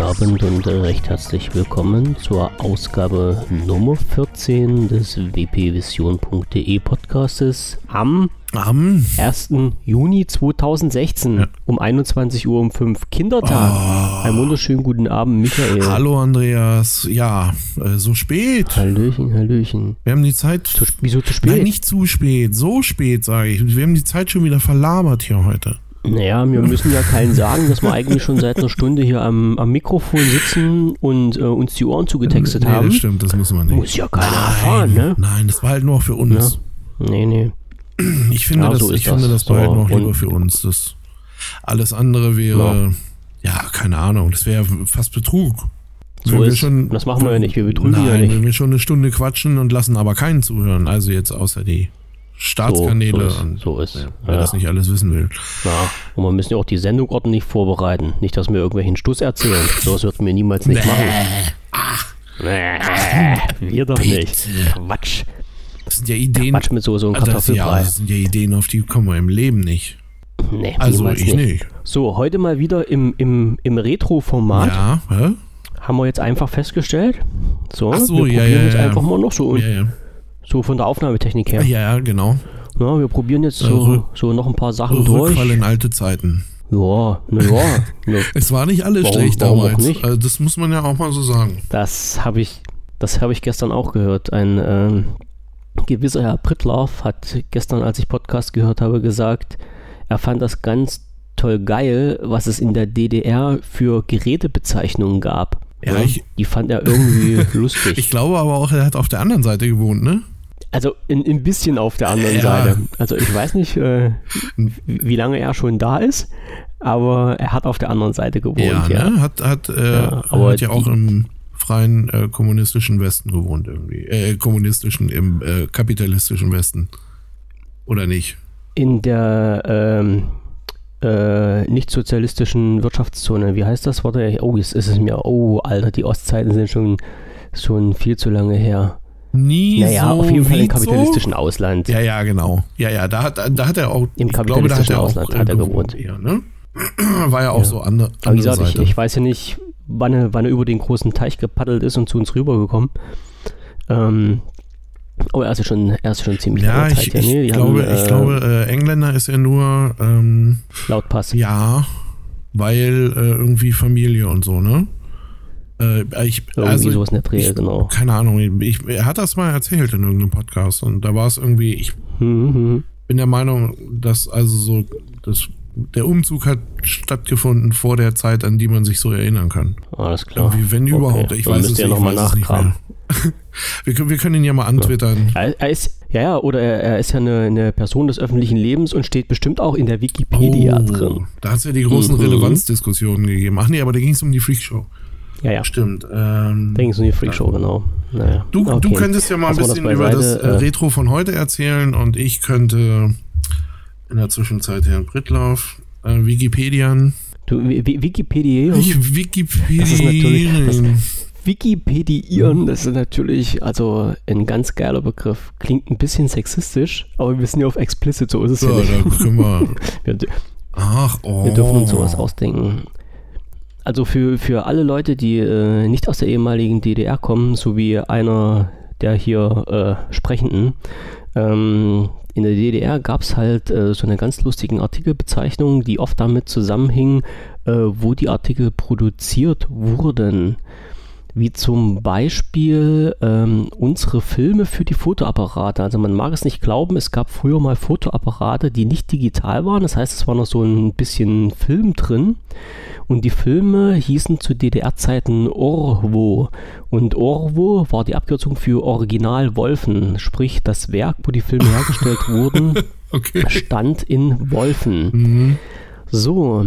Abend und recht herzlich willkommen zur Ausgabe Nummer 14 des wpvision.de Podcastes am, Am. 1. Juni 2016 Ja. um 21 Uhr um 5 Kindertag. Oh. Einen wunderschönen guten Abend, Michael. Hallo Andreas. Ja, äh, so spät. Hallöchen, Hallöchen. Wir haben die Zeit. Zu, wieso zu spät? Nein, nicht zu spät. So spät, sage ich. Wir haben die Zeit schon wieder verlabert hier heute. Naja, wir müssen ja keinen sagen, dass wir eigentlich schon seit einer Stunde hier am, am Mikrofon sitzen und äh, uns die Ohren zugetextet nee, haben. das stimmt, das müssen wir nicht. Muss ja keiner erfahren, ne? Nein, das war halt nur für uns. Nee, nee. Ich finde, Ja, das, so ich finde, das. das war halt So, noch und- lieber für uns. Das alles andere wäre, ja, keine Ahnung, das wäre fast Betrug. So ist, das machen wir ja nicht, wir betrügen Nein, ja nicht. wenn wir schon eine Stunde quatschen und lassen aber keinen zuhören, also jetzt außer die Staatskanäle so ist, und so ist. ja, wer Ja. das nicht alles wissen will. Ja, und wir müssen ja auch die Sendung ordentlich vorbereiten. Nicht, dass wir irgendwelchen Stuss erzählen. Sowas würden wir niemals nicht machen. Nee, wir doch nicht. Quatsch. Das sind ja Ideen. Quatsch mit so, so einem Also das, ja, Kartoffelbrei. das sind ja Ideen, auf die kommen wir im Leben nicht. Nee, Also ich nicht. So, heute mal wieder im, im, im Retro-Format. Ja, hä? Haben wir jetzt einfach festgestellt. So, Ach so, wir probieren ja, jetzt ja. einfach mal noch so, Ja, ja. So von der Aufnahmetechnik her. Ja, ja, genau. Ja, wir probieren jetzt Äh, so, so noch ein paar Sachen durch. Rückfall in alte Zeiten. Ja, na ja. ne, Es war nicht alles Warum- schlecht warum damals. nicht? Also das muss man ja auch mal so sagen. Das habe ich, das habe ich gestern auch gehört. Ein ähm, gewisser Herr Prittlaff hat gestern, als ich Podcast gehört habe, gesagt, er fand das ganz toll geil, was es in der DDR für Gerätebezeichnungen gab. Ja, ich- die fand er irgendwie lustig. Ich glaube aber auch, er hat auf der anderen Seite gewohnt, ne? Also ein, ein bisschen auf der anderen Ja. Seite. Also ich weiß nicht, äh, wie wie lange er schon da ist, aber er hat auf der anderen Seite gewohnt. ja, Ja, ne? Hat, hat, äh, Ja, aber hat ja auch im freien äh, kommunistischen Westen gewohnt irgendwie. Äh, kommunistischen, im äh, kapitalistischen Westen. Oder nicht? In der ähm, äh, nicht-sozialistischen Wirtschaftszone, wie heißt das? Warte, oh, jetzt ist es mir, oh, Alter, die Ostzeiten sind schon, schon viel zu lange her. Nie Naja, so auf jeden Fall im kapitalistischen So? Ausland. Ja, ja, genau. Ja, ja, da hat, da hat er auch. Im ich glaube, da kapitalistischen hat er auch Ausland äh, hat er gewohnt. Eher, ne? War ja auch Ja. so andere, Aber wie andere gesagt, ich, Seite. ich weiß ja nicht, wann er, wann er über den großen Teich gepaddelt ist und zu uns rübergekommen. Ähm, aber er ist ja schon, er ist schon ziemlich ja, lange ich, Zeit. ja, ich, nee, die glaube, haben, ich äh, glaube, äh, Engländer ist ja nur, ähm, laut Pass. ja, weil äh, irgendwie Familie und so, ne? Äh, ich, Irgendwie also, sowas in der Dreh, genau. Keine Ahnung, ich, er hat das mal erzählt in irgendeinem Podcast und da war es irgendwie, ich Hm, hm, bin der Meinung, dass also so, das, der Umzug hat stattgefunden vor der Zeit, an die man sich so erinnern kann. Alles klar. Irgendwie, wenn Okay, überhaupt. Ich dann weiß es nicht, noch mal nachkramen. wir, können, wir können ihn ja mal antwittern. Er, er ist, ja, ja, oder er, er ist ja eine, eine Person des öffentlichen Lebens und steht bestimmt auch in der Wikipedia drin. Oh, Da hat es ja die großen Mhm. Relevanzdiskussionen gegeben. Ach nee, aber da ging es um die Freakshow. Ja, ja. Stimmt. Ähm, Da ging es um die Freakshow, genau. Naja. du, du okay. könntest ja mal ein wir das bisschen über das äh, äh, Retro von heute erzählen und ich könnte in der Zwischenzeit Herrn Brittlauf äh, Wikipedian. Du, Wi- Wi- Wikipedia. Ich Das ist natürlich- Wikipedian. Wikipedieren, das ist natürlich also ein ganz geiler Begriff. Klingt ein bisschen sexistisch, aber wir sind ja auf explicit, so ist es So, ja nicht. da können wir. Wir, Ach, oh. wir dürfen uns sowas ausdenken. Also für, für alle Leute, die äh, nicht aus der ehemaligen DDR kommen, so wie einer der hier äh, Sprechenden, ähm, in der DDR gab es halt äh, so eine ganz lustigen Artikelbezeichnung, die oft damit zusammenhing, äh, wo die Artikel produziert wurden. Wie zum Beispiel ähm, unsere Filme für die Fotoapparate. Also man mag es nicht glauben, es gab früher mal Fotoapparate, die nicht digital waren. Das heißt, es war noch so ein bisschen Film drin. Und die Filme hießen zu DDR-Zeiten Orwo. Und Orwo war die Abkürzung für Original Wolfen. Sprich, das Werk, wo die Filme hergestellt wurden, Okay. stand in Wolfen. Mhm. So,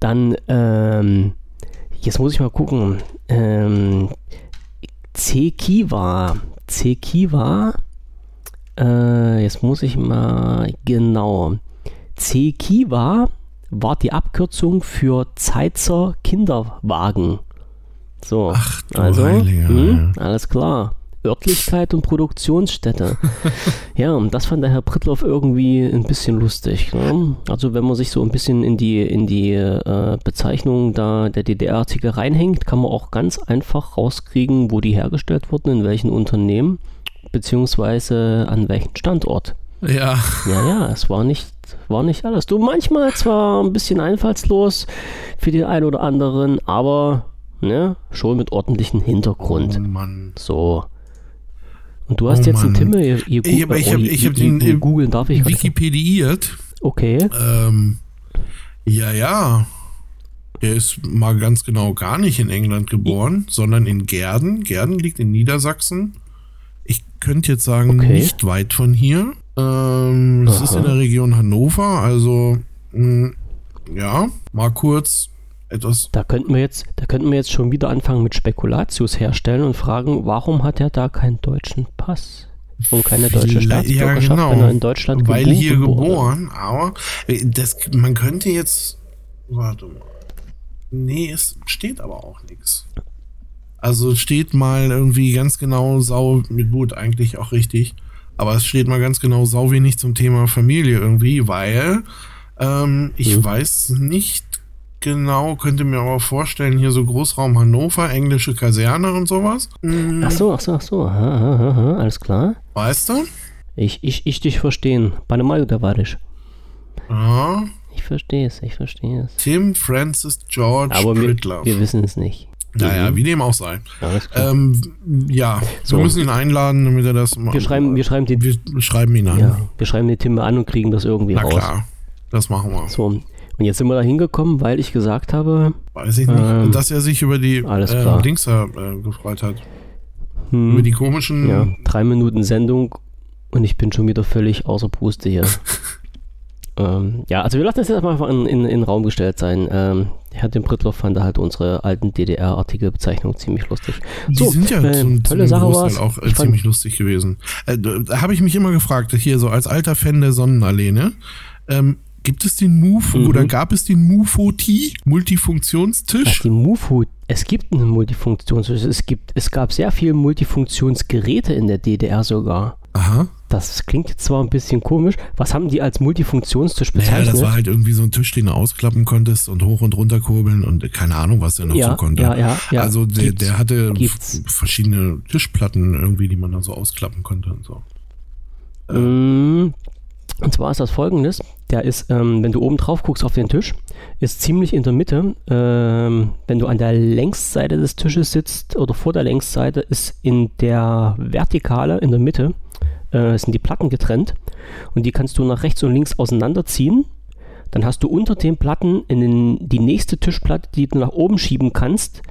dann, ähm, jetzt muss ich mal gucken. Ähm, C-Kiva. C-Kiva. Äh, jetzt muss ich mal, genau. C-Kiva war die Abkürzung für Zeitzer Kinderwagen. So, Ach, also, Heiliger, hm, alles klar. Örtlichkeit und Produktionsstätte. ja, und das fand der Herr Prittloff irgendwie ein bisschen lustig. Ne? Also wenn man sich so ein bisschen in die, in die äh, Bezeichnung da der DDR-Artikel reinhängt, kann man auch ganz einfach rauskriegen, wo die hergestellt wurden, in welchen Unternehmen, beziehungsweise an welchem Standort. Ja. Ja, ja, es war nicht, war nicht alles. Du manchmal zwar ein bisschen einfallslos für den einen oder anderen, aber ne, schon mit ordentlichem Hintergrund. Oh Mann. So. Und du hast Oh jetzt einen Mann. Timme, ihr, ihr, Ich hab- ich hab- ich hab den- den googeln darf ich. Wikipediert. Okay. Ähm, ja, ja. Er ist mal ganz genau gar nicht in England geboren, sondern in Gerden. Gerden liegt in Niedersachsen. Ich könnte jetzt sagen, Okay. nicht weit von hier. Ähm, es ist in der Region Hannover, also mh, ja, mal kurz etwas. Da könnten wir jetzt, da könnten wir jetzt schon wieder anfangen mit Spekulatius herstellen und fragen, warum hat er da keinen deutschen Pass und keine deutsche Staatsbürgerschaft, wenn er in Deutschland Weil geboren hier wurde? geboren, aber äh, das, man könnte jetzt. Warte mal. Nee, es steht aber auch nichts. Also es steht mal irgendwie ganz genau sau mit Boot eigentlich auch richtig. Aber es steht mal ganz genau sau wenig zum Thema Familie irgendwie, weil ähm, ich Mhm. weiß nicht genau, könnte mir aber vorstellen, hier so Großraum Hannover, englische Kaserne und sowas. Mhm. Ach so, ach so, ach so. Ha, ha, ha, alles klar. Weißt du? Ich, ich, ich dich verstehen. Panamayo, da war ich. Ah. Ich verstehe es, ich verstehe es. Tim Francis George Aber wir, wir wissen es nicht. Naja, mhm. wie dem auch sei. Ähm, ja, so. wir müssen ihn einladen, damit er das macht. Wir schreiben, wir schreiben, wir schreiben ihn an. Ja, wir schreiben die Timme an und kriegen das irgendwie Na raus. Na klar, das machen wir. So, und jetzt sind wir da hingekommen, weil ich gesagt habe, Weiß ich nicht. Ähm, dass er sich über die äh. Dings da äh, gefreut hat. hm, Über die komischen. Ja, drei Minuten Sendung und ich bin schon wieder völlig außer Puste hier. ähm, ja, also wir lassen das jetzt einfach in, in, in den Raum gestellt sein. Ähm, Herr dem Prittloff fand halt unsere alten DDR-Artikelbezeichnungen ziemlich lustig. Die So, sind ja äh, zum, tolle Sache Großteil auch äh, ziemlich lustig gewesen. Äh, da da habe ich mich immer gefragt, hier so als alter Fan der Sonnenallee, ne? Ähm, gibt es den Move Mhm. oder gab es den Mufo-T, Ach, Multifunktionstisch? die Mufo, es gibt einen Multifunktions, es gibt, es gab sehr viele Multifunktionsgeräte in der DDR sogar. Aha. Das klingt jetzt zwar ein bisschen komisch. Was haben die als Multifunktionstisch Naja, bezeichnet? das war halt irgendwie so ein Tisch, den du ausklappen konntest und hoch und runter kurbeln und keine Ahnung, was der noch ja, so konnte. ja, ja, ja. also der, der hatte Gibt's. verschiedene Tischplatten irgendwie, die man dann so ausklappen konnte und so. Mm, Und zwar ist das folgendes: Der ist, ähm, wenn du oben drauf guckst auf den Tisch, ist ziemlich in der Mitte. Ähm, wenn du an der Längsseite des Tisches sitzt oder vor der Längsseite, ist in der Vertikale in der Mitte äh, sind die Platten getrennt und die kannst du nach rechts und links auseinanderziehen. Dann hast du unter den Platten in den, die nächste Tischplatte, die du nach oben schieben kannst.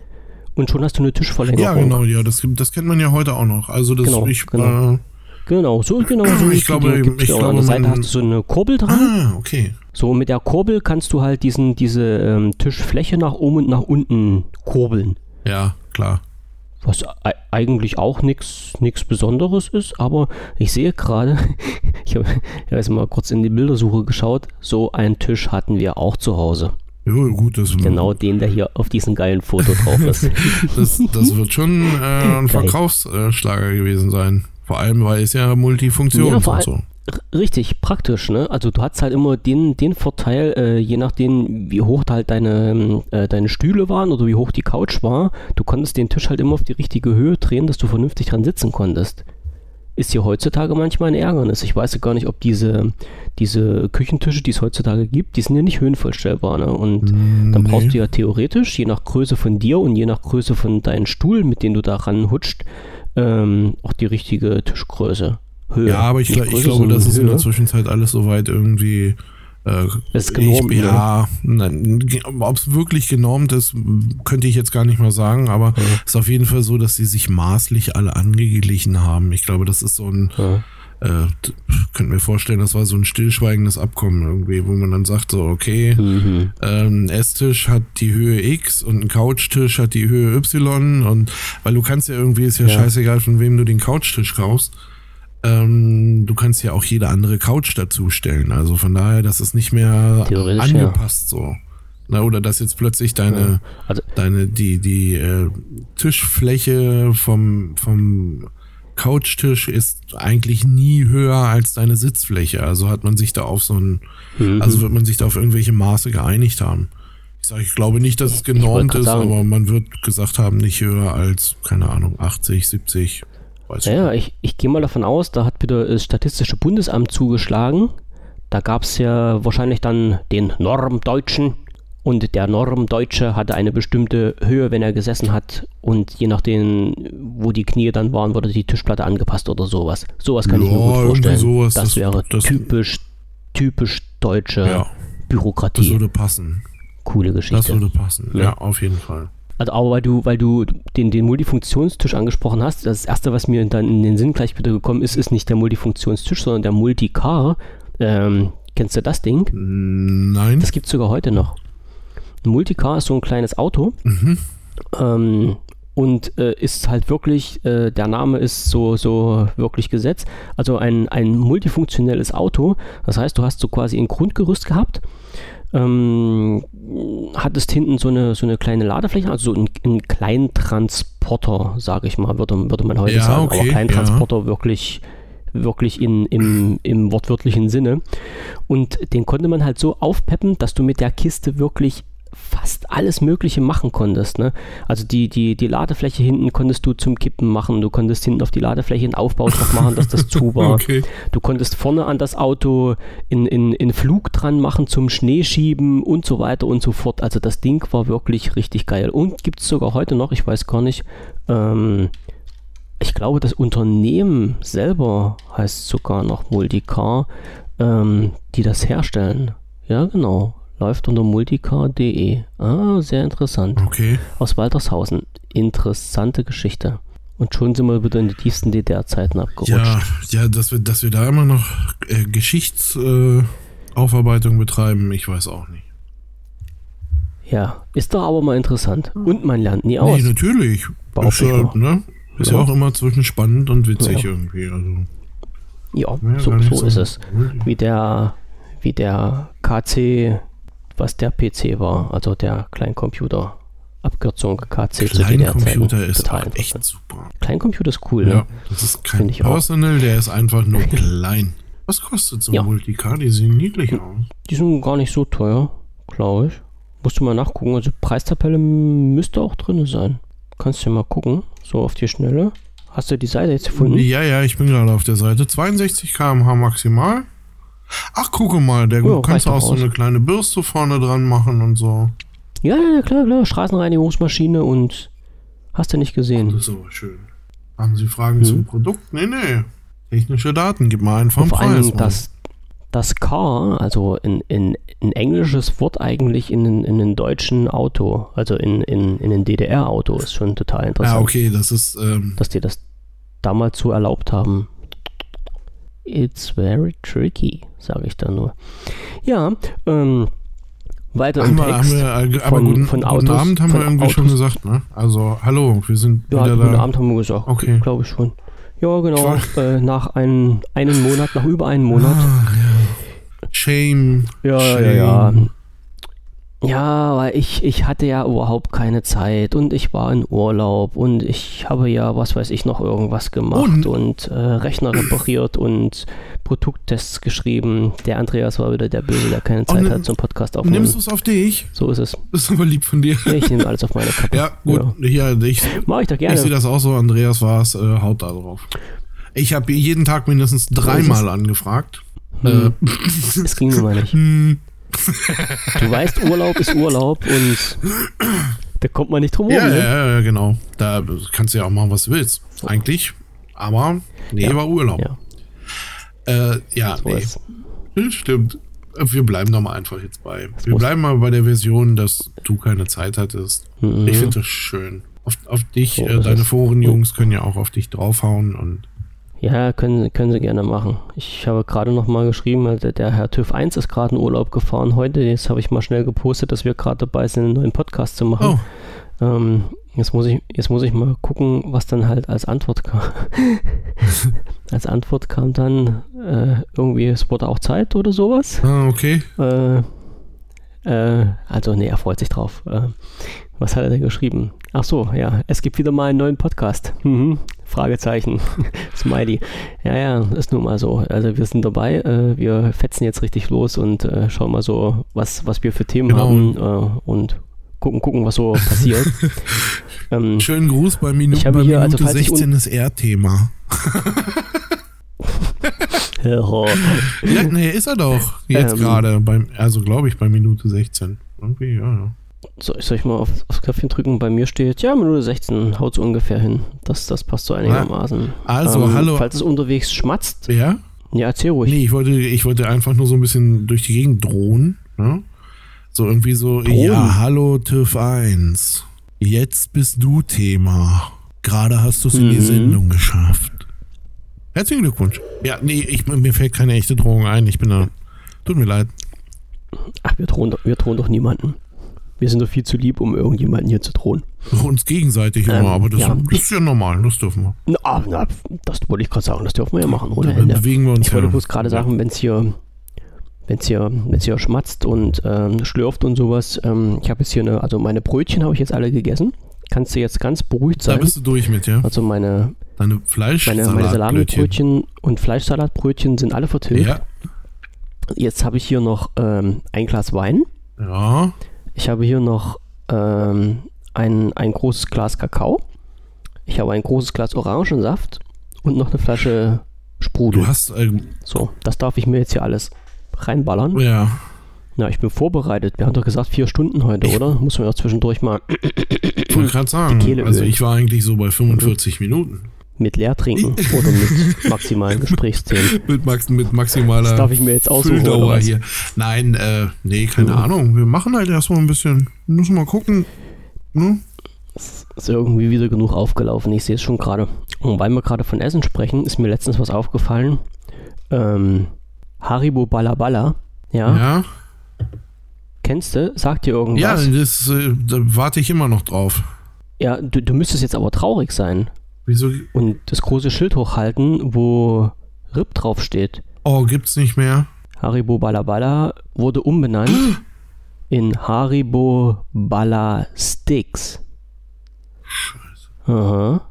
Und schon hast du eine Tischverlängerung. Ja, genau, ja, das, das kennt man ja heute auch noch. Also das Genau, ich, genau. Äh, Genau, so genau so. Ich glaube, ich glaube, an der Seite hast du so eine Kurbel dran. ah, okay. So, mit der Kurbel kannst du halt diesen, diese ähm, Tischfläche nach oben und nach unten kurbeln. Ja, klar. Was eigentlich auch nichts Besonderes ist, aber ich sehe gerade, ich habe hab jetzt mal kurz in die Bildersuche geschaut, so einen Tisch hatten wir auch zu Hause. Ja, gut, das, Genau den, der hier auf diesem geilen Foto drauf ist. das, das wird schon äh, ein. Verkaufsschlager gewesen sein. Vor allem, weil es ja Multifunktion Ja, und so. Richtig, praktisch, ne? Also du hast halt immer den, den Vorteil, äh, je nachdem, wie hoch halt deine, ähm, äh, deine Stühle waren oder wie hoch die Couch war, du konntest den Tisch halt immer auf die richtige Höhe drehen, dass du vernünftig dran sitzen konntest. Ist hier heutzutage manchmal ein Ärgernis. Ich weiß ja gar nicht, ob diese, diese Küchentische, die es heutzutage gibt, die sind ja nicht höhenverstellbar, ne? Und dann brauchst Nee. du ja theoretisch, je nach Größe von dir und je nach Größe von deinem Stuhl, mit dem du da ranhutscht, ähm, auch die richtige Tischgröße. Höhe. Ja, aber ich, ich Größe, glaube, das ist in der Höhe. Zwischenzeit alles soweit irgendwie. Äh, ist genormt, ich? Ja, ob es wirklich genormt ist, könnte ich jetzt gar nicht mal sagen, aber Ja. es ist auf jeden Fall so, dass sie sich maßlich alle angeglichen haben. Ich glaube, das ist so ein, Ja. Äh, könnte mir vorstellen, das war so ein stillschweigendes Abkommen irgendwie, wo man dann sagt so, okay, Mhm. ähm, ein Esstisch hat die Höhe X und ein Couchtisch hat die Höhe Y und weil du kannst ja irgendwie, ist ja, Ja. scheißegal, von wem du den Couchtisch kaufst, ähm, du kannst ja auch jede andere Couch dazustellen. Also von daher, das ist nicht mehr Theoretisch, ja. angepasst so. Na, oder dass jetzt plötzlich deine, Also, deine, die, die äh, Tischfläche vom, vom Couchtisch ist eigentlich nie höher als deine Sitzfläche. Also hat man sich da auf so ein, mhm. also wird man sich da auf irgendwelche Maße geeinigt haben. Ich sage, ich glaube nicht, dass es genormt ist, sagen, aber man wird gesagt haben, nicht höher als, keine Ahnung, 80, 70. Weiß ja, ich, ich gehe mal davon aus, da hat wieder das Statistische Bundesamt zugeschlagen. Da gab es ja wahrscheinlich dann den Normdeutschen und der Normdeutsche hatte eine bestimmte Höhe, wenn er gesessen hat. Und je nachdem, wo die Knie dann waren, wurde die Tischplatte angepasst oder sowas. Sowas kann ja, ich mir gut vorstellen. Sowas, das, das, wäre das, typisch, typisch deutsche ja, Bürokratie. Das würde passen. Coole Geschichte. Das würde passen, ja, ja auf jeden Fall. Also aber weil du, weil du den, den Multifunktionstisch angesprochen hast, das erste, was mir dann in den Sinn gleich wieder gekommen ist, ist nicht der Multifunktionstisch, sondern der Multicar. Ähm, kennst du das Ding? Nein. Das gibt es sogar heute noch. Ein Multicar ist so ein kleines Auto. Mhm. Ähm, und äh, ist halt wirklich, äh, der Name ist so, so wirklich gesetzt. Also ein, ein multifunktionelles Auto. Das heißt, du hast so quasi ein Grundgerüst gehabt. Ähm, hattest hinten so eine, so eine kleine Ladefläche, also so einen, kleinen Transporter, sage ich mal, würde, würde man heute ja, sagen. Okay, Aber kein ja. Transporter wirklich wirklich in, im, im wortwörtlichen Sinne. Und den konnte man halt so aufpeppen, dass du mit der Kiste wirklich fast alles Mögliche machen konntest. Ne? Also die, die, die Ladefläche hinten konntest du zum Kippen machen, du konntest hinten auf die Ladefläche einen Aufbau drauf machen, dass das zu war. Okay. Du konntest vorne an das Auto in, in, in Flug dran machen zum Schneeschieben und so weiter und so fort. Also das Ding war wirklich richtig geil. Und gibt es sogar heute noch, ich weiß gar nicht, ähm, ich glaube, das Unternehmen selber heißt sogar noch Multicar, ähm, die das herstellen. Ja, genau. Läuft unter multicar.de. Ah, sehr interessant. Okay. Aus Waltershausen. Interessante Geschichte. Und schon sind wir wieder in die tiefsten DDR-Zeiten abgerutscht. Ja, ja dass, wir, dass wir da immer noch äh, Geschichtsaufarbeitung äh, betreiben, ich weiß auch nicht. Ja, ist doch aber mal interessant. Und man lernt nie aus. Nee, natürlich. Ist, ja, ne? ist ja. ja. auch immer zwischen spannend und witzig ja. irgendwie. Also. Ja, so, so ist es. Wie der, wie der KC was der PC war, also der Kleincomputer. Abkürzung KC Kleincomputer ist total echt super. Kleincomputer ist cool, ja, ne? Das ist kein Personal, auch. der ist einfach nur klein. Was kostet so ein ja. Multicar? Die sehen niedlich aus. Die sind gar nicht so teuer, glaube ich. Musst du mal nachgucken. Also Preistabelle müsste auch drin sein. Kannst du mal gucken, so auf die Schnelle. Hast du die Seite jetzt gefunden? Ja, ja, ich bin gerade auf der Seite. 62 km/h maximal. Ach, gucke mal, der ja, kannst du auch so eine kleine Bürste vorne dran machen und so. Ja, ja, klar, klar. Straßenreinigungsmaschine und hast du nicht gesehen. Das ist aber schön. Haben Sie Fragen hm. zum Produkt? Nee, nee. Technische Daten, gib mal einfach einen Vor allem das, das Car, also in, in, ein englisches Wort eigentlich in, in ein deutschen Auto, also in, in, in ein DDR-Auto, ist schon total interessant. Ja, okay, das ist. Ähm, dass die das damals so erlaubt haben. It's very tricky, sage ich da nur. Ja, ähm, weiter im Text. Haben wir, aber von, guten, von Autos, guten Abend haben wir irgendwie Autos. schon gesagt, ne? Also, hallo, wir sind ja, wieder da. Guten Abend haben wir gesagt, okay. glaube ich schon. Ja, genau, äh, nach ein, einem Monat, nach über einem Monat. Ah, ja. Shame. Ja, Shame. ja, ja. Ja, weil ich, ich hatte ja überhaupt keine Zeit und ich war in Urlaub und ich habe ja, was weiß ich, noch irgendwas gemacht und, und äh, Rechner repariert und Produkttests geschrieben. Der Andreas war wieder der Böse, der keine Zeit hat zum Podcast aufnehmen. Nimmst du es auf dich? So ist es. Das ist aber lieb von dir. Ich nehme alles auf meine Kappe. Ja, gut. Ja, ja ich, Mach ich doch gerne. Ich sehe das auch so. Andreas war es, äh, haut da drauf. Ich habe jeden Tag mindestens dreimal angefragt. Hm. Äh, das ging mir mal nicht. Hm. Du weißt, Urlaub ist Urlaub und da kommt man nicht drum ja, ne? Ja, ja, genau. Da kannst du ja auch machen, was du willst. Eigentlich. Aber nee, ja. war Urlaub. Ja, äh, ja nee. Stimmt. Wir bleiben doch mal einfach jetzt bei. Das Wir bleiben mal bei der Version, dass du keine Zeit hattest. Mhm. Ich finde das schön. Auf, auf dich, so äh, deine Forenjungs können ja auch auf dich draufhauen und ja, können, können Sie gerne machen. Ich habe gerade noch mal geschrieben, also der Herr TÜV 1 ist gerade in Urlaub gefahren heute. Jetzt habe ich mal schnell gepostet, dass wir gerade dabei sind, einen neuen Podcast zu machen. Oh. Ähm, jetzt, muss ich, jetzt muss ich mal gucken, was dann halt als Antwort kam. als Antwort kam dann äh, irgendwie, es wurde auch Zeit oder sowas. Ah, okay. Äh, äh, also, nee, er freut sich drauf. Äh, was hat er denn geschrieben? Ach so, ja, es gibt wieder mal einen neuen Podcast. Mhm. Fragezeichen. Smiley. Ja, ja, ist nun mal so. Also wir sind dabei, äh, wir fetzen jetzt richtig los und äh, schauen mal so, was, was wir für Themen Genau. haben äh, und gucken, gucken, was so passiert. ähm, Schönen Gruß bei, Minu Ich bei hier, Minute also falls ich 16 das R-Thema. Ja, nee, ist er doch. Jetzt Ähm. gerade. Also glaube ich bei Minute 16. Irgendwie, ja, ja. So, soll ich mal auf, aufs Knöpfchen drücken? Bei mir steht, ja, Minute 16, haut ungefähr hin. Das, das passt so einigermaßen. Also, ähm, hallo. Falls es unterwegs schmatzt, Ja? ja, erzähl ruhig. Nee, ich wollte, ich wollte einfach nur so ein bisschen durch die Gegend drohen. Ne? So irgendwie so, Drohen? ja, hallo TÜV 1. Jetzt bist du Thema. Gerade hast du es in die Mhm. Sendung geschafft. Herzlichen Glückwunsch. Ja, nee, ich, mir fällt keine echte Drohung ein. Ich bin da. Tut mir leid. Ach, wir drohen, wir drohen doch niemanden. Wir sind doch viel zu lieb, um irgendjemanden hier zu drohen. Uns gegenseitig Ähm, immer, aber das, ja. ist ja normal, das dürfen wir. Na, ah, na, das wollte ich gerade sagen, das dürfen wir ja machen, ohne Ende. bewegen wir uns Ich wollte ja. bloß gerade sagen, wenn es hier, wenn's hier, wenn's hier schmatzt und ähm, schlürft und sowas, ähm, ich habe jetzt hier eine, also meine Brötchen habe ich jetzt alle gegessen. Kannst du jetzt ganz beruhigt Da sein. bist du durch mit, ja? Also meine, Deine Fleisch meine, meine Salamibrötchen und Fleischsalatbrötchen sind alle vertilgt. Ja, Jetzt habe ich hier noch ähm, ein Glas Wein. ja. Ich habe hier noch ähm, ein, ein großes Glas Kakao. Ich habe ein großes Glas Orangensaft und noch eine Flasche Sprudel. Du hast, ähm, So, das darf ich mir jetzt hier alles reinballern. ja, Ja, ich bin vorbereitet. Wir haben doch gesagt vier Stunden heute, oder? Muss man ja zwischendurch mal ich wollte gerade sagen, also ich war eigentlich so bei 45 Minuten. Mit leer trinken oder mit maximalen Gesprächsthemen. Mit, Max, mit maximaler Das darf ich mir jetzt aussuchen. Oder was? hier. Nein, äh, nee, keine Ja. Ahnung. Wir machen halt erstmal ein bisschen, müssen mal gucken. Ne? Ist irgendwie wieder genug aufgelaufen. Ich sehe es schon gerade. Und weil wir gerade von Essen sprechen, ist mir letztens was aufgefallen. Ähm, Haribo Balabala. Ja, Ja, kennst du? Sagt dir ja, irgendwas? das äh, da warte ich immer noch drauf. Ja, du, du müsstest jetzt aber traurig sein Wieso? und das große Schild hochhalten, wo RIP draufsteht. Oh, gibt's nicht mehr? Haribo Balabala wurde umbenannt in Haribo Bala Sticks. Aha.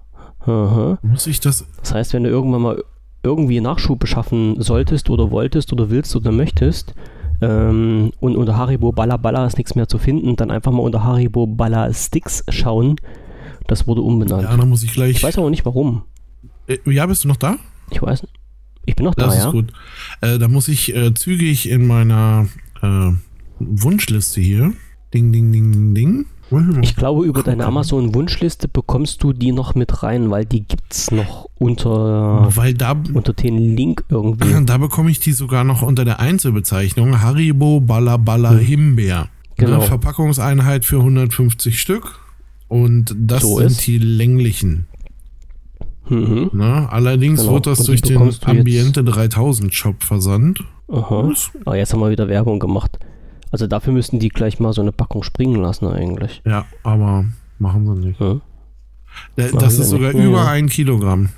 Aha. Muss ich das? Das heißt, wenn du irgendwann mal irgendwie Nachschub beschaffen solltest oder wolltest oder willst oder möchtest ähm, und unter Haribo Balla Balla ist nichts mehr zu finden, dann einfach mal unter Haribo Balla Sticks schauen. Das wurde umbenannt. Ja, dann muss ich gleich. Ich weiß aber nicht warum. Äh, ja, bist du noch da? Ich weiß nicht. Ich bin noch da, Das ist ja. gut. Äh, da muss ich äh, zügig in meiner äh, Wunschliste hier. Ding, ding, ding, ding, ding. Ich glaube, über deine Amazon-Wunschliste bekommst du die noch mit rein, weil die gibt's noch unter, Weil da, unter den Link irgendwie. da bekomme ich die sogar noch unter der Einzelbezeichnung Haribo Balla Balla Hm. Himbeer. Genau. Ne, Verpackungseinheit für 150 Stück. Und das So sind ist. die länglichen. Mhm. Ne? Allerdings Genau. wird das durch den Ambiente 3000 Shop versandt. Aha. Aber jetzt haben wir wieder Werbung gemacht. Also dafür müssten die gleich mal so eine Packung springen lassen eigentlich. Ja, aber machen sie nicht. Ja. Äh, Machen Das sie ist sogar nicht, über ja. ein Kilogramm.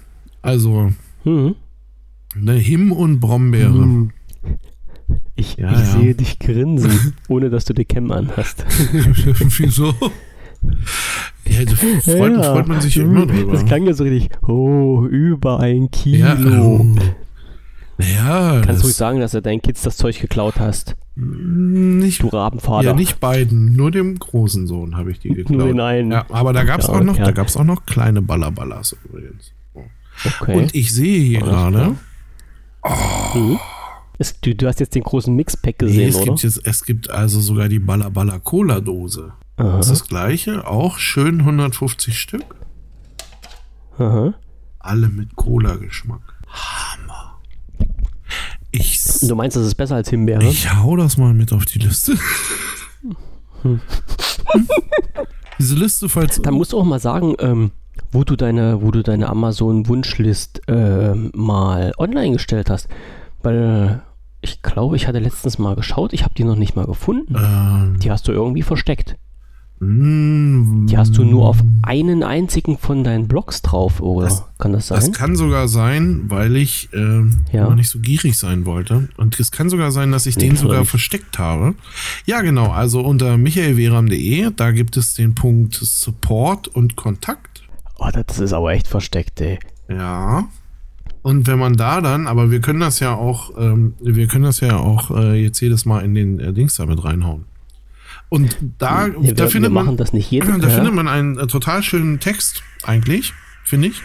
Also Mhm. eine Him- und Brombeere. Mhm. Ich, Ja, ich sehe dich grinsen, ohne dass du die Cam anhast. Wieso? Ja, da freut, Ja. freut man sich ja immer drüber. Das klang ja so richtig, oh, über ein Kilo. ja, ähm, naja, Kannst du ruhig sagen, dass du deinen Kids das Zeug geklaut hast, nicht, du Rabenvater. ja, nicht beiden, nur dem großen Sohn habe ich die geklaut. Nur den einen. Ja, aber da gab es Ja, auch noch, ja. da gab's auch noch kleine Ballerballas übrigens. Okay. Und ich sehe hier gerade, Mhm. Es, du, du hast jetzt den großen Mixpack nee, gesehen, es oder? gibt jetzt, es gibt also sogar die Ballerballa Cola Dose. Aha. Das ist das gleiche, auch schön 150 Stück. Aha. Alle mit Cola-Geschmack. Hammer. Ich, Du meinst, das ist besser als Himbeere? ich hau das mal mit auf die Liste. Diese Liste, falls. Dann musst du auch mal sagen, ähm, wo du deine, wo du deine Amazon-Wunschlist ähm, mal online gestellt hast. Weil ich glaube, ich hatte letztens mal geschaut, ich habe die noch nicht mal gefunden. Ähm, Die hast du irgendwie versteckt. Mm, Die hast du nur auf einen einzigen von deinen Blogs drauf, oder? Das- kann das sein? Das kann sogar sein, weil ich ähm, Ja. nicht so gierig sein wollte. Und es kann sogar sein, dass ich Nee, den sogar nicht. versteckt habe. Ja, genau. Also unter michaelveram.de, da gibt es den Punkt Support und Kontakt. oh, das ist aber echt versteckt, ey. Ja. Und wenn man da dann, aber wir können das ja auch, ähm, wir können das ja auch äh, jetzt jedes Mal in den äh, Dings damit reinhauen. Und da, Ja, da wir, findet wir man, das nicht jeden da ja. findet man einen äh, total schönen Text eigentlich, finde ich,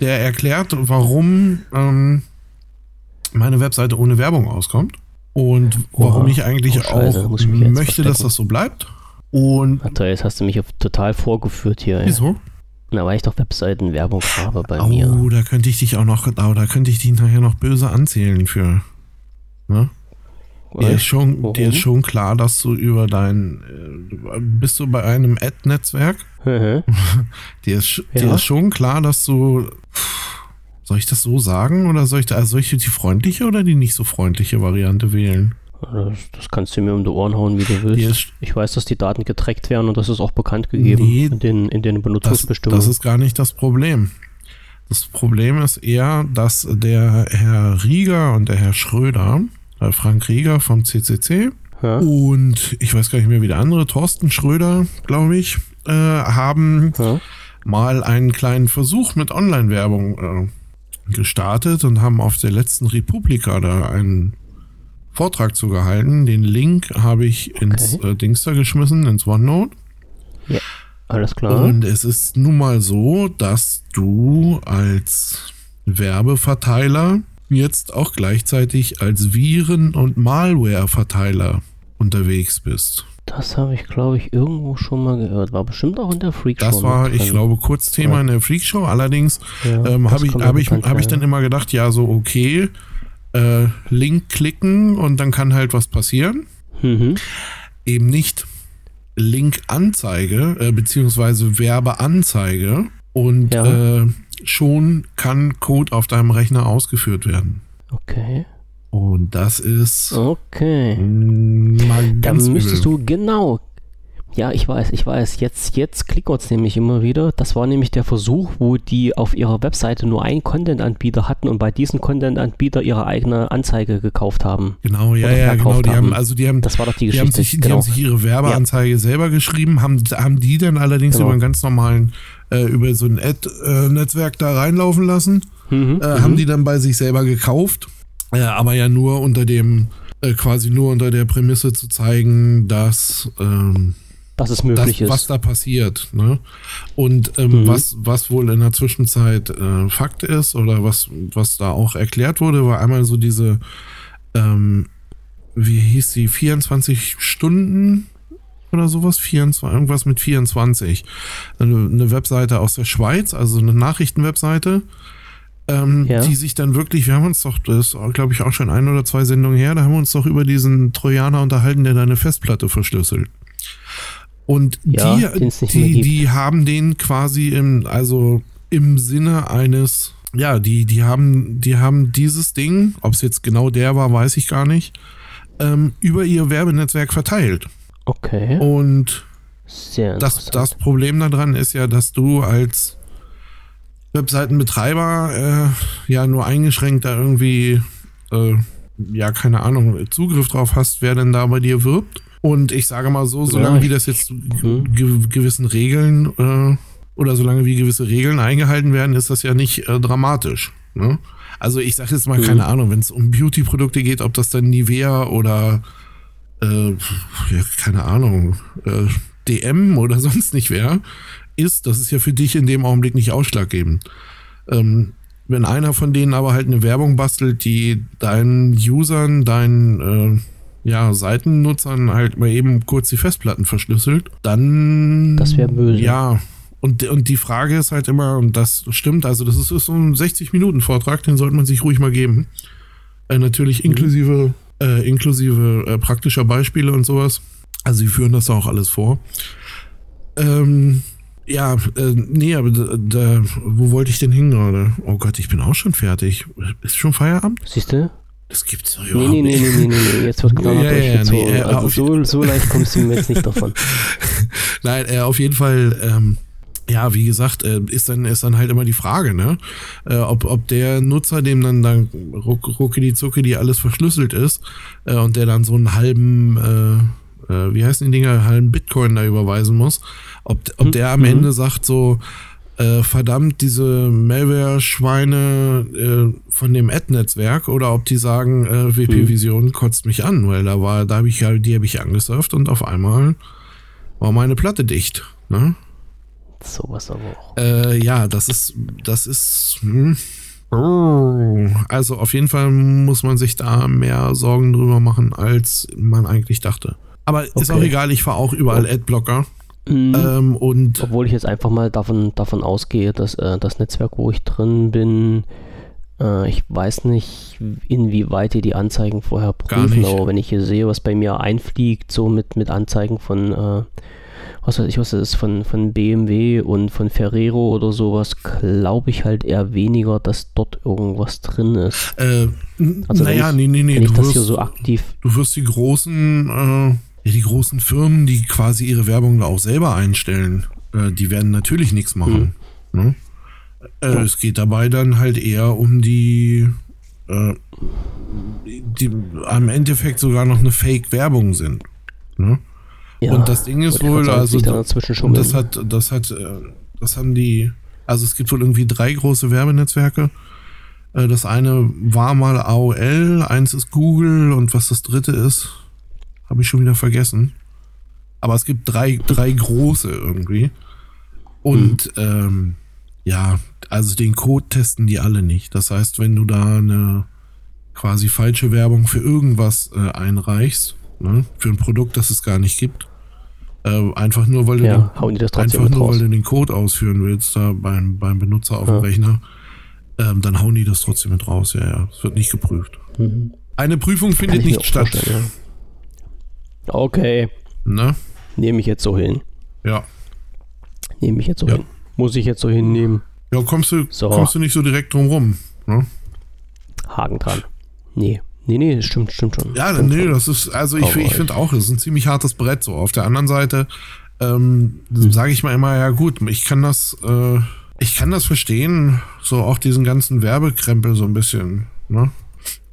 der erklärt, warum ähm, meine Webseite ohne Werbung auskommt und warum Oha. ich eigentlich Oh, Scheiße, auch ich möchte, dass das so bleibt. Und Warte, jetzt hast du mich auf total vorgeführt hier. Wieso? Na, weil ich doch Webseitenwerbung habe bei mir. Oh, da könnte ich dich auch noch, oh, da könnte ich dich nachher noch böse anzählen für. Ne? Dir ist, schon, Warum? dir ist schon klar, dass du über dein, äh, bist du bei einem Ad-Netzwerk? Dir ist, Ja. dir ist schon klar, dass du, soll ich das so sagen oder soll ich, da, also soll ich die freundliche oder die nicht so freundliche Variante wählen? Das, das kannst du mir um die Ohren hauen, wie du willst. Ich weiß, dass die Daten getrackt werden und das ist auch bekannt gegeben Nee, in den, in den das, Benutzungsbestimmungen. das ist gar nicht das Problem. Das Problem ist eher, dass der Herr Rieger und der Herr Schröder, Frank Rieger vom CCC, ja? Und ich weiß gar nicht mehr, wie der andere, Thorsten Schröder, glaube ich, äh, haben Ja? mal einen kleinen Versuch mit Online-Werbung äh, gestartet und haben auf der letzten Republika da einen Vortrag zu gehalten. Den Link habe ich ins äh, Dings da geschmissen, ins OneNote. Alles klar. Und es ist nun mal so, dass du als Werbeverteiler jetzt auch gleichzeitig als Viren- und Malware-Verteiler unterwegs bist. Das habe ich, glaube ich, irgendwo schon mal gehört. War bestimmt auch in der Freak Show. Das war, ich glaube, kurz Thema in der Freakshow. Allerdings Ja, ähm, habe ich, hab ich, hab ich dann immer gedacht, ja, so okay, äh, Link klicken und dann kann halt was passieren. Mhm. Eben nicht Link-Anzeige, äh, beziehungsweise Werbeanzeige und Ja. äh, schon kann Code auf deinem Rechner ausgeführt werden. Okay. Und das ist Okay. Dann müsstest übel. du, genau. Ja, ich weiß, ich weiß. Jetzt, jetzt klickert es nämlich immer wieder. Das war nämlich der Versuch, wo die auf ihrer Webseite nur einen Content-Anbieter hatten und bei diesem Content-Anbieter ihre eigene Anzeige gekauft haben. Genau, ja, ja, genau. Die haben, also die haben, Das war doch die die haben, Geschichte. sich, die genau. haben sich ihre Werbeanzeige selber geschrieben, haben, haben die dann allerdings Genau. über einen ganz normalen, äh, über so ein Ad-Netzwerk da reinlaufen lassen. mhm, äh, mhm. haben die dann bei sich selber gekauft, äh, aber ja nur unter dem, äh, quasi nur unter der Prämisse zu zeigen, dass, ähm, dass es das, möglich ist. was da passiert. Ne? Und ähm, Mhm. was, was wohl in der Zwischenzeit äh, Fakt ist oder was, was da auch erklärt wurde, war einmal so diese, ähm, wie hieß die, 24 Stunden oder sowas, 24, irgendwas mit 24. Eine, eine Webseite aus der Schweiz, also eine Nachrichtenwebseite, ähm, Ja. die sich dann wirklich, wir haben uns doch, das ist glaube ich auch schon ein oder zwei Sendungen her, da haben wir uns doch über diesen Trojaner unterhalten, der deine Festplatte verschlüsselt. Und Ja, die, die, haben den quasi im, also im Sinne eines, ja, die, die haben, die haben dieses Ding, ob es jetzt genau der war, weiß ich gar nicht, ähm, über ihr Werbenetzwerk verteilt. okay. Und das, das Problem daran ist ja, dass du als Webseitenbetreiber äh, ja nur eingeschränkt da irgendwie, äh, ja, keine Ahnung, Zugriff drauf hast, wer denn da bei dir wirbt. Und ich sage mal so, solange Ja, wie das jetzt Mhm. ge gewissen Regeln äh, oder solange wie gewisse Regeln eingehalten werden, ist das ja nicht äh, dramatisch. Ne? Also ich sage jetzt mal, Mhm. keine Ahnung, wenn es um Beauty-Produkte geht, ob das dann Nivea oder äh, ja, keine Ahnung, äh, DM oder sonst nicht wäre, ist, das ist ja für dich in dem Augenblick nicht ausschlaggebend. Ähm, wenn einer von denen aber halt eine Werbung bastelt, die deinen Usern, deinen äh, ja, Seitennutzern halt mal eben kurz die Festplatten verschlüsselt, dann. Das wär böse. Ja. Und, und die Frage ist halt immer, und das stimmt, also das ist, ist so ein 60-Minuten-Vortrag, den sollte man sich ruhig mal geben. Äh, natürlich Mhm. inklusive, äh, inklusive äh, praktischer Beispiele und sowas. Also sie führen das auch alles vor. Ähm, ja, äh, nee, aber da, da, wo wollte ich denn hin gerade? Oh Gott, ich bin auch schon fertig. Ist schon Feierabend? Siehst du? Das gibt's doch überhaupt nee, nee, nicht. nee, nee, nee, nee, jetzt wird klar Ja, ja, ja, durchgezogen. nee, äh, also so, so leicht kommst du mir jetzt nicht davon. Nein, äh, auf jeden Fall, ähm, ja, wie gesagt, äh, ist dann ist dann halt immer die Frage, ne, äh, ob, ob der Nutzer, dem dann dann ruck, ruckidi zuckidi alles verschlüsselt ist äh, und der dann so einen halben, äh, wie heißen die Dinger, halben Bitcoin da überweisen muss, ob, ob der am Mhm. Ende sagt so, äh, verdammt diese Malware-Schweine äh, von dem Ad-Netzwerk oder ob die sagen, äh, WP-Vision kotzt mich an, weil da war, da habe ich ja, die habe ich angesurft und auf einmal war meine Platte dicht. Ne? Sowas aber auch. Äh, ja, das ist, das ist. Hm. Also auf jeden Fall muss man sich da mehr Sorgen drüber machen, als man eigentlich dachte. Aber okay. ist auch egal, ich fahre auch überall Adblocker. Mhm. Ähm, und Obwohl ich jetzt einfach mal davon, davon ausgehe, dass äh, das Netzwerk, wo ich drin bin, äh, ich weiß nicht, inwieweit die die Anzeigen vorher prüfen, aber wenn ich hier sehe, was bei mir einfliegt, so mit, mit Anzeigen von, äh, was weiß ich, was das ist, von, von BMW und von Ferrero oder sowas, glaube ich halt eher weniger, dass dort irgendwas drin ist. Äh, also naja, nee, nee, nee. Wenn ich das wirst, hier so aktiv. Du wirst die großen äh, ja, die großen Firmen, die quasi ihre Werbung da auch selber einstellen, äh, die werden natürlich nichts machen. Mhm. Ne? Äh, ja. Es geht dabei dann halt eher um die, äh, die am Endeffekt sogar noch eine Fake-Werbung sind. Ne? Ja, und das Ding ist wohl, also das hat, das hat, äh, das haben die, also es gibt wohl irgendwie drei große Werbenetzwerke. Äh, das eine war mal AOL, eins ist Google und was das dritte ist, habe ich schon wieder vergessen. Aber es gibt drei, drei große irgendwie. Und mhm. ähm, ja, also den Code testen die alle nicht. Das heißt, wenn du da eine quasi falsche Werbung für irgendwas äh, einreichst, ne, für ein Produkt, das es gar nicht gibt, äh, einfach nur, weil du, ja, den, einfach nur, weil du den Code ausführen willst, da beim, beim Benutzer auf ja. dem Rechner, ähm, dann hauen die das trotzdem mit raus. Ja, ja, es wird nicht geprüft. Mhm. Eine Prüfung findet nicht statt. Ja. Okay. Ne? Nehme ich jetzt so hin. Ja. Nehme ich jetzt so ja. hin. Muss ich jetzt so hinnehmen. Ja, kommst du, so. kommst du nicht so direkt drum rum. Ne? Haken dran. Nee. Nee, nee, stimmt, stimmt schon. Ja, stimmt nee, schon. das ist, also ich, ich finde auch, das ist ein ziemlich hartes Brett so. Auf der anderen Seite ähm, hm. sage ich mal immer, ja gut, ich kann das, äh, ich kann das verstehen, so auch diesen ganzen Werbekrempel so ein bisschen, ne?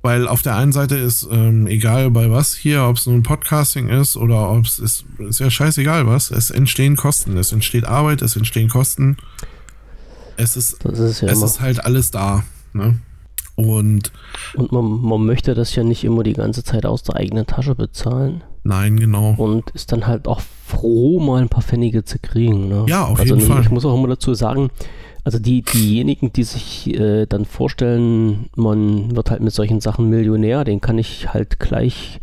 Weil auf der einen Seite ist, ähm, egal bei was hier, ob es nun Podcasting ist oder ob es ist, ist ja scheißegal was, es entstehen Kosten, es entsteht Arbeit, es entstehen Kosten. Es ist, ist ja es ist halt alles da. Ne? Und, und man, man möchte das ja nicht immer die ganze Zeit aus der eigenen Tasche bezahlen. Nein, genau. Und ist dann halt auch froh, mal ein paar Pfennige zu kriegen. Ne? Ja, auf also jeden Fall. Ich muss auch immer dazu sagen, also die, diejenigen, die sich äh, dann vorstellen, man wird halt mit solchen Sachen Millionär, den kann ich halt gleich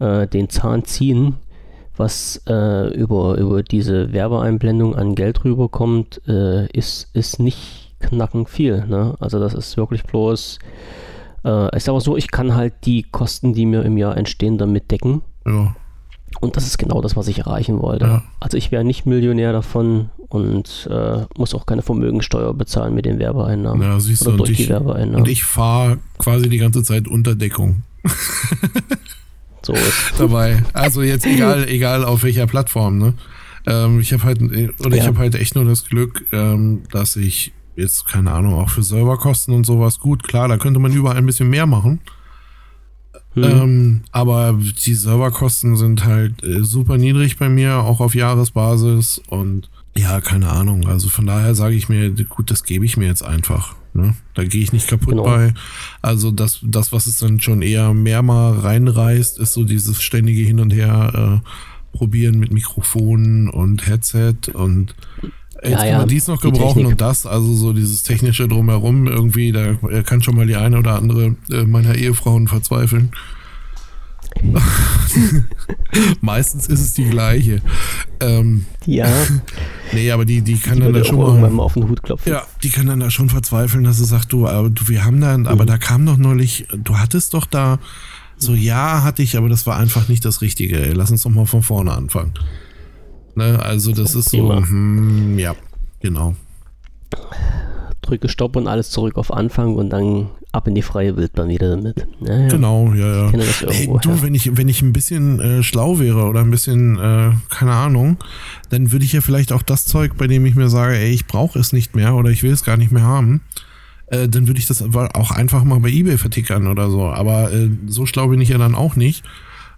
äh, den Zahn ziehen, was äh, über, über diese Werbeeinblendung an Geld rüberkommt, äh, ist, ist nicht knacken viel. Ne? Also das ist wirklich bloß, äh, ich sage so, ich kann halt die Kosten, die mir im Jahr entstehen, damit decken. Ja. Und das ist genau das, was ich erreichen wollte. Ja. Also ich wäre nicht Millionär davon und äh, muss auch keine Vermögensteuer bezahlen mit den Werbeeinnahmen. Ja, siehst oder du, durch und ich, die Werbeeinnahmen. Und ich fahre quasi die ganze Zeit unter Deckung. so ist. Dabei. Also jetzt egal, egal auf welcher Plattform, ne? Ähm, ich habe halt, oder ja. ich habe halt echt nur das Glück, ähm, dass ich jetzt, keine Ahnung, auch für Serverkosten und sowas, gut, klar, da könnte man überall ein bisschen mehr machen. Hm. Ähm, aber die Serverkosten sind halt äh, super niedrig bei mir, auch auf Jahresbasis und ja, keine Ahnung. Also von daher sage ich mir, gut, das gebe ich mir jetzt einfach. Ne? Da gehe ich nicht kaputt genau. bei. Also das, das, was es dann schon eher mehr mal reinreißt, ist so dieses ständige Hin und Her äh, probieren mit Mikrofonen und Headset und Jetzt ja, kann man dies noch gebrauchen und das, also so dieses technische drumherum irgendwie, da kann schon mal die eine oder andere äh, meiner Ehefrauen verzweifeln. Meistens ist es die gleiche. Ähm, ja. Nee, aber die, die kann die dann da schon mal auf den Hut klopfen. Ja, die kann dann da schon verzweifeln, dass sie sagt, du, aber du wir haben da, mhm. aber da kam doch neulich, du hattest doch da, so ja, hatte ich, aber das war einfach nicht das Richtige. Ey. Lass uns doch mal von vorne anfangen. Ne, also das ist so, hm, ja, genau. Drücke Stopp und alles zurück auf Anfang und dann ab in die freie Wildbahn wieder damit. Ja, ja. Genau, ja, ja. Hey, du, wenn ich, wenn ich ein bisschen äh, schlau wäre oder ein bisschen, äh, keine Ahnung, dann würde ich ja vielleicht auch das Zeug, bei dem ich mir sage, ey, ich brauche es nicht mehr oder ich will es gar nicht mehr haben, äh, dann würde ich das auch einfach mal bei Ebay vertickern oder so. Aber äh, so schlau bin ich ja dann auch nicht,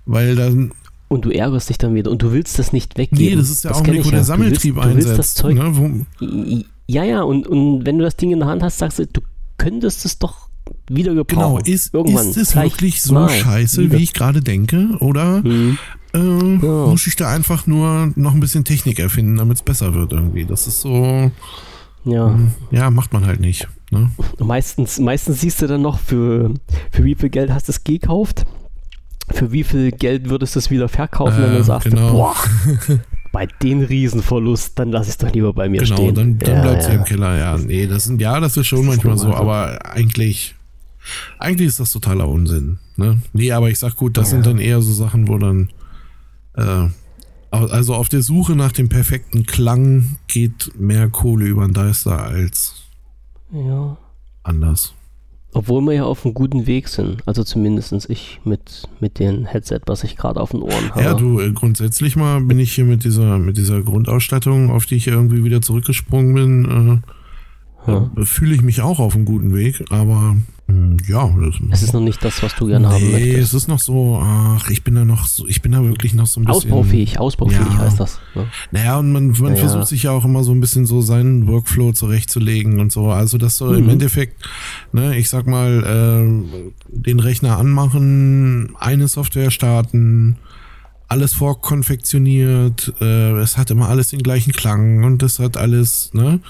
weil dann und du ärgerst dich dann wieder und du willst das nicht weggeben. Nee, das ist ja das auch nicht, wo der Sammeltrieb du willst, du willst das Zeug, ne, Ja, ja, und, und wenn du das Ding in der Hand hast, sagst du, du könntest es doch wieder Genau, gebrauchen. ist, Irgendwann. ist es wirklich so mal scheiße, wie ich gerade denke? Oder Hm. äh, Ja. muss ich da einfach nur noch ein bisschen Technik erfinden, damit es besser wird irgendwie? Das ist so, Ja. ja, macht man halt nicht. Ne? Meistens, meistens siehst du dann noch, für, für wie viel Geld hast du es gekauft, für wie viel Geld würdest du es wieder verkaufen, wenn Äh, du sagst, genau. boah, bei den Riesenverlust, dann lass ich es doch lieber bei mir Genau, stehen. dann, dann ja, bleibt sie ja. im Keller. Ja, nee, das sind, ja, das ist schon Das ist manchmal so, normal so. aber eigentlich, eigentlich ist das totaler Unsinn. Ne? Nee, aber ich sag gut, das Ja. sind dann eher so Sachen, wo dann, äh, also auf der Suche nach dem perfekten Klang geht mehr Kohle über den Deister als ja. anders. Obwohl wir ja auf einem guten Weg sind. Also zumindest ich mit, mit dem Headset, was ich gerade auf den Ohren habe. Ja, du, äh, grundsätzlich mal bin ich hier mit dieser, mit dieser Grundausstattung, auf die ich irgendwie wieder zurückgesprungen bin, Ja. äh, fühle ich mich auch auf einem guten Weg, aber ja, das, Es ist noch nicht das, was du gerne haben nee, möchtest. es ist noch so, ach, ich bin da noch so, ich bin da wirklich noch so ein bisschen. Ausbaufähig, ausbaufähig Ja. heißt das. Ne? Naja, und man, man Ja. versucht sich ja auch immer so ein bisschen so seinen Workflow zurechtzulegen und so. Also das soll im Mhm. Endeffekt, ne, ich sag mal, äh, den Rechner anmachen, eine Software starten, alles vorkonfektioniert, äh, es hat immer alles den gleichen Klang und es hat alles, ne?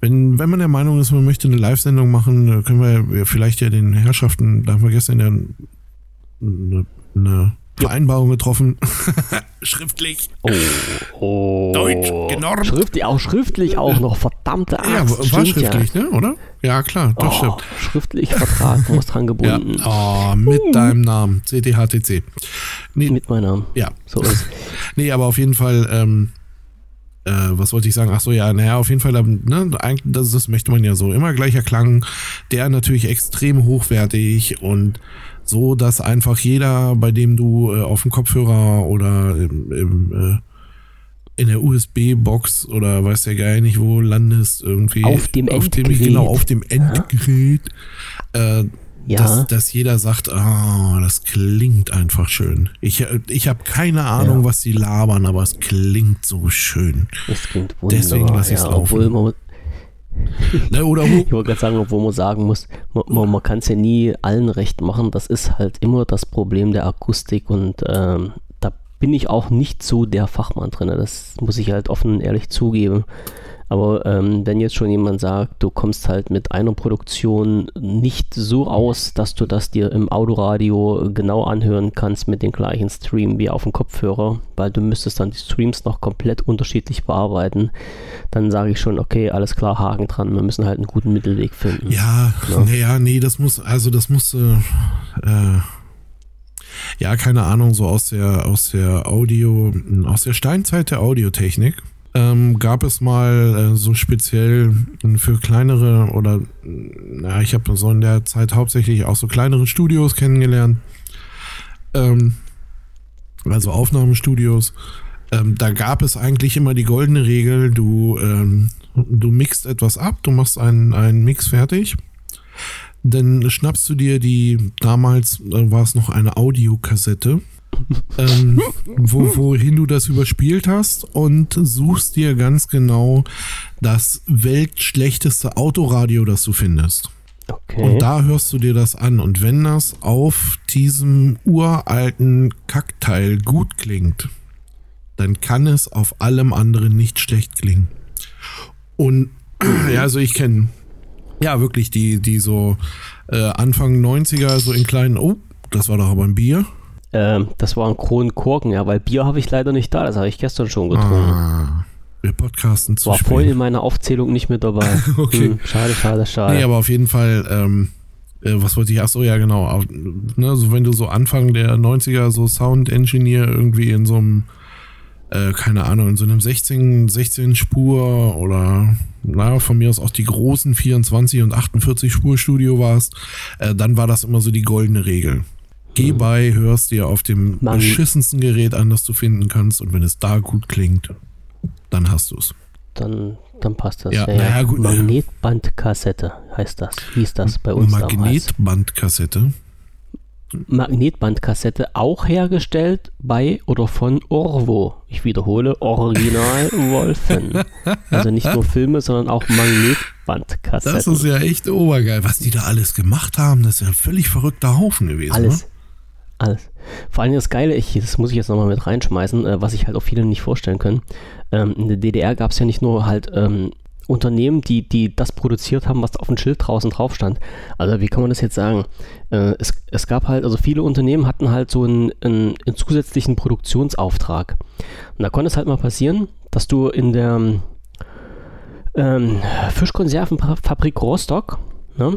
Wenn, wenn man der Meinung ist, man möchte eine Live-Sendung machen, äh, können wir ja vielleicht ja den Herrschaften, da haben wir gestern ja eine, eine Vereinbarung getroffen, schriftlich. Oh, oh. Deutsch, genormt. Schriftlich, auch schriftlich auch noch, verdammte Axt. Ja, war stimmt schriftlich, ne? Oder? Ja, klar, das Ja. Oh, stimmt. schriftlich Vertrag, muss dran Ja. gebunden. Oh, mit deinem Namen. CTHTC. Nee, Mit meinem Namen. ja. So ist Nee, aber auf jeden Fall, ähm, äh, was wollte ich sagen? Ach so, ja, naja, auf jeden Fall, ne, eigentlich, das, das möchte man ja so. Immer gleicher Klang, der natürlich extrem hochwertig und so, dass einfach jeder, bei dem du äh, auf dem Kopfhörer oder im, im, äh, in der USB-Box oder weiß der Geil nicht wo landest, irgendwie. Auf dem Endgerät. Genau, auf dem Endgerät. Äh, Ja. dass, dass jeder sagt, ah, das klingt einfach schön. Ich, ich habe keine Ahnung, Ja. was sie labern, aber es klingt so schön. Das klingt wunderbar. Deswegen lass ich's ja, laufen. Obwohl man, Ne, oder ich wollte gerade sagen, obwohl man sagen muss, man, man, man kann es ja nie allen recht machen. Das ist halt immer das Problem der Akustik und ähm, da bin ich auch nicht so der Fachmann drin. Das muss ich halt offen und ehrlich zugeben. Aber ähm, wenn jetzt schon jemand sagt, du kommst halt mit einer Produktion nicht so aus, dass du das dir im Autoradio genau anhören kannst mit dem gleichen Stream wie auf dem Kopfhörer, weil du müsstest dann die Streams noch komplett unterschiedlich bearbeiten, dann sage ich schon, okay, alles klar, Haken dran, wir müssen halt einen guten Mittelweg finden. Ja, Ja. naja, nee, das muss, also das muss, äh, äh, ja, keine Ahnung, so aus der, aus der Audio, aus der Steinzeit der Audiotechnik. Ähm, gab es mal äh, so speziell für kleinere oder na, ich habe so in der Zeit hauptsächlich auch so kleinere Studios kennengelernt. Ähm, also Aufnahmestudios. Ähm, da gab es eigentlich immer die goldene Regel, du, ähm, du mixt etwas ab, du machst einen, einen Mix fertig. Dann schnappst du dir die, damals äh, war es noch eine Audiokassette, ähm, wo, wohin du das überspielt hast und suchst dir ganz genau das weltschlechteste Autoradio, das du findest. Okay. Und da hörst du dir das an. Und wenn das auf diesem uralten Kackteil gut klingt, dann kann es auf allem anderen nicht schlecht klingen. Und ja, also ich kenne ja wirklich die, die so äh, Anfang 90er, so in kleinen, oh, das war doch aber ein Bier. Ähm, das war ein Kronenkorken, ja, weil Bier habe ich leider nicht da, das habe ich gestern schon getrunken. Ah, wir podcasten zu war spät. voll in meiner Aufzählung nicht mit dabei. Okay. Hm, schade, schade, schade. Nee, aber auf jeden Fall, ähm, äh, was wollte ich, ach so, ja genau, auf, ne, so wenn du so Anfang der 90er so Sound Engineer irgendwie in so einem, äh, keine Ahnung, in so einem 16, 16 Spur oder, na, von mir aus auch die großen 24 und 48 Spur Studio warst, äh, dann war das immer so die goldene Regel. Geh bei, hörst dir auf dem Man- beschissensten Gerät an, das du finden kannst und wenn es da gut klingt, dann hast du es. Dann, dann passt das. Ja, naja, gut, ne. Magnetbandkassette heißt das. Hieß das bei uns. Magnetbandkassette. Magnetbandkassette auch hergestellt bei oder von Orvo. Ich wiederhole, Original Wolfen. Also nicht nur Filme, sondern auch Magnetbandkassetten. Das ist ja echt obergeil, was die da alles gemacht haben. Das ist ja ein völlig verrückter Haufen gewesen. Alles. Ne? Alles. Vor allem das Geile, ich, das muss ich jetzt nochmal mit reinschmeißen, äh, was sich halt auch viele nicht vorstellen können. Ähm, in der DDR gab es ja nicht nur halt ähm, Unternehmen, die, die das produziert haben, was auf dem Schild draußen drauf stand. Also wie kann man das jetzt sagen? Äh, es, es gab halt, also viele Unternehmen hatten halt so einen, einen, einen zusätzlichen Produktionsauftrag. Und da konnte es halt mal passieren, dass du in der ähm, Fischkonservenfabrik Rostock, ne,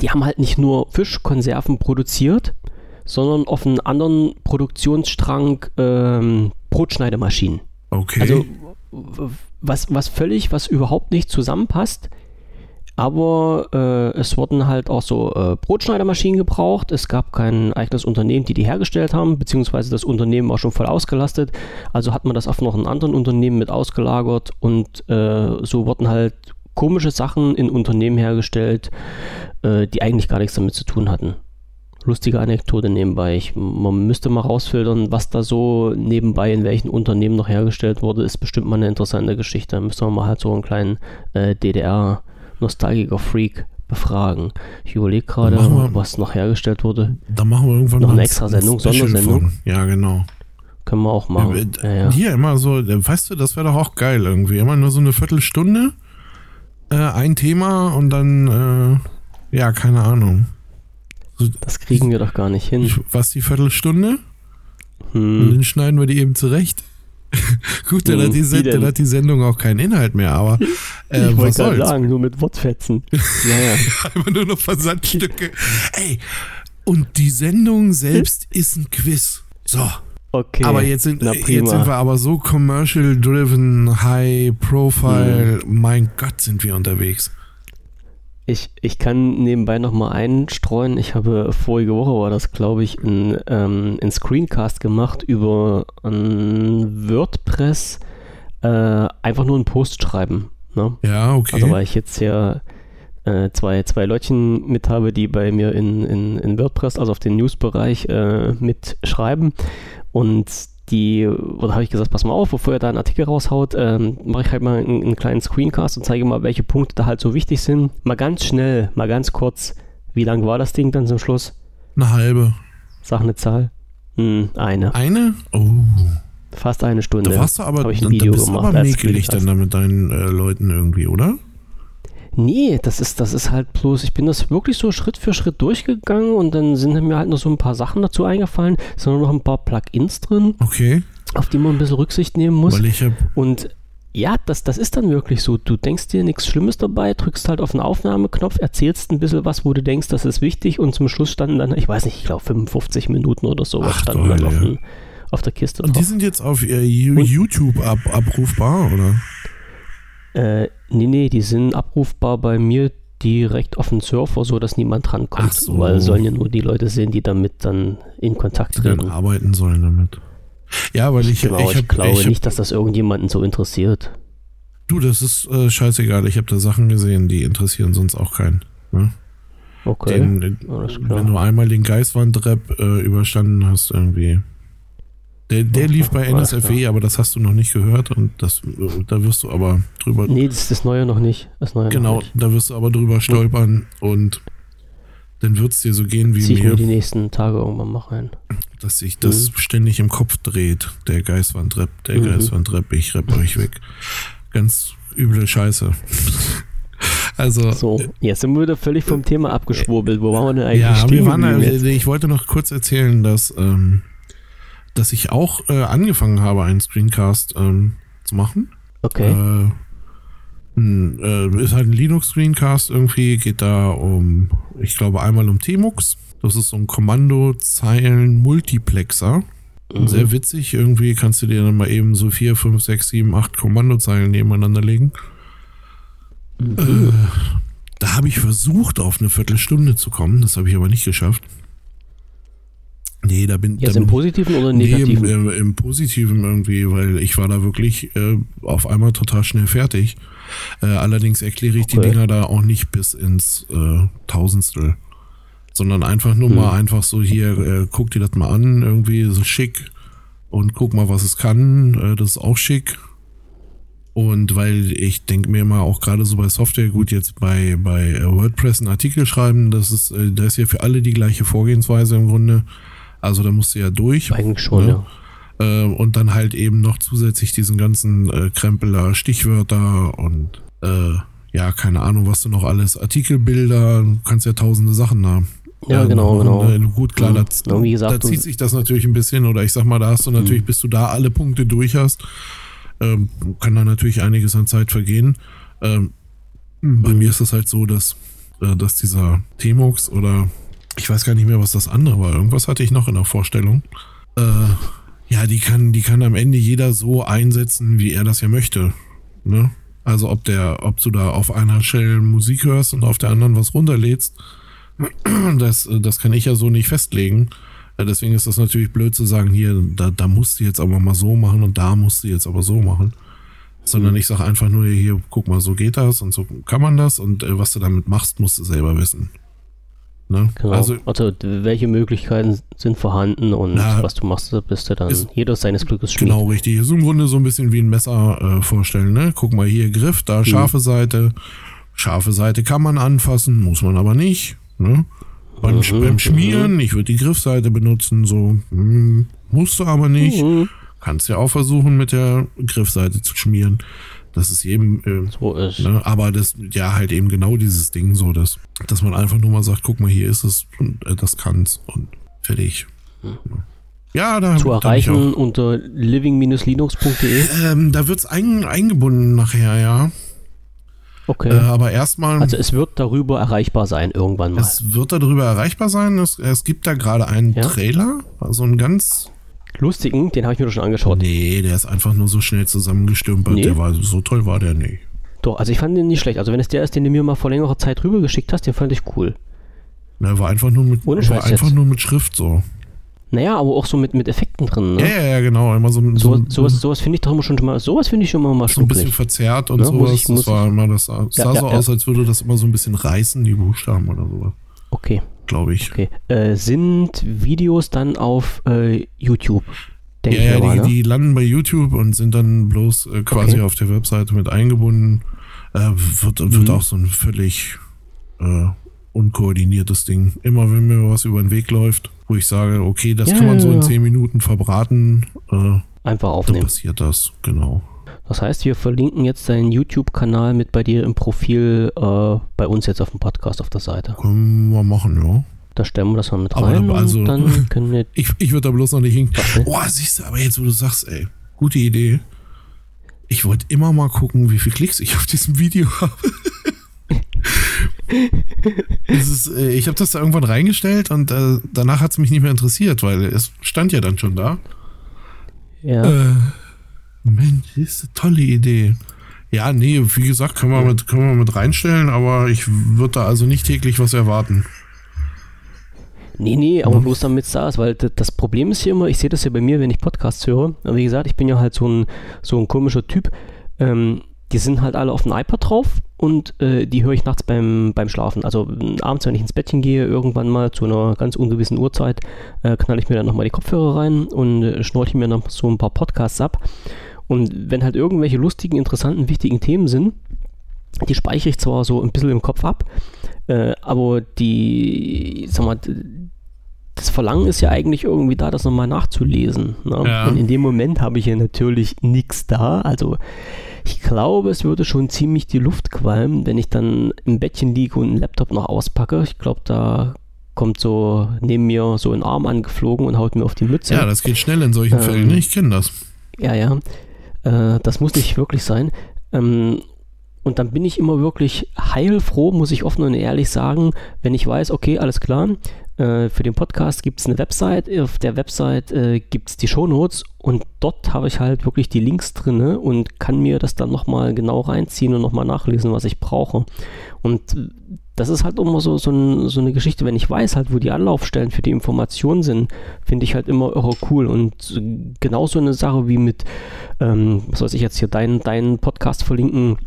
die haben halt nicht nur Fischkonserven produziert, sondern auf einem anderen Produktionsstrang ähm, Brotschneidemaschinen. Okay. Also was, was völlig, was überhaupt nicht zusammenpasst. Aber äh, es wurden halt auch so äh, Brotschneidermaschinen gebraucht. Es gab kein eigenes Unternehmen, die die hergestellt haben, beziehungsweise das Unternehmen war schon voll ausgelastet. Also hat man das auf noch einen anderen Unternehmen mit ausgelagert und äh, so wurden halt komische Sachen in Unternehmen hergestellt, äh, die eigentlich gar nichts damit zu tun hatten lustige Anekdote nebenbei. Ich, man müsste mal rausfiltern, was da so nebenbei in welchen Unternehmen noch hergestellt wurde. Ist bestimmt mal eine interessante Geschichte. Da müssen wir mal halt so einen kleinen äh, DDR-Nostalgiker-Freak befragen. Ich überlege gerade, was noch hergestellt wurde. Da machen wir irgendwann noch eine extra Sendung, Sondersendung. Ja, genau. Können wir auch machen. Ja, ja. Hier immer so, weißt du, das wäre doch auch geil irgendwie. Immer nur so eine Viertelstunde, äh, ein Thema und dann, äh, ja, keine Ahnung. Das kriegen wir doch gar nicht hin. Was, die Viertelstunde? Hm. Und dann schneiden wir die eben zurecht. Gut, dann, hm, hat die, dann, hat die, Sendung auch keinen Inhalt mehr, aber äh, ich wollte gerade sagen, nur mit Wortfetzen. ja, ja. Einfach nur noch Versandstücke. Ey, und die Sendung selbst ist ein Quiz. So. Okay. Aber jetzt sind, jetzt sind wir aber so commercial driven, high profile. Hm. Mein Gott, sind wir unterwegs. Ich, ich kann nebenbei nochmal einstreuen. Ich habe vorige Woche war das, glaube ich, ein, ähm, ein Screencast gemacht über ein WordPress. Äh, einfach nur einen Post schreiben. Ne? Ja, okay. Also weil ich jetzt ja äh, zwei, zwei Leutchen mit habe, die bei mir in, in, in WordPress, also auf den Newsbereich, äh, mitschreiben. Und die, oder habe ich gesagt, pass mal auf, bevor ihr da einen Artikel raushaut, ähm, mache ich halt mal einen, einen, kleinen Screencast und zeige mal, welche Punkte da halt so wichtig sind. Mal ganz schnell, mal ganz kurz. Wie lang war das Ding dann zum Schluss? Eine halbe. Sag eine Zahl. Hm, eine. Eine? Oh. Fast eine Stunde. Da warst du aber, ich ein Video da bist gemacht, aber mäkelig dann da mit deinen äh, Leuten irgendwie, oder? Nee, das ist, das ist halt bloß, ich bin das wirklich so Schritt für Schritt durchgegangen und dann sind mir halt noch so ein paar Sachen dazu eingefallen, sind noch ein paar Plugins drin, okay. auf die man ein bisschen Rücksicht nehmen muss. Weil ich hab und ja, das, das ist dann wirklich so. Du denkst dir nichts Schlimmes dabei, drückst halt auf den Aufnahmeknopf, erzählst ein bisschen was, wo du denkst, das ist wichtig und zum Schluss standen dann, ich weiß nicht, ich glaube 55 Minuten oder so, Ach, standen dann auf, den, auf der Kiste Und drauf. die sind jetzt auf äh, YouTube ab, abrufbar, oder? Äh, nee, nee, die sind abrufbar bei mir direkt auf den Surfer, so dass niemand rankommt. So. Weil sollen ja nur die Leute sehen, die damit dann in Kontakt Die dann treten. arbeiten sollen damit. Ja, weil ich, Genau, ich, ich, hab, glaube ich hab, nicht, dass das irgendjemanden so interessiert. Du, das ist äh, scheißegal. Ich habe da Sachen gesehen, die interessieren sonst auch keinen. Ne? Okay, Den, den, wenn du einmal den Geistwand-Rap äh, überstanden hast, irgendwie. Der, der lief bei NSFW, aber das hast du noch nicht gehört und das, äh, da wirst du aber drüber. Nee, das ist das Neue noch nicht. Das Neue genau, noch nicht. da wirst du aber drüber stolpern und dann wird es dir so gehen wie Zieh ich mir, mir die nächsten Tage irgendwann mal rein. dass sich das ständig im Kopf dreht. Der Geistwand-Rap, der Mhm. Geistwand-Rap, ich rapp euch weg. Ganz üble Scheiße. also, So, jetzt sind wir wieder völlig vom Thema abgeschwurbelt. Wo waren wir denn eigentlich Ja, stehen wir waren, äh, jetzt? ich wollte noch kurz erzählen, dass, ähm, dass ich auch äh, angefangen habe, einen Screencast ähm, zu machen. Okay, Äh, äh, ist halt ein Linux-Screencast irgendwie, geht da um, ich glaube, einmal um Tmux. Das ist so ein Kommandozeilen-Multiplexer. mhm. Sehr witzig, irgendwie kannst du dir dann mal eben so 4, 5, 6, 7, 8 Kommandozeilen nebeneinander legen. Mhm. Äh, da habe ich versucht, auf eine Viertelstunde zu kommen. Das habe ich aber nicht geschafft. Nee, da bin, Jetzt da im bin Positiven oder im Nee, im, Negativen? im, im Positiven irgendwie, weil ich war da wirklich äh, auf einmal total schnell fertig. Äh, allerdings erkläre ich die Okay. Dinger da auch nicht bis ins äh, Tausendstel, sondern einfach nur hm. mal einfach so hier, äh, guck dir das mal an, irgendwie so schick und guck mal, was es kann, äh, das ist auch schick. Und weil ich denke mir mal auch gerade so bei Software, gut, jetzt bei, bei äh, WordPress einen Artikel schreiben, das ist, äh, da ist ja für alle die gleiche Vorgehensweise im Grunde. Also da musst du ja durch. Eigentlich schon, ne? ja. Äh, und dann halt eben noch zusätzlich diesen ganzen äh, Krempeler Stichwörter und äh, ja, keine Ahnung, was du noch alles, Artikelbilder, du kannst ja tausende Sachen haben. Ja, genau, genau. Äh, gut, klar, ja, da, gesagt, da zieht sich das natürlich ein bisschen, oder ich sag mal, da hast du natürlich, mhm. bis du da alle Punkte durch hast, ähm, kann da natürlich einiges an Zeit vergehen. Ähm, bei mir ist es halt so, dass, äh, dass dieser T-Mux oder ich weiß gar nicht mehr, was das andere war. Irgendwas hatte ich noch in der Vorstellung. Äh, ja, die kann, die kann am Ende jeder so einsetzen, wie er das ja möchte. Ne? Also ob der, ob du da auf einer Shell Musik hörst und auf der anderen was runterlädst, das, das kann ich ja so nicht festlegen. Deswegen ist das natürlich blöd zu sagen, hier, da, da musst du jetzt aber mal so machen und da musst du jetzt aber so machen. Sondern ich sage einfach nur, hier, guck mal, so geht das und so kann man das und äh, was du damit machst, musst du selber wissen. Ne? Genau. Also, also, welche Möglichkeiten sind vorhanden und na, was du machst, bist du dann ist, jeder seines Glückes Schmied. Genau, richtig. Ist im Grunde so ein bisschen wie ein Messer äh, vorstellen. Ne? Guck mal hier, Griff, da mhm. scharfe mhm. Seite. Scharfe Seite kann man anfassen, muss man aber nicht. Ne? Beim, mhm, beim Schmieren, mhm. ich würde die Griffseite benutzen, so. Hm, musst du aber nicht. Mhm. Kannst ja auch versuchen, mit der Griffseite zu schmieren. Das ist eben, äh, so ist. Ne, aber das, ja, halt eben genau dieses Ding so, dass, dass man einfach nur mal sagt, guck mal, hier ist es und äh, das kann's und fertig. Hm. Ja, da Zu erreichen unter living-linux.de. Ähm, da wird's ein, eingebunden nachher, ja. Okay. Äh, aber erstmal. Also es wird darüber erreichbar sein, irgendwann mal. Es wird darüber erreichbar sein. Es, es gibt da gerade einen ja? Trailer, also ein ganz lustigen, den habe ich mir doch schon angeschaut. Nee, der ist einfach nur so schnell zusammengestümpert. Nee. Der war so toll war der nicht. Doch, also ich fand den nicht schlecht. Also wenn es der ist, den du mir mal vor längerer Zeit rübergeschickt hast, den fand ich cool. Na, war einfach nur mit, Ohne war einfach nur mit Schrift so. Naja, aber auch so mit, mit Effekten drin. Ne? Ja, ja, ja, genau. Immer so, so, so sowas, sowas finde ich doch immer schon mal, sowas finde ich schon mal, So ein bisschen verzerrt und ja, sowas. Ich, das war immer, das sah, ja, ja, so aus, als würde das immer so ein bisschen reißen, die Buchstaben oder sowas. Okay. Glaube ich. Okay. Äh, sind Videos dann auf äh, YouTube? ja, ja, mal, die, ne? die, landen bei YouTube und sind dann bloß äh, quasi okay. auf der Webseite mit eingebunden. Äh, wird, wird mhm. auch so ein völlig äh, unkoordiniertes Ding. Immer wenn mir was über den Weg läuft, wo ich sage, okay, das ja, kann man so in zehn Minuten verbraten, äh, einfach aufnehmen. Dann passiert das, genau. Das heißt, wir verlinken jetzt deinen YouTube-Kanal mit bei dir im Profil äh, bei uns jetzt auf dem Podcast auf der Seite. Können wir machen, ja. Da stellen wir das mal mit rein aber also, dann können wir. Ich, ich würde da bloß noch nicht hin. Oh, siehst du, aber jetzt, wo du sagst, ey, gute Idee. Ich wollte immer mal gucken, wie viele Klicks ich auf diesem Video habe. ist, äh, ich habe das da irgendwann reingestellt und äh, danach hat es mich nicht mehr interessiert, weil es stand ja dann schon da. Ja. Äh, Mensch, ist eine tolle Idee. Ja, nee, wie gesagt, können wir mit, können wir mit reinstellen, aber ich würde da also nicht täglich was erwarten. Nee, nee, aber mhm. bloß damit es da ist, weil das Problem ist hier immer, ich sehe das ja bei mir, wenn ich Podcasts höre. Wie gesagt, ich bin ja halt so ein, so ein komischer Typ. Ähm, die sind halt alle auf dem iPad drauf und äh, die höre ich nachts beim, beim Schlafen. Also abends, wenn ich ins Bettchen gehe, irgendwann mal zu einer ganz ungewissen Uhrzeit, äh, knall ich mir dann nochmal die Kopfhörer rein und äh, schnorche mir noch so ein paar Podcasts ab. Und wenn halt irgendwelche lustigen, interessanten, wichtigen Themen sind, die speichere ich zwar so ein bisschen im Kopf ab, äh, aber die, sag mal, das Verlangen ist ja eigentlich irgendwie da, das nochmal nachzulesen. Ne? Ja. Und in dem Moment habe ich ja natürlich nichts da. Also ich glaube, es würde schon ziemlich die Luft qualmen, wenn ich dann im Bettchen liege und einen Laptop noch auspacke. Ich glaube, da kommt so neben mir so ein Arm angeflogen und haut mir auf die Mütze. Ja, das geht schnell in solchen ähm, Fällen. Ne? Ich kenne das. Ja, ja. Äh, das muss nicht wirklich sein. Ähm, und dann bin ich immer wirklich heilfroh, muss ich offen und ehrlich sagen, wenn ich weiß, okay, alles klar, äh, für den Podcast gibt es eine Website, auf der Website äh, gibt es die Shownotes und dort habe ich halt wirklich die Links drin und kann mir das dann nochmal genau reinziehen und nochmal nachlesen, was ich brauche. Und das ist halt immer so, so, ein, so, eine Geschichte, wenn ich weiß halt, wo die Anlaufstellen für die Informationen sind, finde ich halt immer irre cool. Und genauso eine Sache wie mit, ähm, was weiß ich jetzt hier, deinen dein Podcast verlinken,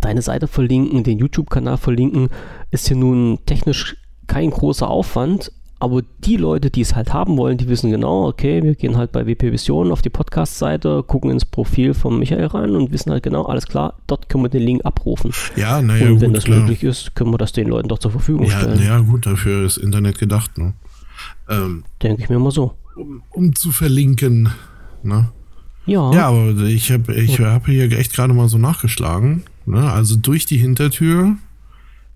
deine Seite verlinken, den YouTube-Kanal verlinken, ist hier nun technisch kein großer Aufwand, aber die Leute, die es halt haben wollen, die wissen genau, okay, wir gehen halt bei WP Vision auf die Podcast-Seite, gucken ins Profil von Michael rein und wissen halt genau, alles klar, dort können wir den Link abrufen. Ja, naja, und wenn gut, das klar. möglich ist, können wir das den Leuten doch zur Verfügung Ja, stellen. naja, gut, dafür ist Internet gedacht, ne? Ähm, Denke ich mir mal so. um, um zu verlinken, ne? Ja, Ja, aber ich habe ich hab hier echt gerade mal so nachgeschlagen. Ne? Also durch die Hintertür.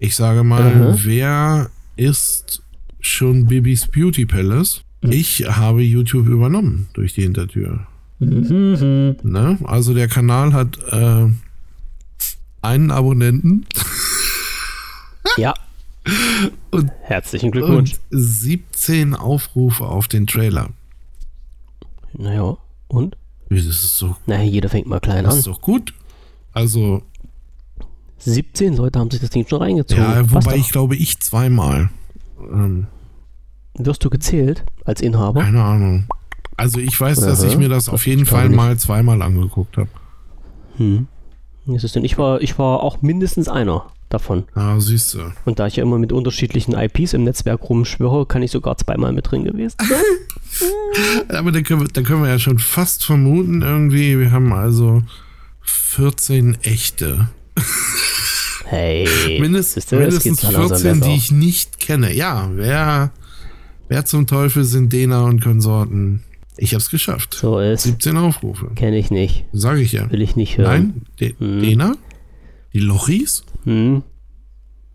Ich sage mal, Mhm. wer ist schon Bibis Beauty Palace? Mhm. Ich habe YouTube übernommen durch die Hintertür. Mhm. Ne? Also der Kanal hat äh, einen Abonnenten ja. Und- Herzlichen Glückwunsch. und 17 Aufrufe auf den Trailer. Naja, und? Das ist so, Naja, jeder fängt mal klein das an. ist doch gut. Also, 17 Leute haben sich das Ding schon reingezogen. ja, wobei ich glaube, ich zweimal. Ähm, Wirst du gezählt als Inhaber? Keine Ahnung. Also ich weiß, dass Aha. ich mir das auf jeden Fall nicht. mal zweimal angeguckt habe. Hm. Das ist denn, ich war, ich war auch mindestens einer davon. Ah, siehst du. Und da ich ja immer mit unterschiedlichen IPs im Netzwerk rumschwöre, kann ich sogar zweimal mit drin gewesen sein. Aber da können, wir, da können wir ja schon fast vermuten, irgendwie, wir haben also 14 echte. Hey. Mindest, mindestens geht so langsam 14, die ich nicht kenne. Ja, wer, wer zum Teufel sind Dena und Konsorten? Ich hab's geschafft. So ist. 17 Aufrufe. Kenne ich nicht. Sage ich ja. Will ich nicht hören. Nein? De Hm. Dena? Die Lochis? Hm.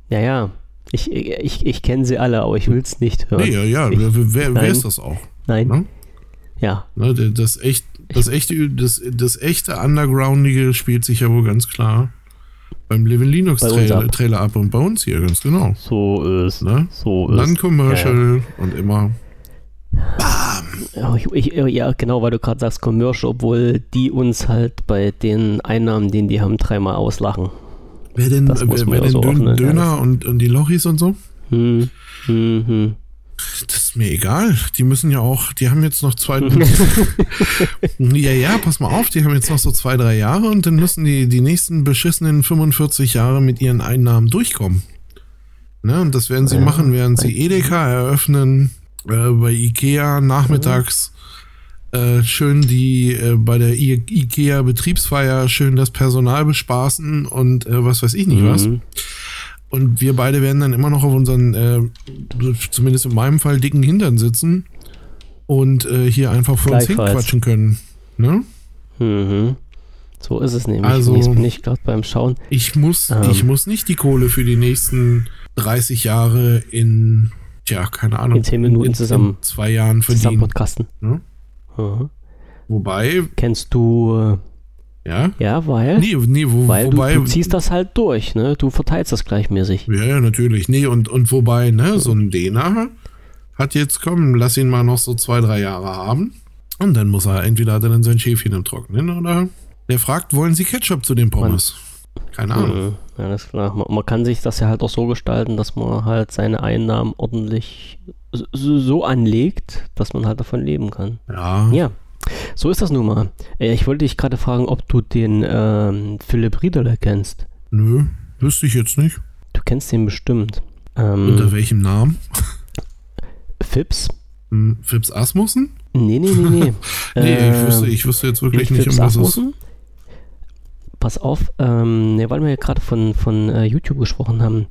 Ja, ja. Ich, ich, ich kenne sie alle, aber ich will es nicht hören. Nee, ja, ja. Ich, Wer, wer, wer ist das auch? nein. Ne? Ja. Ne, der- das, echt, das, echte, das, das echte Undergroundige spielt sich ja wohl ganz klar beim Living Linux Trailer, ab. Trailer ab und bei uns hier, ganz genau. So ist. Ne? So ist. Dann Commercial und immer. Ja, ich, ich, ja, genau, weil du gerade sagst Commercial, obwohl die uns halt bei den Einnahmen, den die haben, dreimal auslachen. Wer denn, wer, wer ja denn so Dön ne? Döner und, und die Lochis und so? Hm, hm, hm. Das ist mir egal. Die müssen ja auch, die haben jetzt noch zwei. ja, ja, pass mal auf, die haben jetzt noch so zwei, drei Jahre und dann müssen die die nächsten beschissenen 45 Jahre mit ihren Einnahmen durchkommen. Ne, und das werden sie machen, während sie Edeka eröffnen, äh, bei Ikea nachmittags äh, schön die äh, bei der I Ikea Betriebsfeier schön das Personal bespaßen und äh, was weiß ich nicht was. Und wir beide werden dann immer noch auf unseren, äh, zumindest in meinem Fall, dicken Hintern sitzen und äh, hier einfach vor uns hinquatschen können. Ne? Mhm. So ist es nämlich. Also- Jetzt bin ich gerade beim Schauen. Ich muss, Ähm. ich muss nicht die Kohle für die nächsten 30 Jahre in, tja, keine Ahnung, In 10 Minuten in, zusammen- in zwei Jahren Zusammen verdienen. podcasten. Ne? Mhm. Wobei, Kennst du, ja, ja, weil, nee, nee, wo, weil wobei, du, du ziehst das halt durch, ne? Du verteilst das gleichmäßig. ja, ja, natürlich, nee, und, und wobei, ne, so ein Dena hat jetzt, komm, lass ihn mal noch so zwei, drei Jahre haben und dann muss er, entweder hat er dann sein Schäfchen im Trocknen oder der fragt, wollen Sie Ketchup zu den Pommes? Keine Ahnung. Mhm. Ja, alles klar. Man, man kann sich das ja halt auch so gestalten, dass man halt seine Einnahmen ordentlich so, so anlegt, dass man halt davon leben kann. Ja, Ja, so ist das nun mal. Äh, Ich wollte dich gerade fragen, ob du den ähm, Philipp Riederle kennst. nö, wüsste ich jetzt nicht. Du kennst den bestimmt. Ähm, Unter welchem Namen? Fips? Hm, Fips Asmussen? Nee, nee, nee, nee. Nee, ich, Ähm, wüsste, ich wüsste jetzt wirklich nicht, um was es Asmussen? Pass auf, ähm, ne, weil wir ja gerade von, von äh, YouTube gesprochen haben.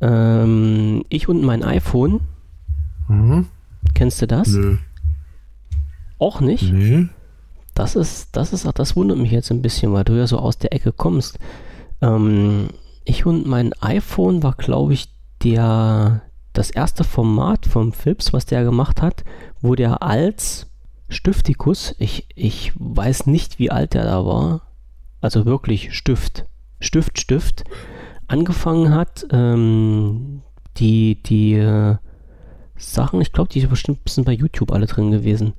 Ähm, ich und mein iPhone, Mhm. kennst du das? Nö. Auch nicht? Nee. Das ist, das ist, das wundert mich jetzt ein bisschen, weil du ja so aus der Ecke kommst. Ähm, ich und mein iPhone war, glaube ich, der, das erste Format vom Philips, was der gemacht hat, wo der als Stiftikus, ich, ich weiß nicht, wie alt der da war, also wirklich Stift, Stift, Stift, angefangen hat, ähm, die, die äh, Sachen, ich glaube, die sind bestimmt bisschen bei YouTube alle drin gewesen,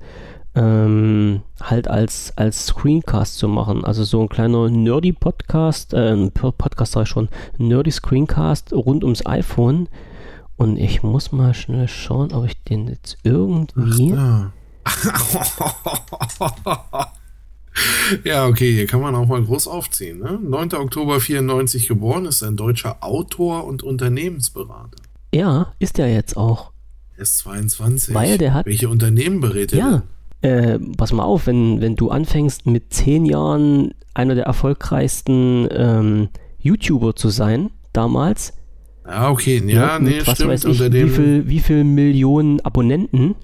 ähm, halt als, als Screencast zu machen. Also so ein kleiner Nerdy-Podcast, äh, ein Po- Podcast sag ich schon, Nerdy-Screencast rund ums iPhone. Und ich muss mal schnell schauen, ob ich den jetzt irgendwie. Ja. ja, okay, hier kann man auch mal groß aufziehen. Ne? 9. Oktober 94 geboren, ist ein deutscher Autor und Unternehmensberater. Ja, ist er jetzt auch. Er ist 22. Weil der hat. Welche Unternehmen berät er? Ja. Äh, pass mal auf, wenn, wenn du anfängst mit zehn Jahren einer der erfolgreichsten ähm, YouTuber zu sein, damals. Ja, okay, ja, mit, nee, was stimmt. weiß ich, unter wie dem, viel, wie viel Millionen Abonnenten,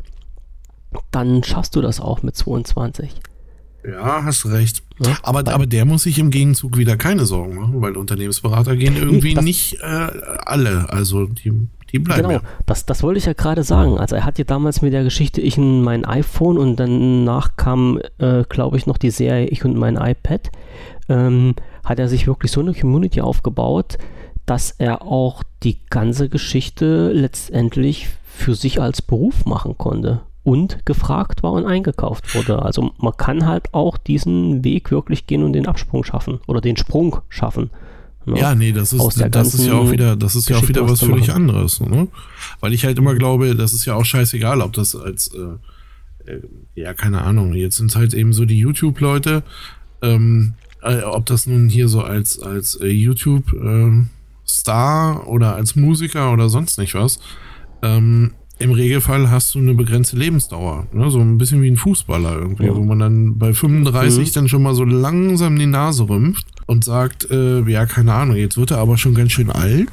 dann schaffst du das auch mit 22. Ja, hast recht. Ja, aber, weil- aber der muss sich im Gegenzug wieder keine Sorgen machen, weil Unternehmensberater gehen irgendwie nicht äh, alle. Also die, die bleiben Genau, ja. das, das wollte ich ja gerade sagen. Also er hat ja damals mit der Geschichte Ich und mein iPhone und danach kam, äh, glaube ich, noch die Serie Ich und mein iPad. Ähm, hat er sich wirklich so eine Community aufgebaut, dass er auch die ganze Geschichte letztendlich für sich als Beruf machen konnte und gefragt war und eingekauft wurde. Also man kann halt auch diesen Weg wirklich gehen und den Absprung schaffen oder den Sprung schaffen. Ne? Ja, nee, das ist, das ist ja auch wieder, das ist ja auch wieder was völlig anderes, ne? Weil ich halt immer glaube, das ist ja auch scheißegal, ob das als, äh, äh, ja, keine Ahnung, jetzt sind halt eben so die YouTube-Leute, ähm, äh, ob das nun hier so als, als äh, YouTube-Star oder als Musiker oder sonst nicht was, ähm, im Regelfall hast du eine begrenzte Lebensdauer, ne? so ein bisschen wie ein Fußballer irgendwie, Ja. wo man dann bei 35 Mhm. dann schon mal so langsam die Nase rümpft und sagt, äh, ja, keine Ahnung, jetzt wird er aber schon ganz schön alt.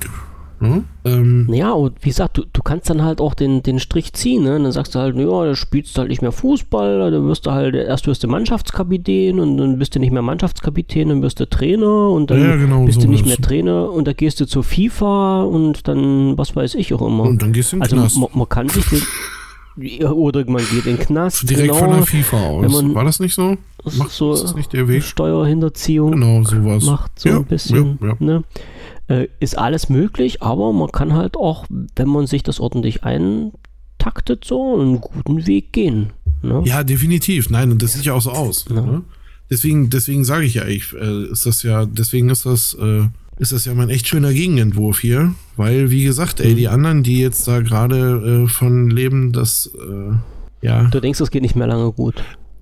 Ne? Ähm, Ja, und wie gesagt, du, du kannst dann halt auch den, den Strich ziehen, ne? Dann sagst du halt, ja, da spielst du halt nicht mehr Fußball, dann wirst du halt, erst wirst du Mannschaftskapitän und dann bist du nicht mehr Mannschaftskapitän, dann wirst du Trainer und dann Ja, genau, bist du sowas. nicht mehr Trainer und da gehst du zur FIFA und dann, was weiß ich auch immer. und dann gehst du in den also man, man kann sich den, oder man geht in den Knast, Direkt genau, von der FIFA aus. Man- War das nicht so? Macht, ist so ist das nicht der Weg? Steuerhinterziehung Genau, sowas. macht so Ja, ein bisschen. ja, ja. Ne? Äh, ist alles möglich, aber man kann halt auch, wenn man sich das ordentlich eintaktet, so einen guten Weg gehen. Ne? Ja, definitiv. Nein, und das sieht ja auch so aus. Ne? Deswegen, deswegen sage ich ja, ich, äh, ist das ja, deswegen ist das, äh, ist das ja mal ein echt schöner Gegenentwurf hier, weil, wie gesagt, ey, Mhm. die anderen, die jetzt da gerade äh, von leben, das, äh, ja, Du denkst, das geht nicht mehr lange gut.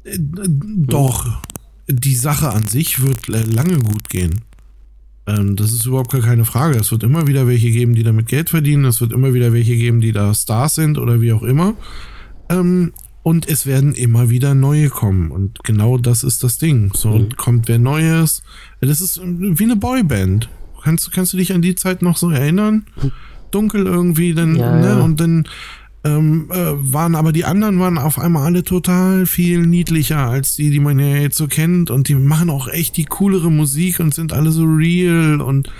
äh, doch, die Sache an sich wird äh, lange gut gehen. Ähm, das ist überhaupt gar keine Frage. Es wird immer wieder welche geben, die damit Geld verdienen. Es wird immer wieder welche geben, die da Stars sind oder wie auch immer. Ähm, und es werden immer wieder neue kommen. Und genau das ist das Ding. So Mhm. kommt wer Neues. Das ist wie eine Boyband. Kannst, kannst du dich an die Zeit noch so erinnern? Dunkel irgendwie, dann, Ja, ne? ja. Und dann ähm, äh, waren aber die anderen waren auf einmal alle total viel niedlicher als die, die man ja jetzt so kennt. Und die machen auch echt die coolere Musik und sind alle so real und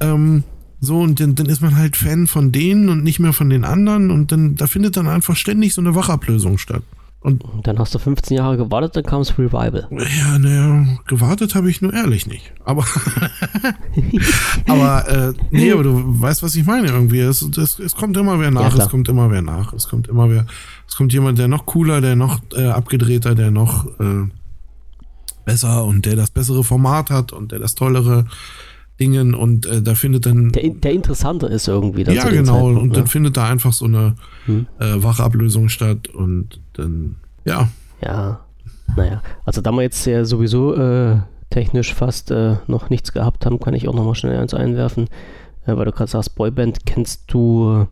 ähm, so, und dann, dann ist man halt Fan von denen und nicht mehr von den anderen und dann, da findet dann einfach ständig so eine Wachablösung statt. Und dann hast du 15 Jahre gewartet, dann kam das Revival. ja, naja, gewartet habe ich nur ehrlich nicht. Aber, aber, äh, nee, aber du weißt, was ich meine irgendwie. Es, es, es kommt immer wer nach, klar. es kommt immer wer nach. Es kommt immer wer, es kommt jemand, der noch cooler, der noch äh, abgedrehter, der noch äh, besser und der das bessere Format hat und der das tollere Dingen und äh, da findet dann Der, der interessanter ist irgendwie. dann ja, genau. Und ne? dann findet da einfach so eine Hm. äh, Wachablösung statt und dann, ja. Ja, naja. Also da wir jetzt ja sowieso äh, technisch fast äh, noch nichts gehabt haben, kann ich auch nochmal schnell eins einwerfen. Äh, weil du gerade sagst, Boyband, kennst du,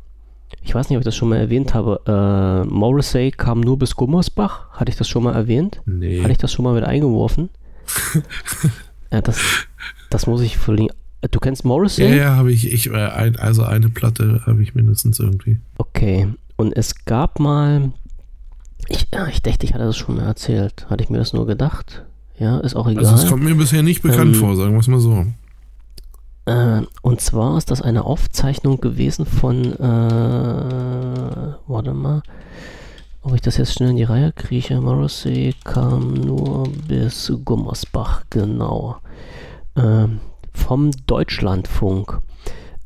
ich weiß nicht, ob ich das schon mal erwähnt habe, äh, Morrissey kam nur bis Gummersbach. Hatte ich das schon mal erwähnt? Nee. Hatte ich das schon mal mit eingeworfen? ja, das, das muss ich verlinken. Du kennst Morrissey? Ja, ja, habe ich, ich äh, also eine Platte habe ich mindestens irgendwie. Okay. Und es gab mal. Ich, ja, ich dachte, ich hatte das schon mal erzählt. Hatte ich mir das nur gedacht? Ja, ist auch egal. Also es kommt mir bisher nicht bekannt Ähm, vor, sagen wir es mal so. Äh, und zwar ist das eine Aufzeichnung gewesen von, äh, warte mal, ob ich das jetzt schnell in die Reihe kriege. Morrissey kam nur bis Gummersbach, genau. Ähm, vom Deutschlandfunk.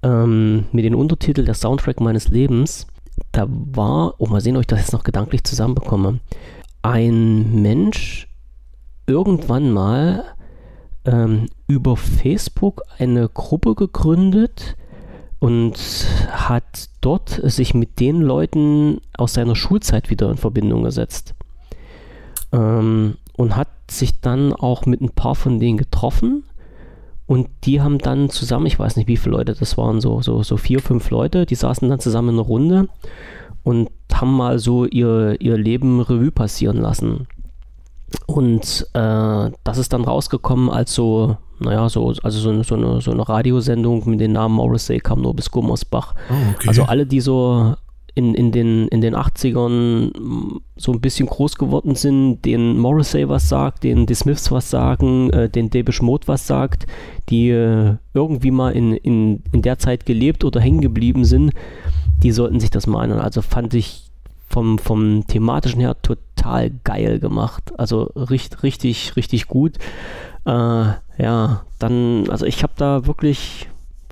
Ähm, mit dem Untertitel Der Soundtrack meines Lebens. Da war, oh mal sehen, ob ich das jetzt noch gedanklich zusammenbekomme. Ein Mensch irgendwann mal ähm, über Facebook eine Gruppe gegründet und hat dort sich mit den Leuten aus seiner Schulzeit wieder in Verbindung gesetzt. Ähm, und hat sich dann auch mit ein paar von denen getroffen Und die haben dann zusammen, ich weiß nicht, wie viele Leute das waren, so, so, so vier, fünf Leute, die saßen dann zusammen in einer Runde und haben mal so ihr, ihr Leben Revue passieren lassen. Und äh, das ist dann rausgekommen als so, naja, so, also so, so, eine, so eine Radiosendung mit dem Namen Morrissey kam nur bis Gummersbach. Oh, okay. Also alle, die so in, in, den, in den 80ern so ein bisschen groß geworden sind, den Morrissey was sagt, den die Smiths was sagen, äh, den Debish Mode was sagt, die äh, irgendwie mal in, in, in der Zeit gelebt oder hängen geblieben sind, die sollten sich das mal anhören. Also fand ich vom, vom thematischen her total geil gemacht. Also richtig, richtig, richtig gut. Äh, ja, dann, also ich habe da wirklich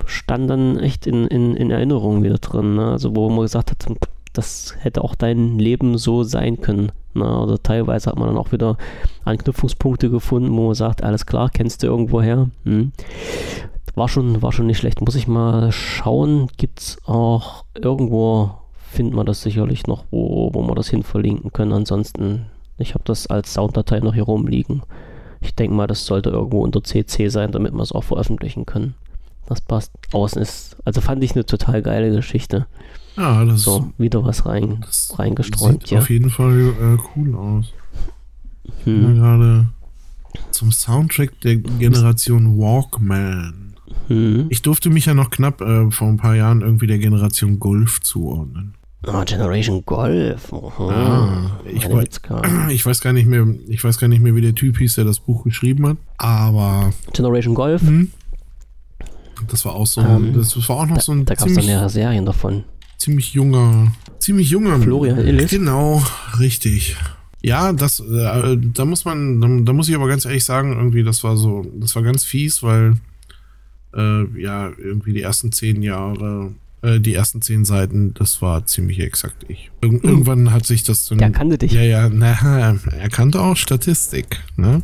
stand dann echt in, in, in Erinnerung wieder drin. Ne? Also wo man gesagt hat, das hätte auch dein Leben so sein können. Ne? Oder teilweise hat man dann auch wieder Anknüpfungspunkte gefunden, wo man sagt, alles klar, kennst du irgendwoher. Hm. War schon, war schon nicht schlecht. Muss ich mal schauen. Gibt es auch irgendwo, findet man das sicherlich noch, wo, wo wir das hin verlinken können. Ansonsten, ich habe das als Sounddatei noch hier rumliegen. Ich denke mal, das sollte irgendwo unter CC sein, damit wir es auch veröffentlichen können. Das passt. Außen ist, also fand ich eine total geile Geschichte. Ja, das so, wieder was rein, das reingestreut. sieht Ja. auf jeden Fall äh, cool aus. Hm. Gerade zum Soundtrack der Generation Walkman. Hm. Ich durfte mich ja noch knapp äh, vor ein paar Jahren irgendwie der Generation Golf zuordnen. Ah, Generation Golf. Oh, Ah, ich woll- Witzka. Ich weiß gar nicht mehr, ich weiß gar nicht mehr, wie der Typ hieß, der das Buch geschrieben hat. Aber Generation Golf. hm, das war auch so, Ähm, das war auch noch Da, so ein da gab es dann mehrere Serien davon. ziemlich junger, ziemlich junger Florian Illis? Genau, richtig. Ja, das, äh, da muss man, da, da muss ich aber ganz ehrlich sagen, irgendwie, das war so, das war ganz fies, weil äh, ja, irgendwie die ersten zehn Jahre, äh, die ersten zehn Seiten, das war ziemlich exakt ich. Ir irgendwann hat sich das dann. Der kannte dich. Ja, ja, na, er kannte auch Statistik, ne?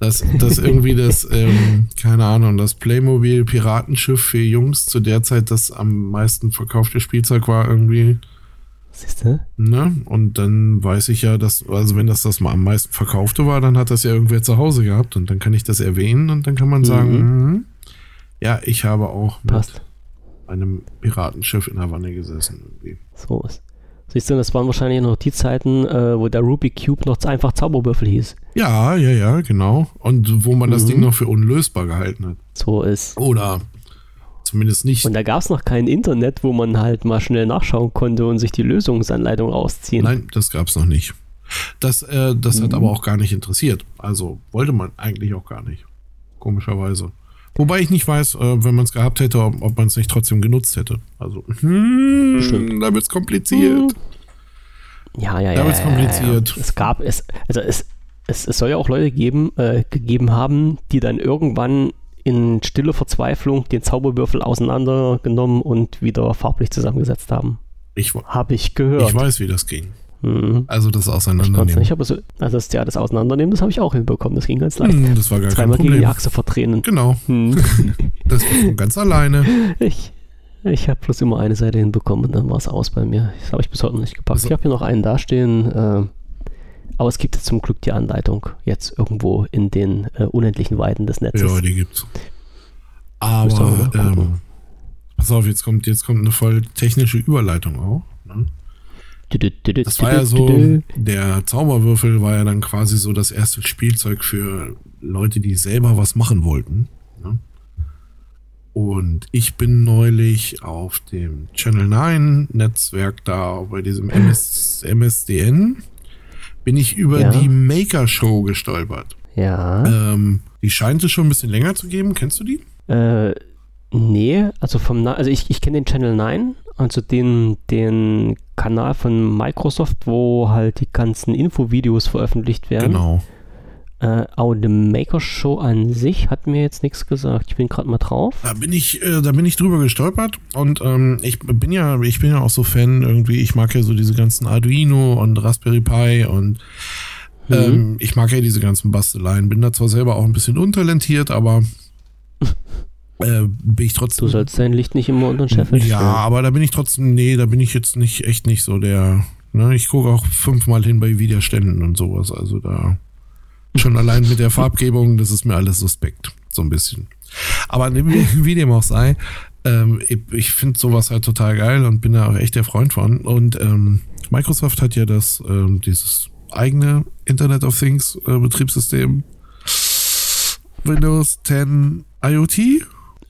Dass, dass irgendwie das, ähm, keine Ahnung, das Playmobil Piratenschiff für Jungs zu der Zeit das am meisten verkaufte Spielzeug war irgendwie, Siehst du? ne? Und dann weiß ich ja, dass, also wenn das das mal am meisten verkaufte war, dann hat das ja irgendwer zu Hause gehabt und dann kann ich das erwähnen und dann kann man sagen, mhm. ja, ich habe auch Passt. Einem Piratenschiff in der Wanne gesessen irgendwie. So ist. Siehst du, das waren wahrscheinlich noch die Zeiten, äh, wo der Rubik Cube noch einfach Zauberwürfel hieß. Ja, ja, ja, genau. Und wo man das Mhm. Ding noch für unlösbar gehalten hat. So ist. Oder zumindest nicht. Und da gab es noch kein Internet, wo man halt mal schnell nachschauen konnte und sich die Lösungsanleitung rausziehen. Nein, das gab's noch nicht. Das, äh, das hat Mhm. aber auch gar nicht interessiert. Also wollte man eigentlich auch gar nicht. Komischerweise. Wobei ich nicht weiß, äh, wenn man es gehabt hätte, ob, ob man es nicht trotzdem genutzt hätte. Also, hm, Bestimmt. da wird's kompliziert. Ja, ja, ja. Da wird's ja, ja, ja. kompliziert. Es gab es, also es, es, es soll ja auch Leute geben, äh, gegeben haben, die dann irgendwann in stille Verzweiflung den Zauberwürfel auseinandergenommen und wieder farblich zusammengesetzt haben. Ich, Habe ich gehört. ich weiß, wie das ging. Mhm. Also das Ich Auseinandernehmen. nicht, aber so, also das, ja, das Auseinandernehmen, das habe ich auch hinbekommen. Das ging ganz leicht. Hm, das war gar kein Zweimal gegen die Problem. Achse vertränen. Genau, Hm. das war von ganz alleine. Ich, ich habe bloß immer eine Seite hinbekommen und dann war es aus bei mir. Das habe ich bis heute noch nicht gepackt. Also- ich habe hier noch einen dastehen, äh, aber es gibt jetzt zum Glück die Anleitung jetzt irgendwo in den äh, unendlichen Weiten des Netzes. Ja, die gibt's. Aber, ähm, pass auf, jetzt kommt, jetzt kommt eine voll technische Überleitung auch. Ne? Das war ja so, der Zauberwürfel war ja dann quasi so das erste Spielzeug für Leute, die selber was machen wollten. Ne? Und ich bin neulich auf dem Channel 9 Netzwerk da bei diesem MS, MSDN bin ich über Ja. die Maker Show gestolpert. Ja. Ähm, die scheint es schon ein bisschen länger zu geben. Kennst du die? Äh, nee, also vom Na also ich, ich kenne den Channel 9, also den, den Kanal von Microsoft, wo halt die ganzen Infovideos veröffentlicht werden. Genau. Äh, aber die Maker Show an sich hat mir jetzt nichts gesagt. Ich bin gerade mal drauf. Da bin ich, äh, da bin ich drüber gestolpert und ähm, ich bin ja, ich bin ja auch so Fan irgendwie. Ich mag ja so diese ganzen Arduino und Raspberry Pi und Mhm. ähm, ich mag ja diese ganzen Basteleien. Bin da zwar selber auch ein bisschen untalentiert, aber äh, bin ich Du trotzdem. sollst dein Licht nicht immer unter den Scheffel ja, stellen. aber da bin ich trotzdem, nee, da bin ich jetzt nicht echt nicht so der. Ne, ich gucke auch fünfmal hin bei Widerständen und sowas. Also da schon allein mit der Farbgebung, das ist mir alles suspekt, so ein bisschen. Aber wie dem auch sei, ähm, ich, ich finde sowas halt total geil und bin da auch echt der Freund von. Und ähm, Microsoft hat ja das, ähm, dieses eigene Internet of Things äh, Betriebssystem Windows 10 IoT.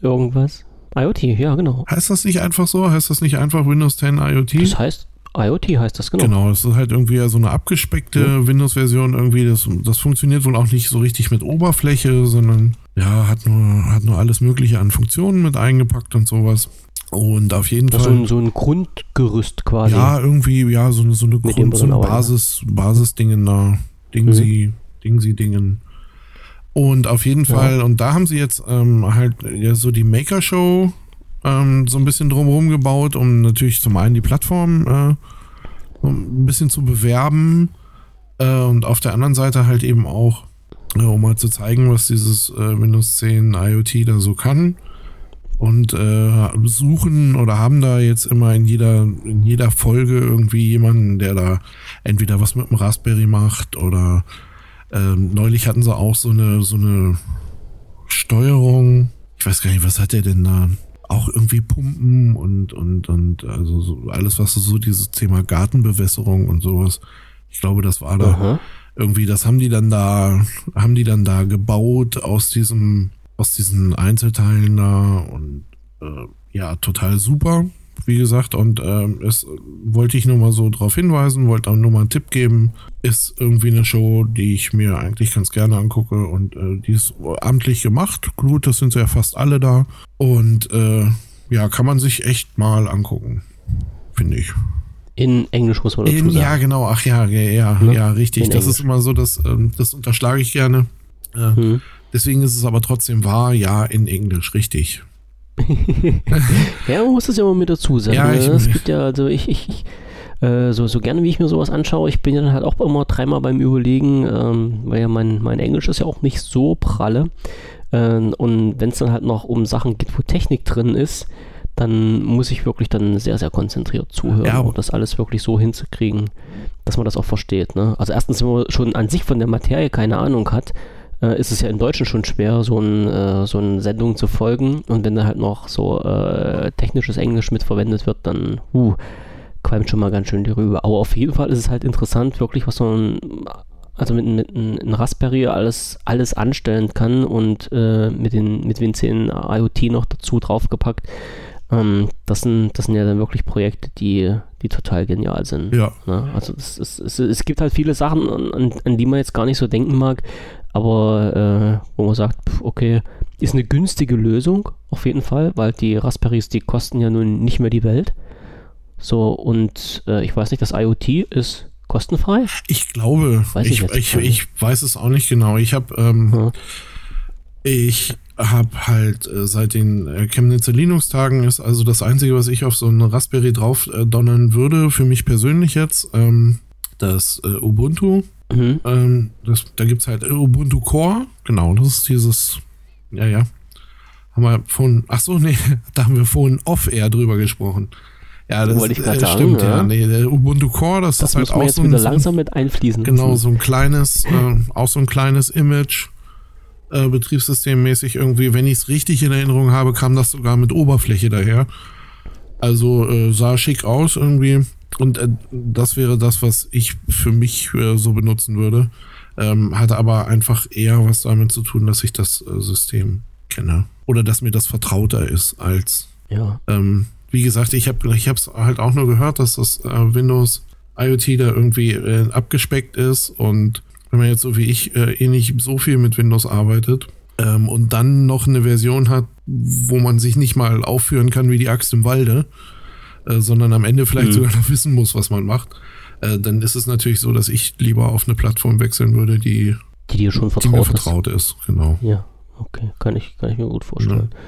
Irgendwas. IoT, ja, genau. Heißt das nicht einfach so? Heißt das nicht einfach Windows 10 IoT? Das heißt, IoT heißt das, genau. Genau, es ist halt irgendwie so eine abgespeckte ja. Windows-Version irgendwie. Das, das funktioniert wohl auch nicht so richtig mit Oberfläche, sondern ja, hat nur, hat nur alles Mögliche an Funktionen mit eingepackt und sowas. Und auf jeden das Fall. So ein, so ein Grundgerüst quasi. Ja, irgendwie, ja, so, so eine Grund, so ein Basis, Basisdingen da. Ding mhm. sie, Ding sie, Dingen. Und auf jeden ja. Fall, und da haben sie jetzt ähm, halt ja, so die Maker Show ähm, so ein bisschen drumherum gebaut, um natürlich zum einen die Plattform äh, ein bisschen zu bewerben äh, und auf der anderen Seite halt eben auch, äh, um mal zu zeigen, was dieses äh, Windows 10 IoT da so kann. Und äh, suchen oder haben da jetzt immer in jeder, in jeder Folge irgendwie jemanden, der da entweder was mit dem Raspberry macht oder ähm, neulich hatten sie auch so eine, so eine Steuerung. Ich weiß gar nicht, was hat der denn da? Auch irgendwie Pumpen und, und, und also so alles, was so dieses Thema Gartenbewässerung und sowas. Ich glaube, das war da Aha. irgendwie, das haben die dann da, haben die dann da gebaut aus diesem, aus diesen Einzelteilen da und äh, ja, total super wie gesagt, und ähm, es wollte ich nur mal so drauf hinweisen, wollte auch nur mal einen Tipp geben. Ist irgendwie eine Show, die ich mir eigentlich ganz gerne angucke und äh, die ist amtlich gemacht. Gut, das sind ja fast alle da. Und äh, ja, kann man sich echt mal angucken, finde ich. In Englisch muss man dazu In, sagen. Ja, genau. Ach ja, ja, ja, ne? ja richtig. In das Englisch. ist immer so, dass, ähm, das unterschlage ich gerne. Äh, hm. Deswegen ist es aber trotzdem wahr, ja, in Englisch, richtig. ja, man muss das ja immer mit dazu sagen. Ja, ne? ich, es gibt ja, also ich, ich, ich äh, so, so gerne wie ich mir sowas anschaue, ich bin ja dann halt auch immer dreimal beim Überlegen, ähm, weil ja mein, mein Englisch ist ja auch nicht so pralle. Ähm, und wenn es dann halt noch um Sachen geht, wo Technik drin ist, dann muss ich wirklich dann sehr, sehr konzentriert zuhören, ja, um das alles wirklich so hinzukriegen, dass man das auch versteht. Ne? Also erstens, wenn man schon an sich von der Materie keine Ahnung hat, äh, ist es ja im Deutschen schon schwer, so, ein, äh, so eine Sendung zu folgen. Und wenn da halt noch so äh, technisches Englisch mitverwendet wird, dann uh, qualmt schon mal ganz schön die Rübe. Aber auf jeden Fall ist es halt interessant, wirklich, was so ein also mit, mit einem Raspberry alles, alles anstellen kann und äh, mit den mit Win 10 IoT noch dazu draufgepackt. Ähm, das, sind, das sind ja dann wirklich Projekte, die, die total genial sind. Ja. Ne? Also es, es, es, es, gibt halt viele Sachen, an, an, die man jetzt gar nicht so denken mag, aber äh, wo man sagt, okay, ist eine günstige Lösung auf jeden Fall, weil die Raspberries, die kosten ja nun nicht mehr die Welt. So, und äh, ich weiß nicht, das IoT ist kostenfrei? Ich glaube, weiß ich, ich, ich, ich, weiß es auch nicht genau. Ich habe ähm, ja. ich habe halt äh, seit den äh, Chemnitzer Linux-Tagen ist also das Einzige, was ich auf so eine Raspberry drauf äh, donnern würde, für mich persönlich jetzt, ähm, das äh, Ubuntu Mhm. Ähm, das, da gibt es halt Ubuntu Core, genau, das ist dieses, ja, ja. Haben wir von, ach so, nee, da haben wir vorhin off-air drüber gesprochen. Ja, das Wollte ich äh, stimmt, sagen, ja. Nee, der Ubuntu Core, das, das ist halt auch so ein, langsam mit einfließen. Genau, so ein kleines, äh, auch so ein kleines Image, äh, betriebssystemmäßig irgendwie. Wenn ich es richtig in Erinnerung habe, kam das sogar mit Oberfläche daher. Also äh, sah schick aus irgendwie. Und äh, das wäre das, was ich für mich äh, so benutzen würde. Ähm, hatte aber einfach eher was damit zu tun, dass ich das äh, System kenne. Oder dass mir das vertrauter ist als. Ja. Ähm, wie gesagt, ich habe ich es halt auch nur gehört, dass das äh, Windows IoT da irgendwie äh, abgespeckt ist. Und wenn man jetzt so wie ich äh, eh nicht so viel mit Windows arbeitet ähm, und dann noch eine Version hat, wo man sich nicht mal aufführen kann wie die Axt im Walde, äh, sondern am Ende vielleicht mhm. sogar noch wissen muss, was man macht, äh, dann ist es natürlich so, dass ich lieber auf eine Plattform wechseln würde, die, die dir schon vertraut, die mir vertraut ist. ist. Genau. Ja, okay, kann ich, kann ich mir gut vorstellen. Ja.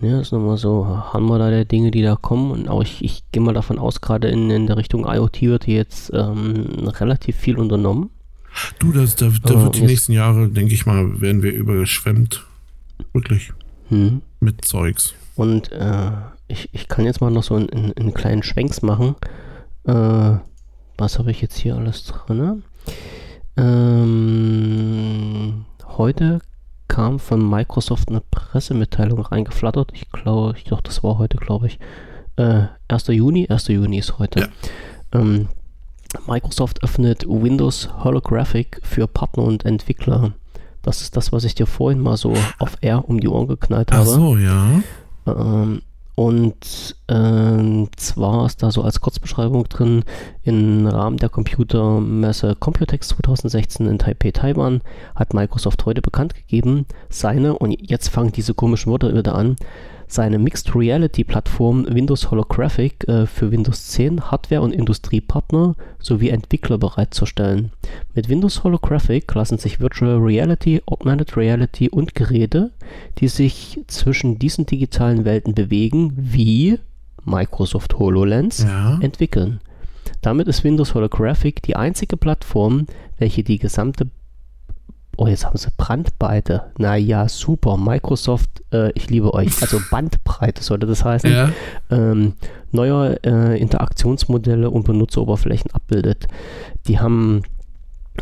Ja, ist nochmal so, haben wir da der Dinge, die da kommen. Und auch ich, ich gehe mal davon aus, gerade in, in der Richtung IoT wird jetzt ähm, relativ viel unternommen. Du, das, da, da wird die nächsten Jahre, denke ich mal, werden wir überschwemmt. Wirklich. Hm. Mit Zeugs. Und äh, ich, ich kann jetzt mal noch so einen, einen kleinen Schwenks machen. Äh, was habe ich jetzt hier alles drin? Ähm, heute kam von Microsoft eine Pressemitteilung reingeflattert. Ich glaube, ich doch, das war heute, glaube ich. Äh, 1. Juni, 1. Juni ist heute. Ja. Ähm, Microsoft öffnet Windows Holographic für Partner und Entwickler. Das ist das, was ich dir vorhin mal so auf R um die Ohren geknallt habe. Ach so, ja. Ähm, und äh, zwar ist da so als Kurzbeschreibung drin, im Rahmen der Computermesse Computex 2016 in Taipei, Taiwan, hat Microsoft heute bekannt gegeben, seine, und jetzt fangen diese komischen Worte wieder an, seine Mixed Reality Plattform Windows Holographic äh, für Windows 10 Hardware- und Industriepartner sowie Entwickler bereitzustellen. Mit Windows Holographic lassen sich Virtual Reality, Augmented Reality und Geräte, die sich zwischen diesen digitalen Welten bewegen, wie Microsoft HoloLens, ja. entwickeln. Damit ist Windows Holographic die einzige Plattform, welche die gesamte Oh, jetzt haben sie Brandweite. Naja, super. Microsoft, äh, ich liebe euch. Also Bandbreite sollte das heißen. Ja. Ähm, neue äh, Interaktionsmodelle und Benutzeroberflächen abbildet. Die haben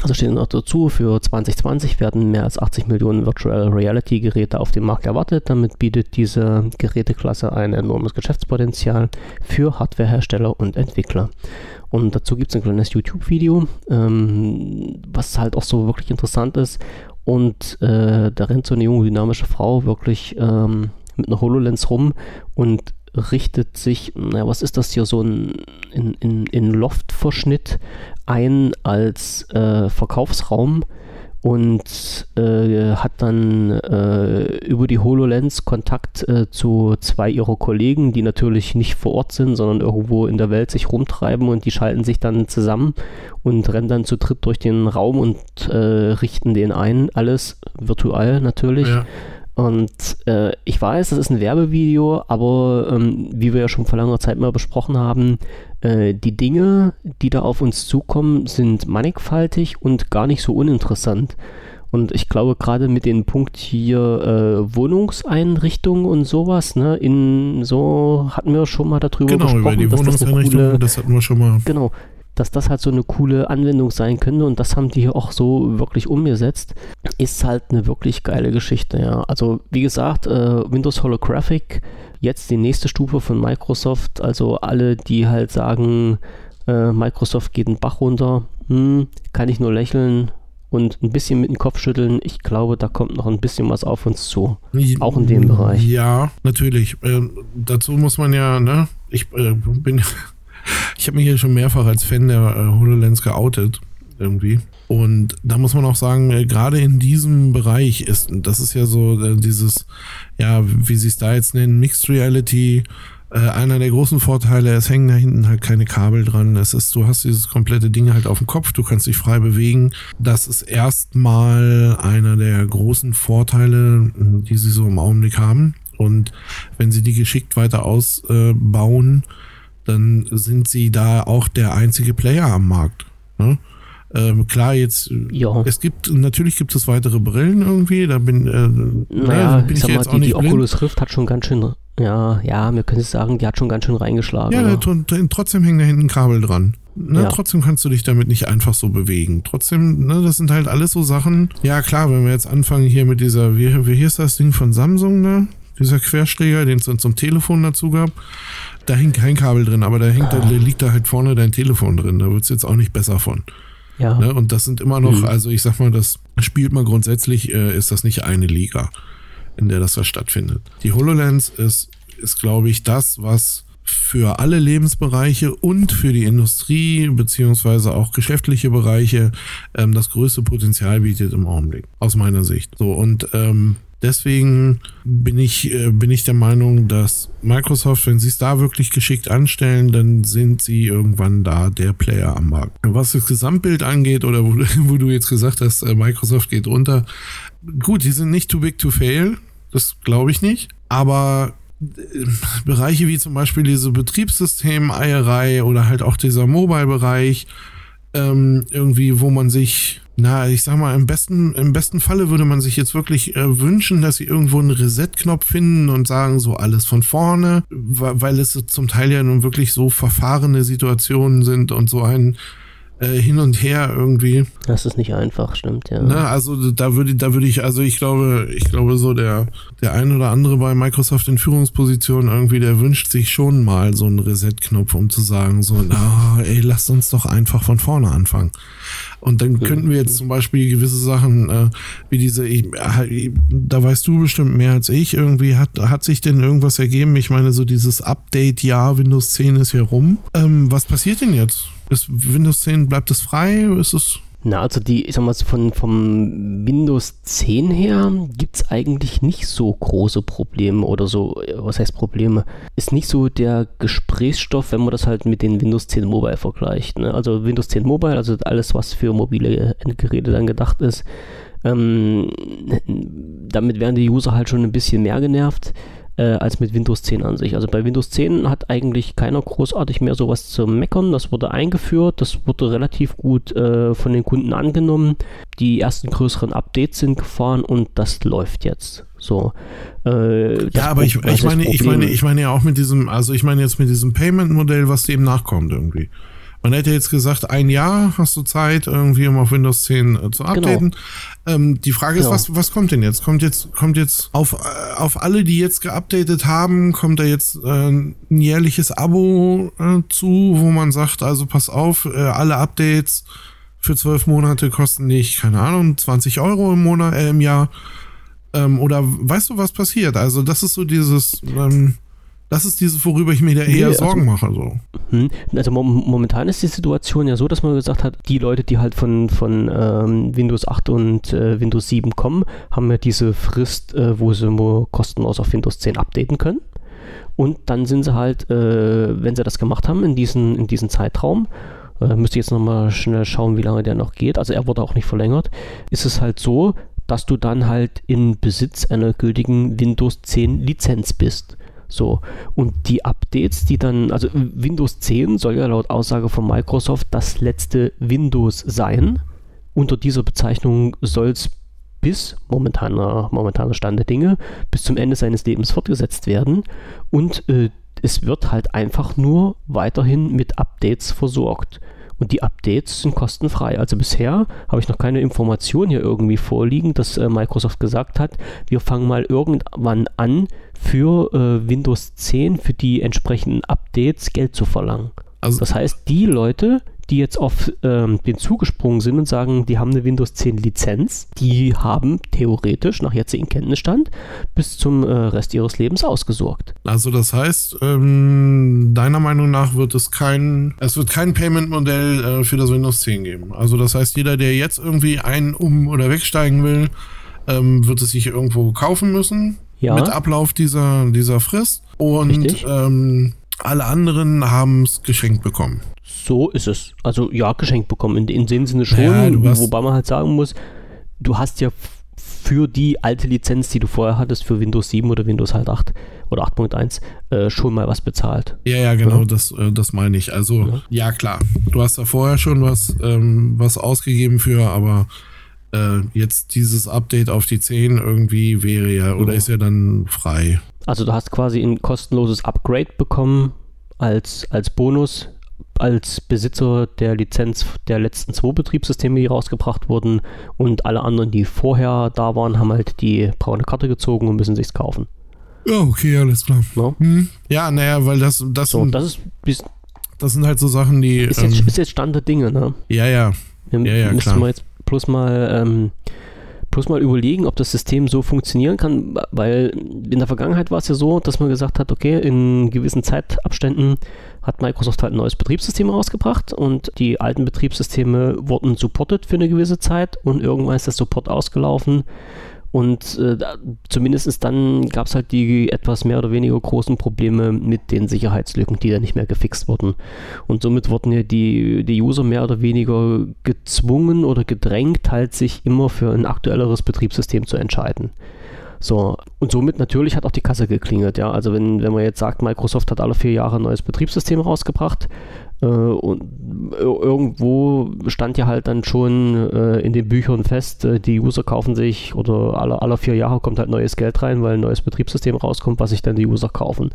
also steht noch dazu, für 2020 werden mehr als 80 Millionen Virtual Reality Geräte auf dem Markt erwartet. Damit bietet diese Geräteklasse ein enormes Geschäftspotenzial für Hardwarehersteller und Entwickler. Und dazu gibt es ein kleines YouTube-Video, ähm, was halt auch so wirklich interessant ist. Und äh, da rennt so eine junge, dynamische Frau wirklich ähm, mit einer HoloLens rum und richtet sich, naja, was ist das hier, so ein in, in, in Loftverschnitt ein als äh, Verkaufsraum und äh, hat dann äh, über die HoloLens Kontakt äh, zu zwei ihrer Kollegen, die natürlich nicht vor Ort sind, sondern irgendwo in der Welt sich rumtreiben und die schalten sich dann zusammen und rennen dann zu dritt durch den Raum und äh, richten den ein. Alles virtuell natürlich. Ja. Und äh, ich weiß, das ist ein Werbevideo, aber ähm, wie wir ja schon vor langer Zeit mal besprochen haben, äh, die Dinge, die da auf uns zukommen, sind mannigfaltig und gar nicht so uninteressant. Und ich glaube, gerade mit dem Punkt hier äh, Wohnungseinrichtungen und sowas, ne, in so hatten wir schon mal darüber genau, gesprochen. Genau, über die Wohnungseinrichtungen, das, das hatten wir schon mal. Genau, dass das halt so eine coole Anwendung sein könnte und das haben die hier auch so wirklich umgesetzt, ist halt eine wirklich geile Geschichte, ja. Also wie gesagt, äh, Windows Holographic, jetzt die nächste Stufe von Microsoft, also alle, die halt sagen, äh, Microsoft geht einen Bach runter, hm, kann ich nur lächeln, und ein bisschen mit dem Kopf schütteln. Ich glaube, da kommt noch ein bisschen was auf uns zu. Auch in dem Bereich. Ja, natürlich. Ähm, dazu muss man ja, ne, ich äh, bin ich habe mich hier schon mehrfach als Fan der äh, HoloLens geoutet, irgendwie. Und da muss man auch sagen, äh, gerade in diesem Bereich ist, das ist ja so äh, dieses, ja, wie sie es da jetzt nennen, Mixed Reality. Einer der großen Vorteile, es hängen da hinten halt keine Kabel dran. Es ist, du hast dieses komplette Ding halt auf dem Kopf, du kannst dich frei bewegen. Das ist erstmal einer der großen Vorteile, die sie so im Augenblick haben. Und wenn sie die geschickt weiter ausbauen, äh, dann sind sie da auch der einzige Player am Markt. Ne? Ähm, klar, jetzt, ja. es gibt, natürlich gibt es weitere Brillen irgendwie, da bin, äh, naja, ne, bin ich, ich jetzt mal, auch die, nicht Die blind. Oculus Rift hat schon ganz schön, ja, ja, wir können es sagen, die hat schon ganz schön reingeschlagen. Ja, ja. trotzdem hängt da hinten ein Kabel dran. Ne, ja. Trotzdem kannst du dich damit nicht einfach so bewegen. Trotzdem, ne, das sind halt alles so Sachen. Ja, klar, wenn wir jetzt anfangen hier mit dieser, wie, wie hieß das Ding von Samsung, ne? Dieser Querschläger, den es dann zum Telefon dazu gab. Da hängt kein Kabel drin, aber da, hängt, ah. da liegt da halt vorne dein Telefon drin. Da wird es jetzt auch nicht besser von. Ja. Ne? Und das sind immer noch, mhm. also ich sag mal, das spielt man grundsätzlich, äh, ist das nicht eine Liga, in der das da stattfindet. Die HoloLens ist, ist glaube ich, das, was für alle Lebensbereiche und für die Industrie beziehungsweise auch geschäftliche Bereiche ähm, das größte Potenzial bietet im Augenblick, aus meiner Sicht. So, und ähm, Deswegen bin ich, äh, bin ich der Meinung, dass Microsoft, wenn sie es da wirklich geschickt anstellen, dann sind sie irgendwann da der Player am Markt. Was das Gesamtbild angeht oder wo, wo du jetzt gesagt hast, äh, Microsoft geht runter. Gut, die sind nicht too big to fail. Das glaube ich nicht. Aber äh, Bereiche wie zum Beispiel diese Betriebssystem-Eierei oder halt auch dieser Mobile-Bereich, ähm, irgendwie, wo man sich na, ich sag mal, im besten, im besten Falle würde man sich jetzt wirklich äh, wünschen, dass sie irgendwo einen Reset-Knopf finden und sagen, so alles von vorne, weil es zum Teil ja nun wirklich so verfahrene Situationen sind und so ein äh, hin und her irgendwie. Das ist nicht einfach, stimmt, ja. Ne, also da würde da würde ich, also ich glaube, ich glaube so der der ein oder andere bei Microsoft in Führungsposition irgendwie, der wünscht sich schon mal so einen Reset-Knopf, um zu sagen, so, na, ey, lasst uns doch einfach von vorne anfangen. Und dann könnten wir jetzt zum Beispiel gewisse Sachen, äh, wie diese, ich, da weißt du bestimmt mehr als ich, irgendwie hat, hat sich denn irgendwas ergeben? Ich meine, so dieses Update-Jahr Windows 10 ist hier rum. Ähm, was passiert denn jetzt? Ist Windows 10, bleibt es frei? Ist es na, also die, ich sag mal, von, vom Windows 10 her gibt es eigentlich nicht so große Probleme oder so, was heißt Probleme? Ist nicht so der Gesprächsstoff, wenn man das halt mit den Windows 10 Mobile vergleicht. Ne? Also Windows 10 Mobile, also alles, was für mobile Endgeräte dann gedacht ist, ähm, damit werden die User halt schon ein bisschen mehr genervt äh, als mit Windows 10 an sich. Also bei Windows 10 hat eigentlich keiner großartig mehr sowas zu meckern. Das wurde eingeführt, das wurde relativ gut äh, von den Kunden angenommen. Die ersten größeren Updates sind gefahren und das läuft jetzt. So. Äh, ja, aber ich, ich meine, ich meine, ich meine ja auch mit diesem, also ich meine jetzt mit diesem Payment-Modell, was dem nachkommt irgendwie. Man hätte jetzt gesagt, ein Jahr hast du Zeit, irgendwie um auf Windows 10 äh, zu updaten. Genau. Ähm, die Frage ist, genau. was, was kommt denn jetzt? Kommt jetzt, kommt jetzt auf, äh, auf alle, die jetzt geupdatet haben, kommt da jetzt äh, ein jährliches Abo äh, zu, wo man sagt, also pass auf, äh, alle Updates für zwölf Monate kosten nicht, keine Ahnung, 20 Euro im Monat, äh, im Jahr. Ähm, oder weißt du, was passiert? Also, das ist so dieses, ähm, das ist dieses, worüber ich mir da eher nee, Sorgen also, mache. So. Hm. Also momentan ist die Situation ja so, dass man gesagt hat, die Leute, die halt von, von ähm, Windows 8 und äh, Windows 7 kommen, haben ja diese Frist, äh, wo sie nur kostenlos auf Windows 10 updaten können. Und dann sind sie halt, äh, wenn sie das gemacht haben in diesen, in diesen Zeitraum, äh, müsste jetzt nochmal schnell schauen, wie lange der noch geht, also er wurde auch nicht verlängert, ist es halt so, dass du dann halt in Besitz einer gültigen Windows 10 Lizenz bist. So. Und die Updates, die dann, also Windows 10 soll ja laut Aussage von Microsoft das letzte Windows sein. Unter dieser Bezeichnung soll es bis momentaner, momentaner Stand der Dinge bis zum Ende seines Lebens fortgesetzt werden. Und äh, es wird halt einfach nur weiterhin mit Updates versorgt. Und die Updates sind kostenfrei. Also bisher habe ich noch keine Information hier irgendwie vorliegen, dass äh, Microsoft gesagt hat, wir fangen mal irgendwann an, für äh, Windows 10 für die entsprechenden Updates Geld zu verlangen. Also das heißt, die Leute, die jetzt auf ähm, den zugesprungen sind und sagen, die haben eine Windows 10 Lizenz, die haben theoretisch nach jetzigen Kenntnisstand bis zum äh, Rest ihres Lebens ausgesorgt. Also das heißt, ähm, deiner Meinung nach wird es kein, es wird kein Payment-Modell äh, für das Windows 10 geben. Also das heißt, jeder, der jetzt irgendwie ein- um- oder wegsteigen will, ähm, wird es sich irgendwo kaufen müssen. Ja. Mit Ablauf dieser, dieser Frist. Und ähm, alle anderen haben es geschenkt bekommen. So ist es. Also ja, geschenkt bekommen. In, in dem Sinne schon, ja, wobei man halt sagen muss, du hast ja für die alte Lizenz, die du vorher hattest, für Windows 7 oder Windows halt 8 oder 8.1, äh, schon mal was bezahlt. Ja, ja, genau, ja. Das, äh, das meine ich. Also, ja. ja. klar, du hast da vorher schon was, ähm, was ausgegeben für, aber äh, jetzt dieses Update auf die 10 irgendwie wäre ja, oder ist ja dann frei. Also du hast quasi ein kostenloses Upgrade bekommen als, als Bonus als Besitzer der Lizenz der letzten zwei Betriebssysteme, die rausgebracht wurden und alle anderen, die vorher da waren, haben halt die braune Karte gezogen und müssen sich's kaufen. Ja, okay, alles klar. No? Hm. Ja, naja, weil das, das, so, sind, das, ist, das sind halt so Sachen, die. Ist jetzt, ähm, ist jetzt Stand der Dinge, ne? Ja, ja. Wir ja, ja, müssen wir jetzt bloß mal ähm, bloß mal überlegen, ob das System so funktionieren kann, weil in der Vergangenheit war es ja so, dass man gesagt hat, okay, in gewissen Zeitabständen hat Microsoft halt ein neues Betriebssystem rausgebracht und die alten Betriebssysteme wurden supported für eine gewisse Zeit und irgendwann ist der Support ausgelaufen und äh, zumindest dann gab es halt die etwas mehr oder weniger großen Probleme mit den Sicherheitslücken, die dann nicht mehr gefixt wurden. Und somit wurden ja die, die User mehr oder weniger gezwungen oder gedrängt, halt sich immer für ein aktuelleres Betriebssystem zu entscheiden. So, und somit natürlich hat auch die Kasse geklingelt, ja. Also wenn, wenn man jetzt sagt, Microsoft hat alle vier Jahre ein neues Betriebssystem rausgebracht, äh, und irgendwo stand ja halt dann schon äh, in den Büchern fest, äh, die User kaufen sich oder alle, alle vier Jahre kommt halt neues Geld rein, weil ein neues Betriebssystem rauskommt, was sich dann die User kaufen.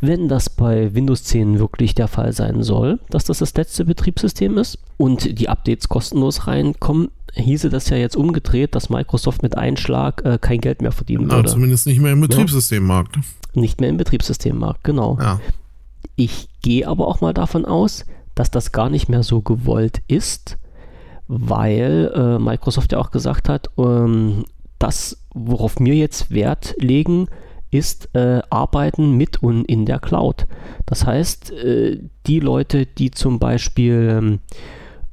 Wenn das bei Windows 10 wirklich der Fall sein soll, dass das das letzte Betriebssystem ist und die Updates kostenlos reinkommen, hieße das ja jetzt umgedreht, dass Microsoft mit Einschlag äh, kein Geld mehr verdienen würde. Ja, zumindest nicht mehr im Betriebssystemmarkt. Nicht mehr im Betriebssystemmarkt, genau. Ja. Ich gehe aber auch mal davon aus, dass das gar nicht mehr so gewollt ist, weil äh, Microsoft ja auch gesagt hat, ähm, das, worauf wir jetzt Wert legen, ist äh, Arbeiten mit und in der Cloud. Das heißt, äh, die Leute, die zum Beispiel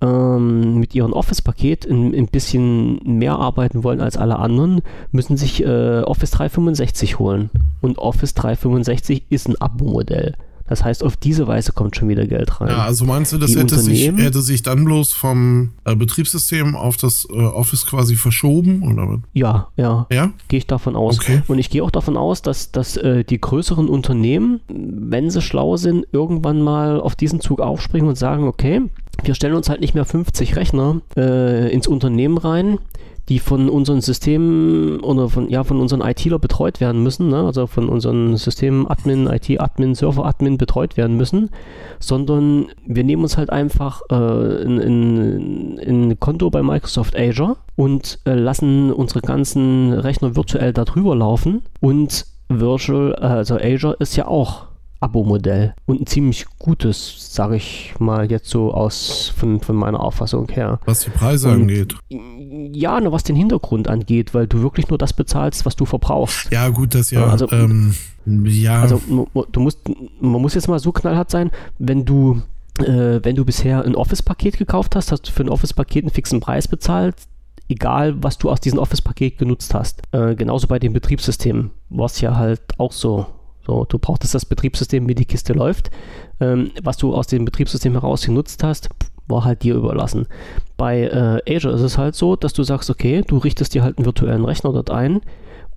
ähm, mit ihrem Office-Paket ein, ein, bisschen mehr arbeiten wollen als alle anderen, müssen sich äh, Office 365 holen. Und Office 365 ist ein Abo-Modell. Das heißt, auf diese Weise kommt schon wieder Geld rein. Ja, also meinst du, das hätte sich, hätte sich dann bloß vom äh, Betriebssystem auf das äh, Office quasi verschoben? Oder? Ja, ja. Ja? Gehe ich davon aus. Okay. Und ich gehe auch davon aus, dass, dass äh, die größeren Unternehmen, wenn sie schlau sind, irgendwann mal auf diesen Zug aufspringen und sagen, okay, wir stellen uns halt nicht mehr 50 Rechner äh, ins Unternehmen rein, die von unseren Systemen oder von, ja, von unseren ITler betreut werden müssen, ne? also von unseren System-Admin, IT-Admin, Server-Admin betreut werden müssen, sondern wir nehmen uns halt einfach äh, ein, Konto bei Microsoft Azure und äh, lassen unsere ganzen Rechner virtuell darüber laufen und Virtual, also Azure ist ja auch Abo-Modell und ein ziemlich gutes, sage ich mal jetzt so aus von, von meiner Auffassung her. Was die Preise und, angeht. Ja, nur was den Hintergrund angeht, weil du wirklich nur das bezahlst, was du verbrauchst. Ja, gut, das ja. Also, ähm, ja. also du musst, man muss jetzt mal so knallhart sein, wenn du äh, wenn du bisher ein Office-Paket gekauft hast, hast du für ein Office-Paket einen fixen Preis bezahlt, egal was du aus diesem Office-Paket genutzt hast. Äh, genauso bei den Betriebssystemen war es ja halt auch so. So, du brauchtest das Betriebssystem, wie die Kiste läuft. Ähm, was du aus dem Betriebssystem heraus genutzt hast, war halt dir überlassen. Bei äh, Azure ist es halt so, dass du sagst, okay, du richtest dir halt einen virtuellen Rechner dort ein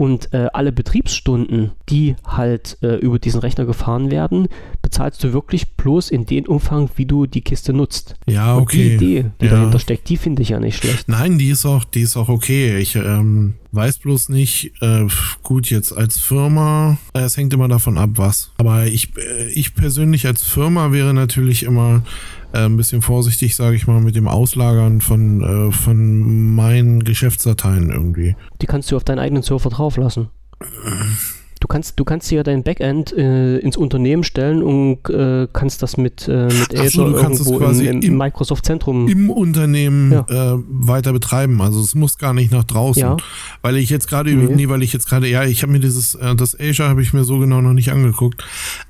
und äh, alle Betriebsstunden, die halt äh, über diesen Rechner gefahren werden, bezahlst du wirklich bloß in dem Umfang, wie du die Kiste nutzt. Ja, okay. Und die Idee, die ja. dahinter steckt, die finde ich ja nicht schlecht. Nein, die ist auch, die ist auch okay. Ich ähm, weiß bloß nicht, äh, gut, jetzt als Firma, äh, es hängt immer davon ab, was. Aber ich, äh, ich persönlich als Firma wäre natürlich immer äh, ein bisschen vorsichtig, sage ich mal, mit dem Auslagern von, äh, von meinen Geschäftsdateien irgendwie. Die kannst du auf deinen eigenen Server drauf lassen. Du kannst, du kannst dir dein Backend äh, ins Unternehmen stellen und äh, kannst das mit, äh, mit Azure so, irgendwo im, im, im Microsoft-Zentrum im Unternehmen ja. Äh, weiter betreiben. Also es muss gar nicht nach draußen. Ja. Weil ich jetzt gerade, nee. nee. weil ich jetzt gerade, ja, ich habe mir dieses, äh, das Azure habe ich mir so genau noch nicht angeguckt,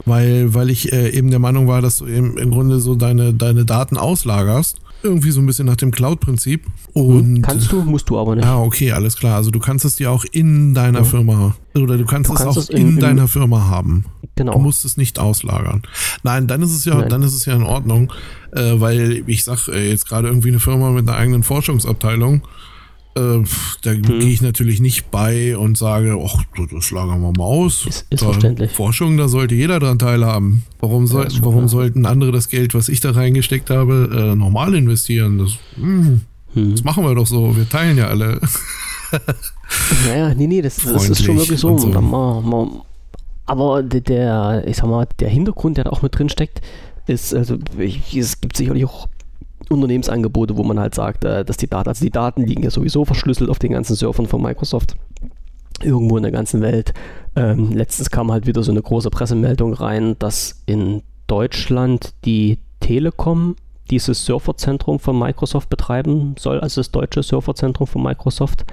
weil, weil ich äh, eben der Meinung war, dass du eben im Grunde so deine, deine Daten auslagerst irgendwie so ein bisschen nach dem Cloud-Prinzip. Mhm. Und kannst du, musst du aber nicht. Ja, okay, alles klar. Also du kannst es dir auch in deiner ja. Firma oder du kannst, du es kannst auch es in, in, deiner Firma haben. Genau. Du musst es nicht auslagern. Nein, dann ist es ja, Nein. dann ist es ja in Ordnung, äh, weil ich sag äh, jetzt gerade irgendwie eine Firma mit einer eigenen Forschungsabteilung äh, da hm. gehe ich natürlich nicht bei und sage, ach, das lagern wir mal aus. Ist, ist verständlich. Forschung, da sollte jeder dran teilhaben. Warum, soll, ja, warum sollten andere das Geld, was ich da reingesteckt habe, äh, normal investieren? Das, mh, hm. das machen wir doch so. Wir teilen ja alle. naja, nee, nee, das, das ist schon wirklich so. so. aber der, ich sag mal, der Hintergrund, der da auch mit drin steckt, ist, also ich, es gibt sicherlich auch Unternehmensangebote, wo man halt sagt, äh, dass die Daten, also die Daten liegen ja sowieso verschlüsselt auf den ganzen Servern von Microsoft irgendwo in der ganzen Welt. Ähm, letztens kam halt wieder so eine große Pressemeldung rein, dass in Deutschland die Telekom dieses Surferzentrum von Microsoft betreiben soll, also das deutsche Surferzentrum von Microsoft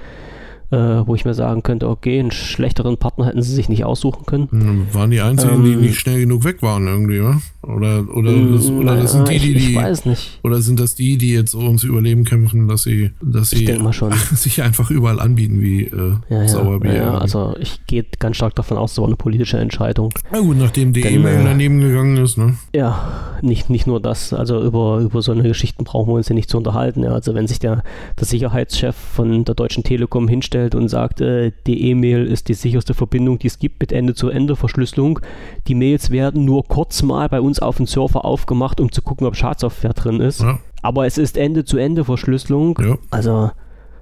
äh, wo ich mir sagen könnte, okay, einen schlechteren Partner hätten sie sich nicht aussuchen können. Hm, waren die einzigen, ähm, die nicht schnell genug weg waren irgendwie, oder? Oder, oder, das, hm, oder das sind die, die, die, ich weiß nicht. Oder sind das die, die jetzt so ums Überleben kämpfen, dass sie, dass sie sich einfach überall anbieten wie äh, ja, ja, Sauerbier? Ja, also ich gehe ganz stark davon aus, das war eine politische Entscheidung. Na gut, nachdem die E-Mail äh, daneben gegangen ist, ne? Ja, nicht, nicht nur das, also über, über so eine Geschichten brauchen wir uns ja nicht zu unterhalten. Ja. Also wenn sich der, der Sicherheitschef von der Deutschen Telekom hinstellt, hinstellt und sagt, äh, die E-Mail ist die sicherste Verbindung, die es gibt mit Ende-zu-Ende-Verschlüsselung. Die Mails werden nur kurz mal bei uns auf dem Server aufgemacht, um zu gucken, ob Schadsoftware drin ist. Ja. Aber es ist Ende-zu-Ende-Verschlüsselung. Ja. Also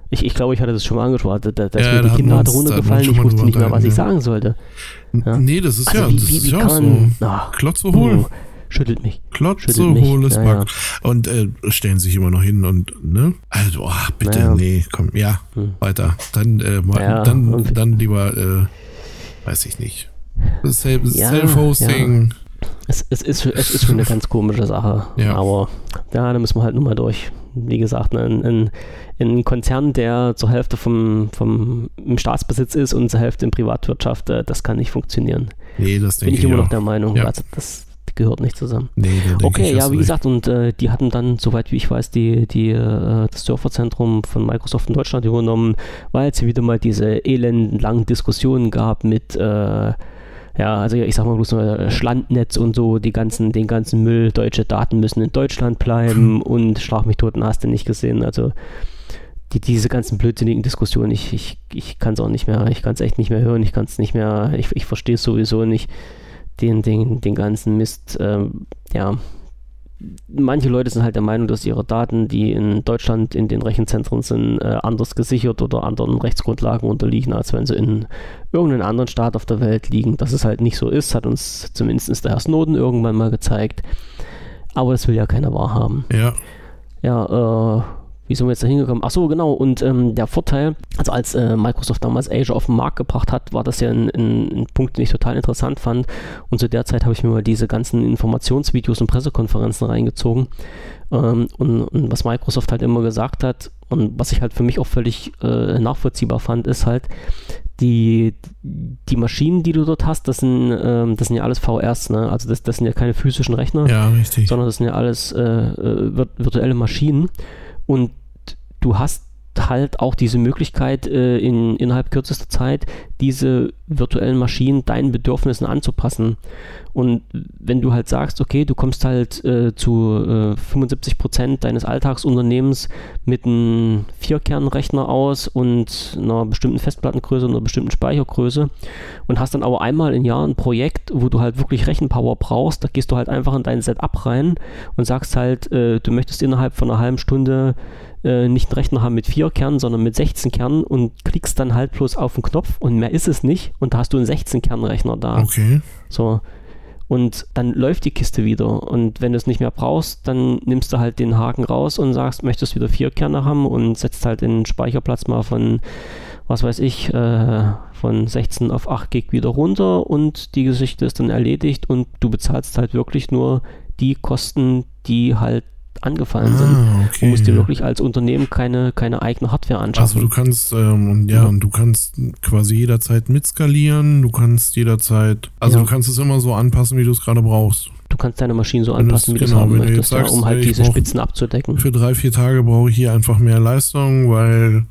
Ich, ich glaube, ich hatte das schon mal angesprochen. Da, da Ja, mir die Kinnlade runtergefallen. Ich wusste nicht mehr, was ich sagen sollte. Ja. Nee, das ist Also ja, wie- das wie- ist wie ja kann- so. Ah, Klotze hohl. Oh, schüttelt mich. Klotze Schüttelt mich. hohles Ja, Back. Und äh, stellen sich immer noch hin und, ne? Also, ach, bitte, Ja. nee, komm, ja, Hm. weiter. Dann, äh, mal, Ja, dann, dann lieber, äh, weiß ich nicht. Self- Ja, Self-Hosting. Es, es, ist, es ist schon eine ganz komische Sache. Ja. Aber ja, da müssen wir halt nur mal durch. Wie gesagt, ne, ein, ein, ein Konzern, der zur Hälfte vom, vom im Staatsbesitz ist und zur Hälfte in Privatwirtschaft, äh, das kann nicht funktionieren. Nee, das Bin denke ich ich immer noch auch. der Meinung. Ja. Also das gehört nicht zusammen. Nee, da denke Okay, ja, wie gesagt, und äh, die hatten dann, soweit wie ich weiß, die, die, äh, das Surferzentrum von Microsoft in Deutschland übernommen, weil es wieder mal diese elendlangen Diskussionen gab mit, äh, ja, also ich sag mal bloß nur Schlandnetz und so, die ganzen, den ganzen Müll, deutsche Daten müssen in Deutschland bleiben und Schlag mich tot, hast du nicht gesehen. Also die, diese ganzen blödsinnigen Diskussionen, ich, ich, ich kann es auch nicht mehr, ich kann es echt nicht mehr hören, ich kann es nicht mehr, ich, ich verstehe es sowieso nicht, den, den, den ganzen Mist, ähm, ja. Manche Leute sind halt der Meinung, dass ihre Daten, die in Deutschland in den Rechenzentren sind, äh, anders gesichert oder anderen Rechtsgrundlagen unterliegen, als wenn sie in irgendeinem anderen Staat auf der Welt liegen. Dass es halt nicht so ist, hat uns zumindest der Herr Snowden irgendwann mal gezeigt. Aber das will ja keiner wahrhaben. Ja, Ja, äh, wie sind wir jetzt da hingekommen? Ach so, genau. Und ähm, der Vorteil, also als äh, Microsoft damals Azure auf den Markt gebracht hat, war das ja ein, ein, ein Punkt, den ich total interessant fand. Und zu der Zeit habe ich mir mal diese ganzen Informationsvideos und Pressekonferenzen reingezogen. Ähm, und, und was Microsoft halt immer gesagt hat und was ich halt für mich auch völlig äh, nachvollziehbar fand, ist halt, die, die Maschinen, die du dort hast, das sind, ähm, das sind ja alles VRs, ne? Also das, das sind ja keine physischen Rechner ja, sondern das sind ja alles äh, äh, vir- virtuelle Maschinen. Und du hast halt auch diese Möglichkeit, äh, in, innerhalb kürzester Zeit diese virtuellen Maschinen deinen Bedürfnissen anzupassen. Und wenn du halt sagst, okay, du kommst halt äh, zu äh, 75 Prozent deines Alltagsunternehmens mit einem Vierkernrechner aus und einer bestimmten Festplattengröße und einer bestimmten Speichergröße und hast dann aber einmal im Jahr ein Projekt, wo du halt wirklich Rechenpower brauchst, da gehst du halt einfach in dein Setup rein und sagst halt, äh, du möchtest innerhalb von einer halben Stunde äh, nicht einen Rechner haben mit vier Kernen, sondern mit 16 Kernen und klickst dann halt bloß auf den Knopf und mehr ist es nicht und da hast du einen 16-Kern-Rechner da. Okay. So. Und dann läuft die Kiste wieder. Und wenn du es nicht mehr brauchst, dann nimmst du halt den Haken raus und sagst, möchtest wieder vier Kerne haben und setzt halt den Speicherplatz mal von, was weiß ich, äh, von 16 auf 8 Gig wieder runter und die Geschichte ist dann erledigt und du bezahlst halt wirklich nur die Kosten, die halt angefallen sind. Ah, Du okay. musst dir wirklich als Unternehmen keine, keine eigene Hardware Also anschaffen. du kannst, ähm, und ja, Ja. und du kannst quasi jederzeit mitskalieren, du kannst jederzeit, also Ja. du kannst es immer so anpassen, wie du es gerade brauchst. Du kannst deine Maschine so du anpassen, wie du es genau, haben wenn du möchtest, sagst, um halt diese Spitzen abzudecken. Für drei, vier Tage brauche ich hier einfach mehr Leistung, weil,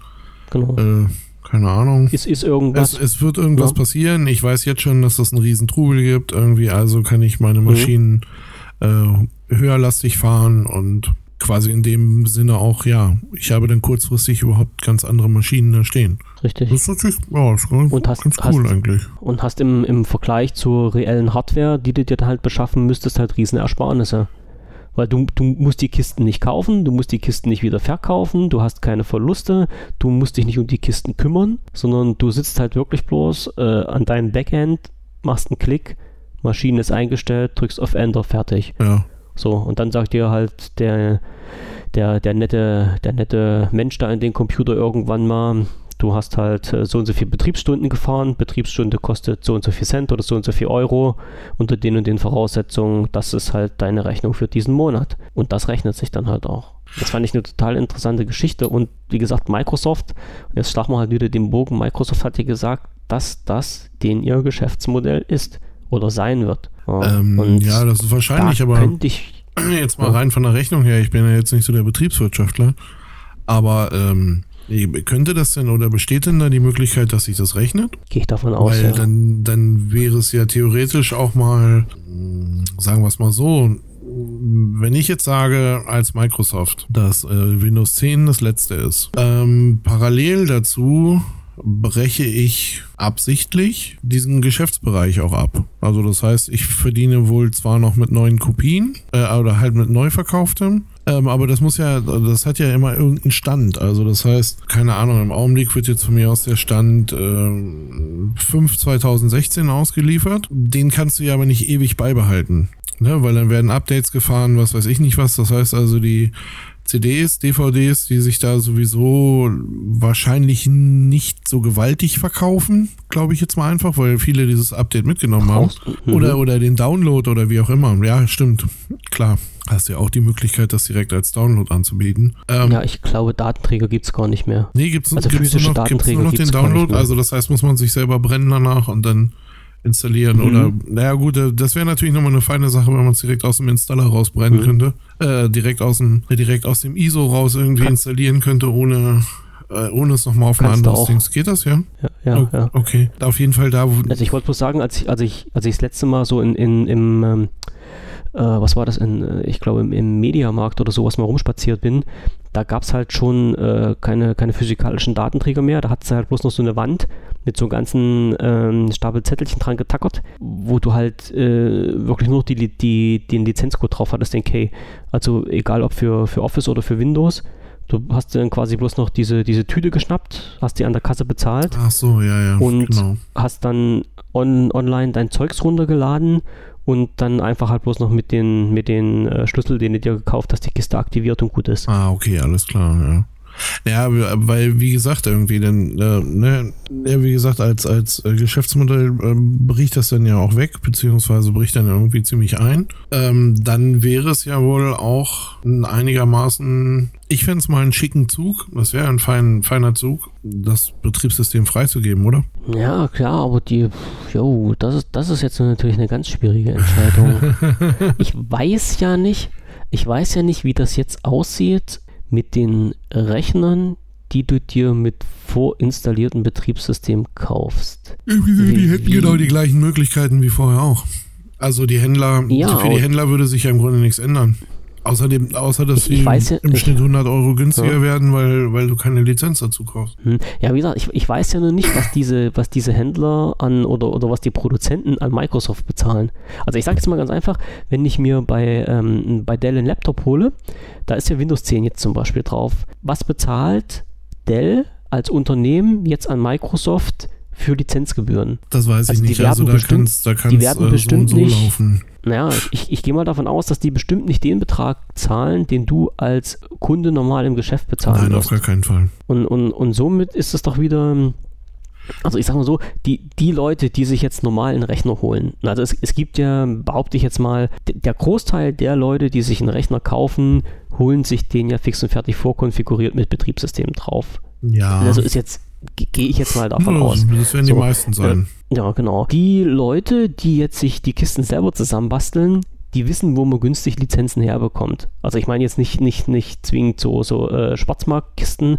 Genau. äh, keine Ahnung. Ist, ist irgendwas. Es, es wird irgendwas Ja. passieren. Ich weiß jetzt schon, dass das einen riesen Trubel gibt. Irgendwie, also kann ich meine Mhm. Maschinen äh, höherlastig fahren und quasi in dem Sinne auch, ja, ich habe dann kurzfristig überhaupt ganz andere Maschinen da stehen. Richtig. Das ist natürlich, ja, ist ganz, Und hast- ganz cool hast- eigentlich. Und hast im, im Vergleich zur reellen Hardware, die du dir dann halt beschaffen müsstest, halt riesen Ersparnisse. Weil du, du musst die Kisten nicht kaufen, du musst die Kisten nicht wieder verkaufen, du hast keine Verluste, du musst dich nicht um die Kisten kümmern, sondern du sitzt halt wirklich bloß äh, an deinem Backend, machst einen Klick, Maschine ist eingestellt, drückst auf Enter, fertig. Ja. So, und dann sagt dir halt der, der, der, nette, der nette Mensch da in den Computer irgendwann mal, du hast halt äh, so und so viele Betriebsstunden gefahren, Betriebsstunde kostet so und so viel Cent oder so und so viel Euro unter den und den Voraussetzungen, das ist halt deine Rechnung für diesen Monat. Und das rechnet sich dann halt auch. Das fand ich eine total interessante Geschichte und wie gesagt, Microsoft, jetzt schlagen wir halt wieder den Bogen, Microsoft hat ja gesagt, dass das den ihr Geschäftsmodell ist oder sein wird. Ja, Ähm, und ja, das ist wahrscheinlich, da aber könnte ich jetzt mal rein von der Rechnung her, ich bin ja jetzt nicht so der Betriebswirtschaftler, aber ähm, könnte das denn oder besteht denn da die Möglichkeit, dass sich das rechnet? Gehe ich davon aus, Weil ja. dann, dann wäre es ja theoretisch auch mal, mh, sagen wir es mal so, wenn ich jetzt sage als Microsoft, dass äh, Windows 10 das letzte ist, ähm, parallel dazu breche ich absichtlich diesen Geschäftsbereich auch ab. Also das heißt, ich verdiene wohl zwar noch mit neuen Kopien äh, oder halt mit neu verkauftem, Ähm, aber das muss ja, das hat ja immer irgendeinen Stand. Also das heißt, keine Ahnung, im Augenblick wird jetzt von mir aus der Stand äh, 5 2016 ausgeliefert. Den kannst du ja aber nicht ewig beibehalten. Ne? Weil dann werden Updates gefahren, was weiß ich nicht was. Das heißt also, die CDs, DVDs, die sich da sowieso wahrscheinlich nicht so gewaltig verkaufen, glaube ich jetzt mal einfach, weil viele dieses Update mitgenommen haben. Mhm. Oder, oder den Download oder wie auch immer. Ja, stimmt. Klar. Hast du ja auch die Möglichkeit, das direkt als Download anzubieten. Ähm, ja, ich glaube, Datenträger gibt es gar nicht mehr. Nee, gibt es also gibt's nur noch, Datenträger nur noch den Download. Also das heißt, muss man sich selber brennen danach und dann installieren. Mhm. Oder, naja gut, äh, das wäre natürlich nochmal eine feine Sache, wenn man es direkt aus dem Installer rausbrennen mhm. könnte. Äh, direkt, aus dem, direkt aus dem ISO raus irgendwie Kann. installieren könnte, ohne, äh, ohne es nochmal auf ein anderes Ding. Geht das, ja? Ja, ja, oh, ja. Okay, auf jeden Fall da. Wo also ich wollte bloß sagen, als ich, als ich, als ich das letzte Mal so in, in, im ähm, äh, was war das, in, äh, ich glaube im, im Mediamarkt oder sowas mal rumspaziert bin, da gab es halt schon äh, keine, keine physikalischen Datenträger mehr. Da hat es halt bloß noch so eine Wand mit so einem ganzen ähm, Stapel Zettelchen dran getackert, wo du halt äh, wirklich nur die, die, den Lizenzcode drauf hattest, den Key. Also egal ob für, für Office oder für Windows. Du hast dann quasi bloß noch diese, diese Tüte geschnappt, hast die an der Kasse bezahlt. Ach so, ja, ja. Und genau. hast dann on, online dein Zeugs runtergeladen und dann einfach halt bloß noch mit den, mit den äh, Schlüssel, den du dir gekauft hast, die Kiste aktiviert und gut ist. Ah, okay, alles klar, ja. Ja, weil, wie gesagt, irgendwie, dann, äh, ne, ja, wie gesagt, als, als äh, Geschäftsmodell äh, bricht das dann ja auch weg, beziehungsweise bricht dann irgendwie ziemlich ein. Ähm, dann wäre es ja wohl auch einigermaßen, ich fände es mal einen schicken Zug, das wäre ein fein, feiner Zug, das Betriebssystem freizugeben, oder? Ja, klar, aber die, jo, das ist, das ist jetzt natürlich eine ganz schwierige Entscheidung. ich weiß ja nicht, ich weiß ja nicht, wie das jetzt aussieht mit den Rechnern, die du dir mit vorinstalliertem Betriebssystem kaufst. Die, die hätten genau die gleichen Möglichkeiten wie vorher auch. Also die Händler, ja, für die Händler würde sich ja im Grunde nichts ändern. Außerdem, außer dass sie ja, im Schnitt 100 Euro günstiger ja. werden, weil, weil du keine Lizenz dazu kaufst. Hm. Ja, wie gesagt, ich, ich weiß ja nur nicht, was diese, was diese Händler an oder, oder was die Produzenten an Microsoft bezahlen. Also ich sage jetzt mal ganz einfach, wenn ich mir bei, ähm, bei Dell einen Laptop hole, da ist ja Windows 10 jetzt zum Beispiel drauf. Was bezahlt Dell als Unternehmen jetzt an Microsoft für Lizenzgebühren. Das weiß ich also nicht. Also da bestimmt, da die werden äh, bestimmt so nicht, laufen. Naja, ich, ich gehe mal davon aus, dass die bestimmt nicht den Betrag zahlen, den du als Kunde normal im Geschäft bezahlst. Nein, auf gar keinen Fall. Und, und, und somit ist es doch wieder, also ich sage mal so, die, die Leute, die sich jetzt normal einen Rechner holen, also es, es gibt ja, behaupte ich jetzt mal, der Großteil der Leute, die sich einen Rechner kaufen, holen sich den ja fix und fertig vorkonfiguriert mit Betriebssystem drauf. Ja. Also ist jetzt gehe ich jetzt mal davon ja, aus. Das werden so, die meisten sein. Ja, genau. Die Leute, die jetzt sich die Kisten selber zusammenbasteln, die wissen, wo man günstig Lizenzen herbekommt. Also ich meine jetzt nicht, nicht, nicht zwingend so, so äh, Schwarzmarktkisten.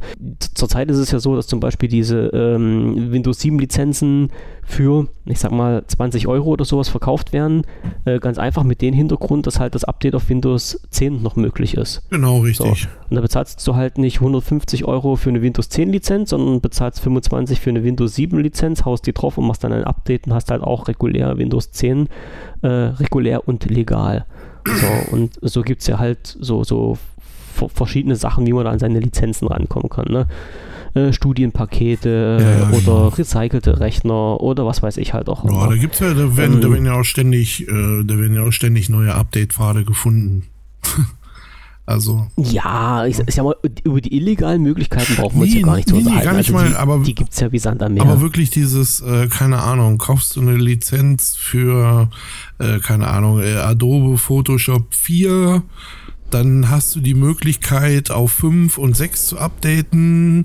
Zurzeit ist es ja so, dass zum Beispiel diese ähm, Windows 7 Lizenzen für, ich sag mal, 20 Euro oder sowas verkauft werden. Äh, ganz einfach mit dem Hintergrund, dass halt das Update auf Windows 10 noch möglich ist. Genau, richtig. So. Und da bezahlst du halt nicht 150 Euro für eine Windows 10 Lizenz, sondern bezahlst 25 für eine Windows 7 Lizenz, haust die drauf und machst dann ein Update und hast halt auch regulär Windows 10, äh, regulär und legal. So, und so gibt es ja halt so, so verschiedene Sachen, wie man da an seine Lizenzen rankommen kann. Ne? Äh, Studienpakete ja, ja, oder genau. recycelte Rechner oder was weiß ich halt auch. Ja, da gibt's ja, da werden, ähm, da werden ja auch ständig, äh, da werden ja auch ständig neue Update-Pfade gefunden. also. Ja, ich, ich sag mal, über die illegalen Möglichkeiten brauchen wir uns ja gar nicht zu nee, unterhalten. Nee, gar nicht also mal, aber, die gibt's ja wie Sand am Meer. Aber wirklich dieses, äh, keine Ahnung, kaufst du eine Lizenz für, äh, keine Ahnung, äh, Adobe Photoshop 4 dann hast du die Möglichkeit, auf 5 und 6 zu updaten.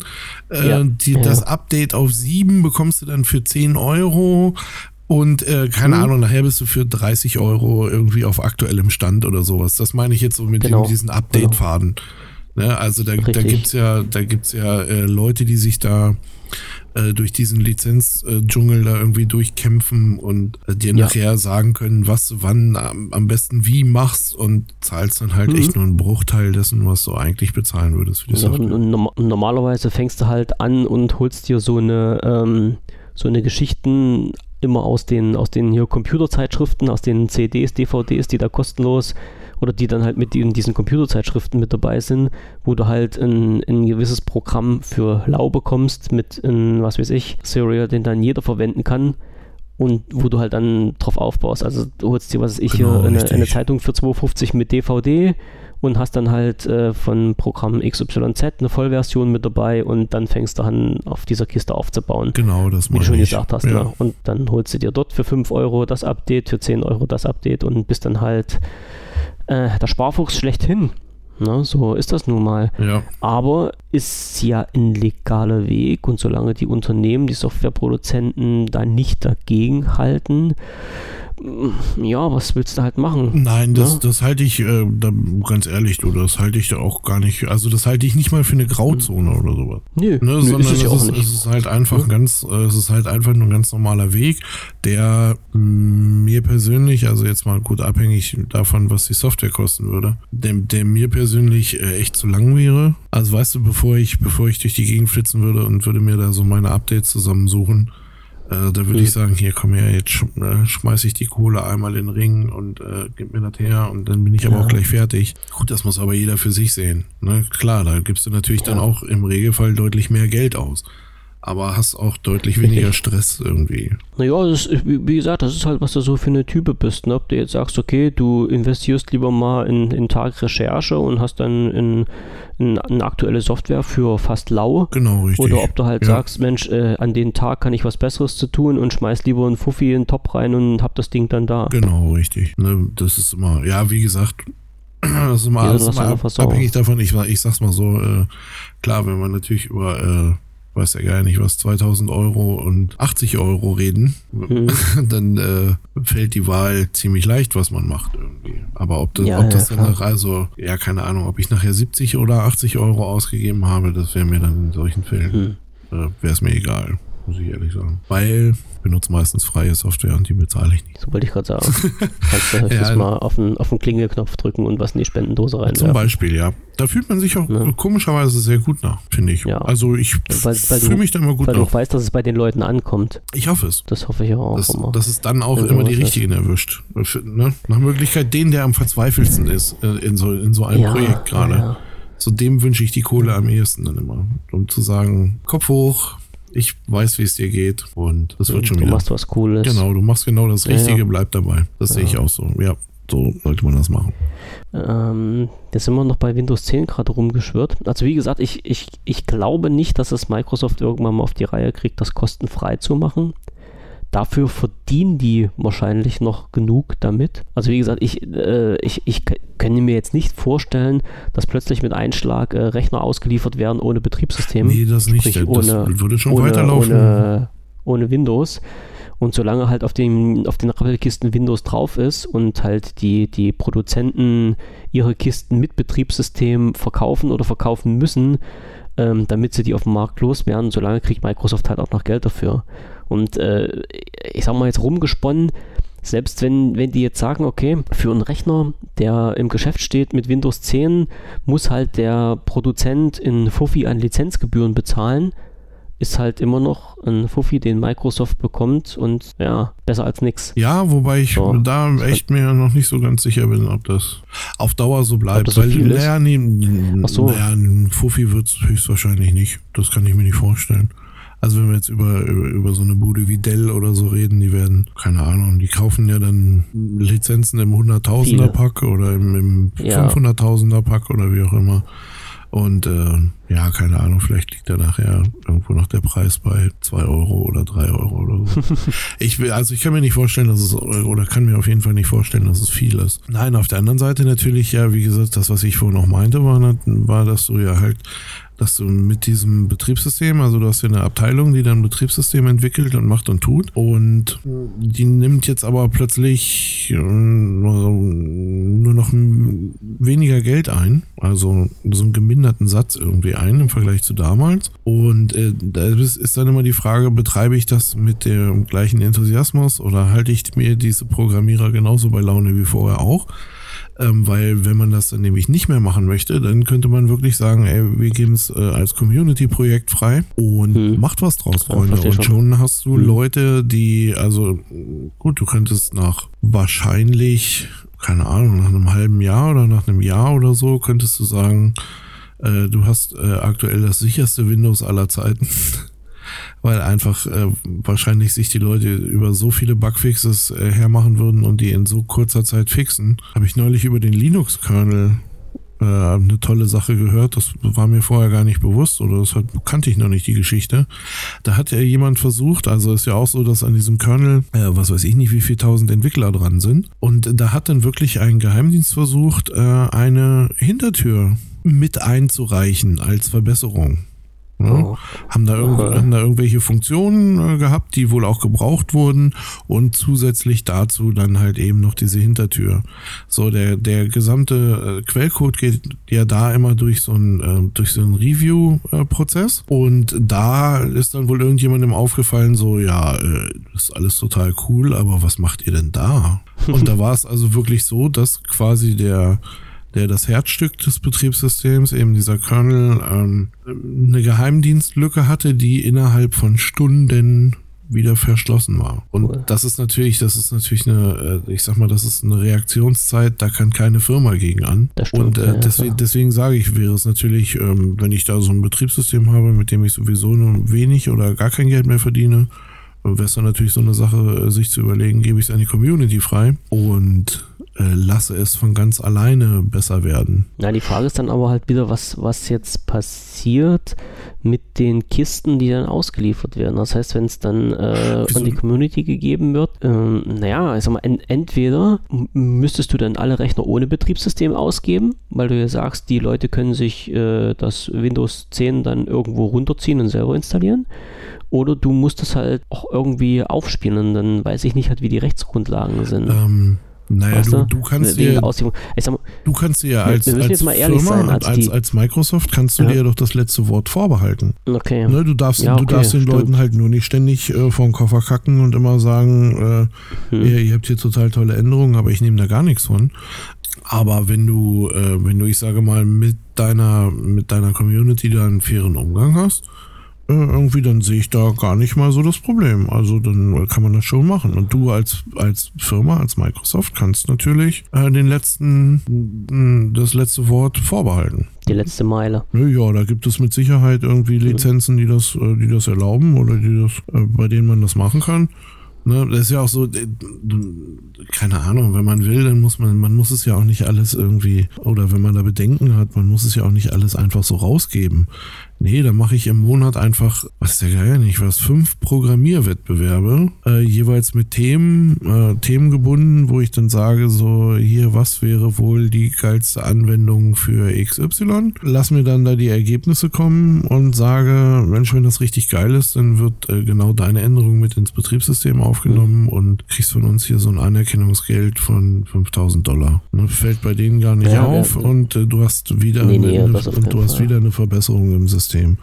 Äh, ja, die, ja. Das Update auf 7 bekommst du dann für 10 Euro. Und äh, keine mhm. Ahnung, nachher bist du für 30 Euro irgendwie auf aktuellem Stand oder sowas. Das meine ich jetzt so mit genau. dem, diesen Update-Faden. Genau. Ne? Also da, da gibt's ja, da gibt's ja äh, Leute, die sich da äh, durch diesen Lizenzdschungel da irgendwie durchkämpfen und äh, dir ja. nachher sagen können, was wann am, am, besten wie machst und zahlst dann halt mhm. echt nur einen Bruchteil dessen, was du eigentlich bezahlen würdest für die Software. Und, und normalerweise fängst du halt an und holst dir so eine, ähm, so eine Geschichten immer aus den, aus den hier Computerzeitschriften, aus den CDs, DVDs, die da kostenlos oder die dann halt mit in diesen Computerzeitschriften mit dabei sind, wo du halt ein, ein gewisses Programm für Lau bekommst mit, ein, was weiß ich, Serial, den dann jeder verwenden kann und wo du halt dann drauf aufbaust. Also du holst dir, was weiß ich, Genau, hier eine, eine Zeitung für 2,50 mit DVD und hast dann halt äh, von Programm XYZ eine Vollversion mit dabei und dann fängst du an, auf dieser Kiste aufzubauen. Genau, das Wie du schon ich. gesagt hast, ja. ne? Und dann holst du dir dort für 5 Euro das Update, für 10 Euro das Update und bist dann halt äh, der Sparfuchs schlechthin. Ne? So ist das nun mal. Ja, Aber ist ja ein legaler Weg und solange die Unternehmen, die Softwareproduzenten da nicht dagegen halten, ja, was willst du halt machen? nein, das, Ja. das halte ich, äh, da, ganz ehrlich, du, das halte ich da auch gar nicht, also das halte ich nicht mal für eine Grauzone oder sowas. Nö, Ne, nö sondern ist es ja ist, es ist halt einfach Ja. ganz, äh, es ist halt einfach nur ein ganz normaler Weg, der mm, mir persönlich, also jetzt mal gut abhängig davon, was die Software kosten würde, der, der mir persönlich äh, echt zu lang wäre. Also weißt du, bevor ich, bevor ich durch die Gegend flitzen würde und würde mir da so meine Updates zusammensuchen, äh, da würde Mhm. ich sagen, hier komm her, jetzt sch äh, schmeiß ich die Kohle einmal in den Ring und äh, gib mir das her und dann bin ich aber Ja. auch gleich fertig. Gut, das muss aber jeder für sich sehen. Ne? Klar, da gibst du natürlich dann Ja. auch im Regelfall deutlich mehr Geld aus. Aber hast auch deutlich weniger Stress irgendwie. Naja, das ist, wie gesagt, das ist halt, was du so für eine Type bist. Ne? Ob du jetzt sagst, okay, du investierst lieber mal in, in Tag Recherche und hast dann in, in, eine aktuelle Software für fast lau. Genau, richtig. Oder ob du halt Ja. sagst, Mensch, äh, an den Tag kann ich was Besseres zu tun und schmeiß lieber einen Fuffi in den Top rein und hab das Ding dann da. Genau, richtig. Ne, das ist immer, ja, wie gesagt, das ist immer, Ja, alles immer ab, abhängig davon. Ich, ich sag's mal so, äh, klar, wenn man natürlich über, äh, weiß ja gar nicht was, 2000 Euro und 80 Euro reden, Mhm. dann äh, fällt die Wahl ziemlich leicht, was man macht irgendwie. Aber ob das, Ja, ob das ja, dann klar. nach, also, ja, keine Ahnung, ob ich nachher 70 oder 80 Euro ausgegeben habe, das wäre mir dann in solchen Fällen, Hm. äh, wäre es mir egal, muss ich ehrlich sagen. Weil benutze meistens freie Software und die bezahle ich nicht. So wollte ich gerade sagen. Kannst du höchstens Ja. mal auf den, auf den Klingelknopf drücken und was in die Spendendose Zum reinwerfen. Beispiel, ja. Da fühlt man sich auch Ne? komischerweise sehr gut nach, finde ich. Ja. Also ich Weil- weil du- fühle mich da immer gut Weil du nach. auch weißt, dass es bei den Leuten ankommt. Ich hoffe es. Das hoffe ich auch Dass, immer. dass es dann auch Wenn immer die richtigen erwischt. Für- Ne? Nach Möglichkeit den, der am verzweifelsten ist äh, in so, in so einem ja, Projekt gerade. Ja. Zu dem wünsche ich die Kohle am ehesten dann immer. Um zu sagen, Kopf hoch, ich weiß, wie es dir geht und das wird schon du wieder. machst was Cooles. Genau, du machst genau das Ja, Richtige, ja. bleib dabei. Das sehe ich auch so. Ja, so sollte man das machen. Ähm, jetzt sind wir noch bei Windows 10 gerade rumgeschwirrt. Also wie gesagt, ich, ich, ich glaube nicht, dass es Microsoft irgendwann mal auf die Reihe kriegt, das kostenfrei zu machen. Dafür verdienen die wahrscheinlich noch genug damit. Also wie gesagt, ich, äh, ich, ich kann mir jetzt nicht vorstellen, dass plötzlich mit Einschlag äh, Rechner ausgeliefert werden ohne Betriebssystem. Nee, das nicht. Sprich, das ohne- würde schon ohne, weiterlaufen. Ohne, ohne Windows. Und solange halt auf, dem, auf den Rappelkisten Windows drauf ist und halt die, die Produzenten ihre Kisten mit Betriebssystem verkaufen oder verkaufen müssen, ähm, damit sie die auf dem Markt loswerden, solange kriegt Microsoft halt auch noch Geld dafür. Und äh, ich sag mal jetzt rumgesponnen, selbst wenn, wenn die jetzt sagen, okay, für einen Rechner, der im Geschäft steht mit Windows 10, muss halt der Produzent in Fuffi an Lizenzgebühren bezahlen, ist halt immer noch ein Fuffi, den Microsoft bekommt und ja, besser als nix. Ja, wobei ich So. da echt mir noch nicht so ganz sicher bin, ob das auf Dauer so bleibt. das so ist? naja, nee, so. naja, ein Fuffi wird es höchstwahrscheinlich nicht. Das kann ich mir nicht vorstellen. Also wenn wir jetzt über, über, über so eine Bude wie Dell oder so reden, die werden, keine Ahnung, die kaufen ja dann Lizenzen im 100.000er Viele. Pack oder im, im Ja. 500.000er Pack oder wie auch immer. Und äh, ja, keine Ahnung, vielleicht liegt da nachher irgendwo noch der Preis bei zwei Euro oder drei Euro oder so. ich will, also ich kann mir nicht vorstellen, dass es, oder kann mir auf jeden Fall nicht vorstellen, dass es viel ist. Nein, auf der anderen Seite natürlich, ja, wie gesagt, das, was ich vorhin noch meinte, war, war, dass du ja halt dass du mit diesem Betriebssystem, also du hast ja eine Abteilung, die dann Betriebssystem entwickelt und macht und tut und die nimmt jetzt aber plötzlich äh, nur noch weniger Geld ein, also so einen geminderten Satz irgendwie ein im Vergleich zu damals und äh, da ist dann immer die Frage, betreibe ich das mit dem gleichen Enthusiasmus oder halte ich mir diese Programmierer genauso bei Laune wie vorher auch? Ähm, weil wenn man das dann nämlich nicht mehr machen möchte, dann könnte man wirklich sagen, ey, wir geben es äh, als Community-Projekt frei und Hm. macht was draus, Ja, Freunde. versteh und schon. schon hast du Hm. Leute, die, also gut, du könntest nach wahrscheinlich keine Ahnung, nach einem halben Jahr oder nach einem Jahr oder so könntest du sagen, äh, du hast äh, aktuell das sicherste Windows aller Zeiten. Weil einfach äh, wahrscheinlich sich die Leute über so viele Bugfixes äh, hermachen würden und die in so kurzer Zeit fixen. Habe ich neulich über den Linux-Kernel äh, eine tolle Sache gehört. Das war mir vorher gar nicht bewusst oder das hat, kannte ich noch nicht die Geschichte. Da hat ja jemand versucht, also ist ja auch so, dass an diesem Kernel, äh, was weiß ich nicht, wie viel tausend Entwickler dran sind. Und da hat dann wirklich ein Geheimdienst versucht, äh, eine Hintertür mit einzureichen als Verbesserung. Ne? Haben, da okay. haben da irgendwelche Funktionen äh, gehabt, die wohl auch gebraucht wurden und zusätzlich dazu dann halt eben noch diese Hintertür. So, der, der gesamte äh, Quellcode geht ja da immer durch so einen, äh, durch so Review-Prozess und da ist dann wohl irgendjemandem aufgefallen, so, ja, äh, das ist alles total cool, aber was macht ihr denn da? und da war es also wirklich so, dass quasi der der das Herzstück des Betriebssystems, eben dieser Kernel, ähm, eine Geheimdienstlücke hatte, die innerhalb von Stunden wieder verschlossen war. Und cool. das ist natürlich, das ist natürlich eine, äh, ich sag mal, das ist eine Reaktionszeit, da kann keine Firma gegen an. Stimmt, und äh, ja, deswegen, deswegen sage ich, wäre es natürlich, ähm, wenn ich da so ein Betriebssystem habe, mit dem ich sowieso nur wenig oder gar kein Geld mehr verdiene, wäre es dann natürlich so eine Sache, äh, sich zu überlegen, gebe ich es an die Community frei und äh, lasse es von ganz alleine besser werden. Na, die Frage ist dann aber halt wieder, was, was jetzt passiert mit den Kisten, die dann ausgeliefert werden. Das heißt, wenn es dann äh, an die Community gegeben wird, ähm, naja, ich sag mal, en entweder müsstest du dann alle Rechner ohne Betriebssystem ausgeben, weil du ja sagst, die Leute können sich äh, das Windows 10 dann irgendwo runterziehen und selber installieren. Oder du musst es halt auch irgendwie aufspielen, dann weiß ich nicht halt, wie die Rechtsgrundlagen sind. Ähm, naja, du, du, kannst dir, mal, du kannst dir ja als, als Firma, sein, als, als, als, Microsoft, kannst du ja. dir ja doch das letzte Wort vorbehalten. Okay. Ne, du darfst, ja, okay, du darfst den stimmt. Leuten halt nur nicht ständig äh, vor den Koffer kacken und immer sagen, äh, hm. ihr, ihr, habt hier total tolle Änderungen, aber ich nehme da gar nichts von. Aber wenn du, äh, wenn du, ich sage mal, mit deiner, mit deiner Community da einen fairen Umgang hast, irgendwie, dann sehe ich da gar nicht mal so das Problem. Also dann kann man das schon machen. Und du als, als Firma, als Microsoft, kannst natürlich äh, den letzten, mm, das letzte Wort vorbehalten. Die letzte Meile. Ja, da gibt es mit Sicherheit irgendwie Lizenzen, die das, äh, die das erlauben oder die das, äh, bei denen man das machen kann. Ne, das ist ja auch so, keine Ahnung, wenn man will, dann muss man, man muss es ja auch nicht alles irgendwie, oder wenn man da Bedenken hat, man muss es ja auch nicht alles einfach so rausgeben. Nee, da mache ich im Monat einfach, was ist der Geier nicht, was, fünf Programmierwettbewerbe, äh, jeweils mit Themen, äh, themengebunden, wo ich dann sage, so, hier, was wäre wohl die geilste Anwendung für XY? Lass mir dann da die Ergebnisse kommen und sage, Mensch, wenn das richtig geil ist, dann wird äh, genau deine Änderung mit ins Betriebssystem aufgenommen mhm. und kriegst von uns hier so ein Anerkennungsgeld von 5000 Dollar. Ne, fällt bei denen gar nicht ja, auf ja, und äh, du hast wieder, nee, nee, eine, und du hast wieder eine Verbesserung im System. System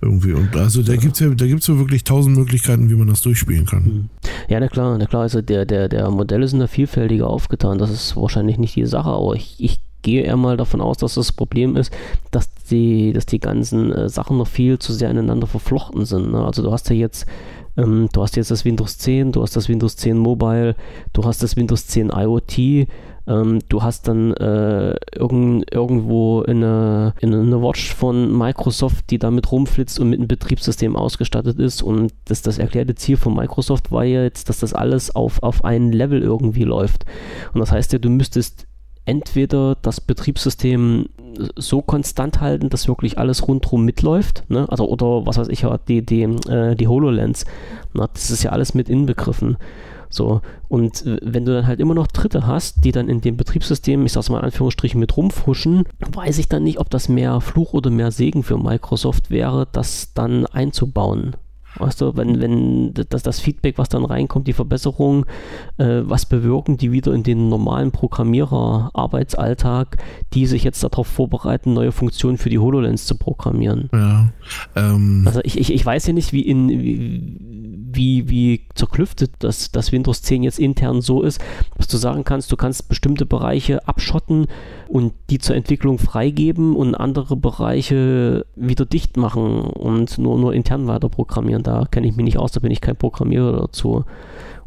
irgendwie. Und also da gibt es ja, da gibt's ja wirklich tausend Möglichkeiten, wie man das durchspielen kann. Hm. Ja, na klar, na klar, also der, der, der Modelle sind da vielfältiger aufgetan. Das ist wahrscheinlich nicht die Sache, aber ich, ich gehe eher mal davon aus, dass das Problem ist, dass die, dass die ganzen äh, Sachen noch viel zu sehr ineinander verflochten sind. Ne? Also du hast ja jetzt ähm, du hast jetzt das Windows 10, du hast das Windows 10 Mobile, du hast das Windows 10 IoT, ähm, du hast dann äh, irgend, irgendwo eine, eine Watch von Microsoft, die damit rumflitzt und mit einem Betriebssystem ausgestattet ist. Und das, das erklärte Ziel von Microsoft war ja jetzt, dass das alles auf, auf ein Level irgendwie läuft. Und das heißt ja, du müsstest entweder das Betriebssystem so konstant halten, dass wirklich alles rundherum mitläuft, ne? also oder was weiß ich, die, die, äh, die HoloLens, na, das ist ja alles mit inbegriffen. So, und wenn du dann halt immer noch Dritte hast, die dann in dem Betriebssystem, ich sag's mal in Anführungsstrichen, mit rumfuschen, weiß ich dann nicht, ob das mehr Fluch oder mehr Segen für Microsoft wäre, das dann einzubauen. Weißt du, wenn, wenn das, das Feedback, was dann reinkommt, die Verbesserung, äh, was bewirken die wieder in den normalen Programmierer-Arbeitsalltag, die sich jetzt darauf vorbereiten, neue Funktionen für die HoloLens zu programmieren. Ja. Ähm. Also ich, ich, ich weiß ja nicht, wie in wie, wie, zerklüftet das, das Windows 10 jetzt intern so ist, dass du sagen kannst, du kannst bestimmte Bereiche abschotten und die zur Entwicklung freigeben und andere Bereiche wieder dicht machen und nur, nur intern weiter programmieren. Da kenne ich mich nicht aus, da bin ich kein Programmierer dazu.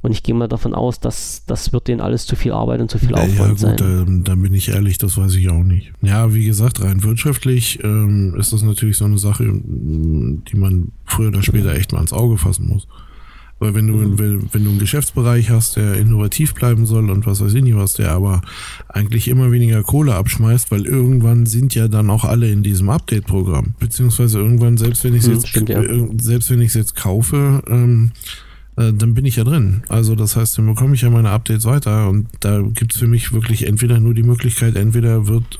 Und ich gehe mal davon aus, dass das wird denen alles zu viel Arbeit und zu viel Ja, Aufwand ja gut, sein. da, da bin ich ehrlich, das weiß ich auch nicht. Ja, wie gesagt, rein wirtschaftlich ähm, ist das natürlich so eine Sache, die man früher oder später echt mal ins Auge fassen muss. Weil wenn du, wenn, wenn du einen Geschäftsbereich hast, der innovativ bleiben soll und was weiß ich nicht was, der aber eigentlich immer weniger Kohle abschmeißt, weil irgendwann sind ja dann auch alle in diesem Update-Programm. Beziehungsweise irgendwann, selbst wenn ich es Hm, jetzt, stimmt, ja. irg- selbst wenn ich es jetzt kaufe, ähm, äh, dann bin ich ja drin. Also das heißt, dann bekomme ich ja meine Updates weiter und da gibt es für mich wirklich entweder nur die Möglichkeit, entweder wird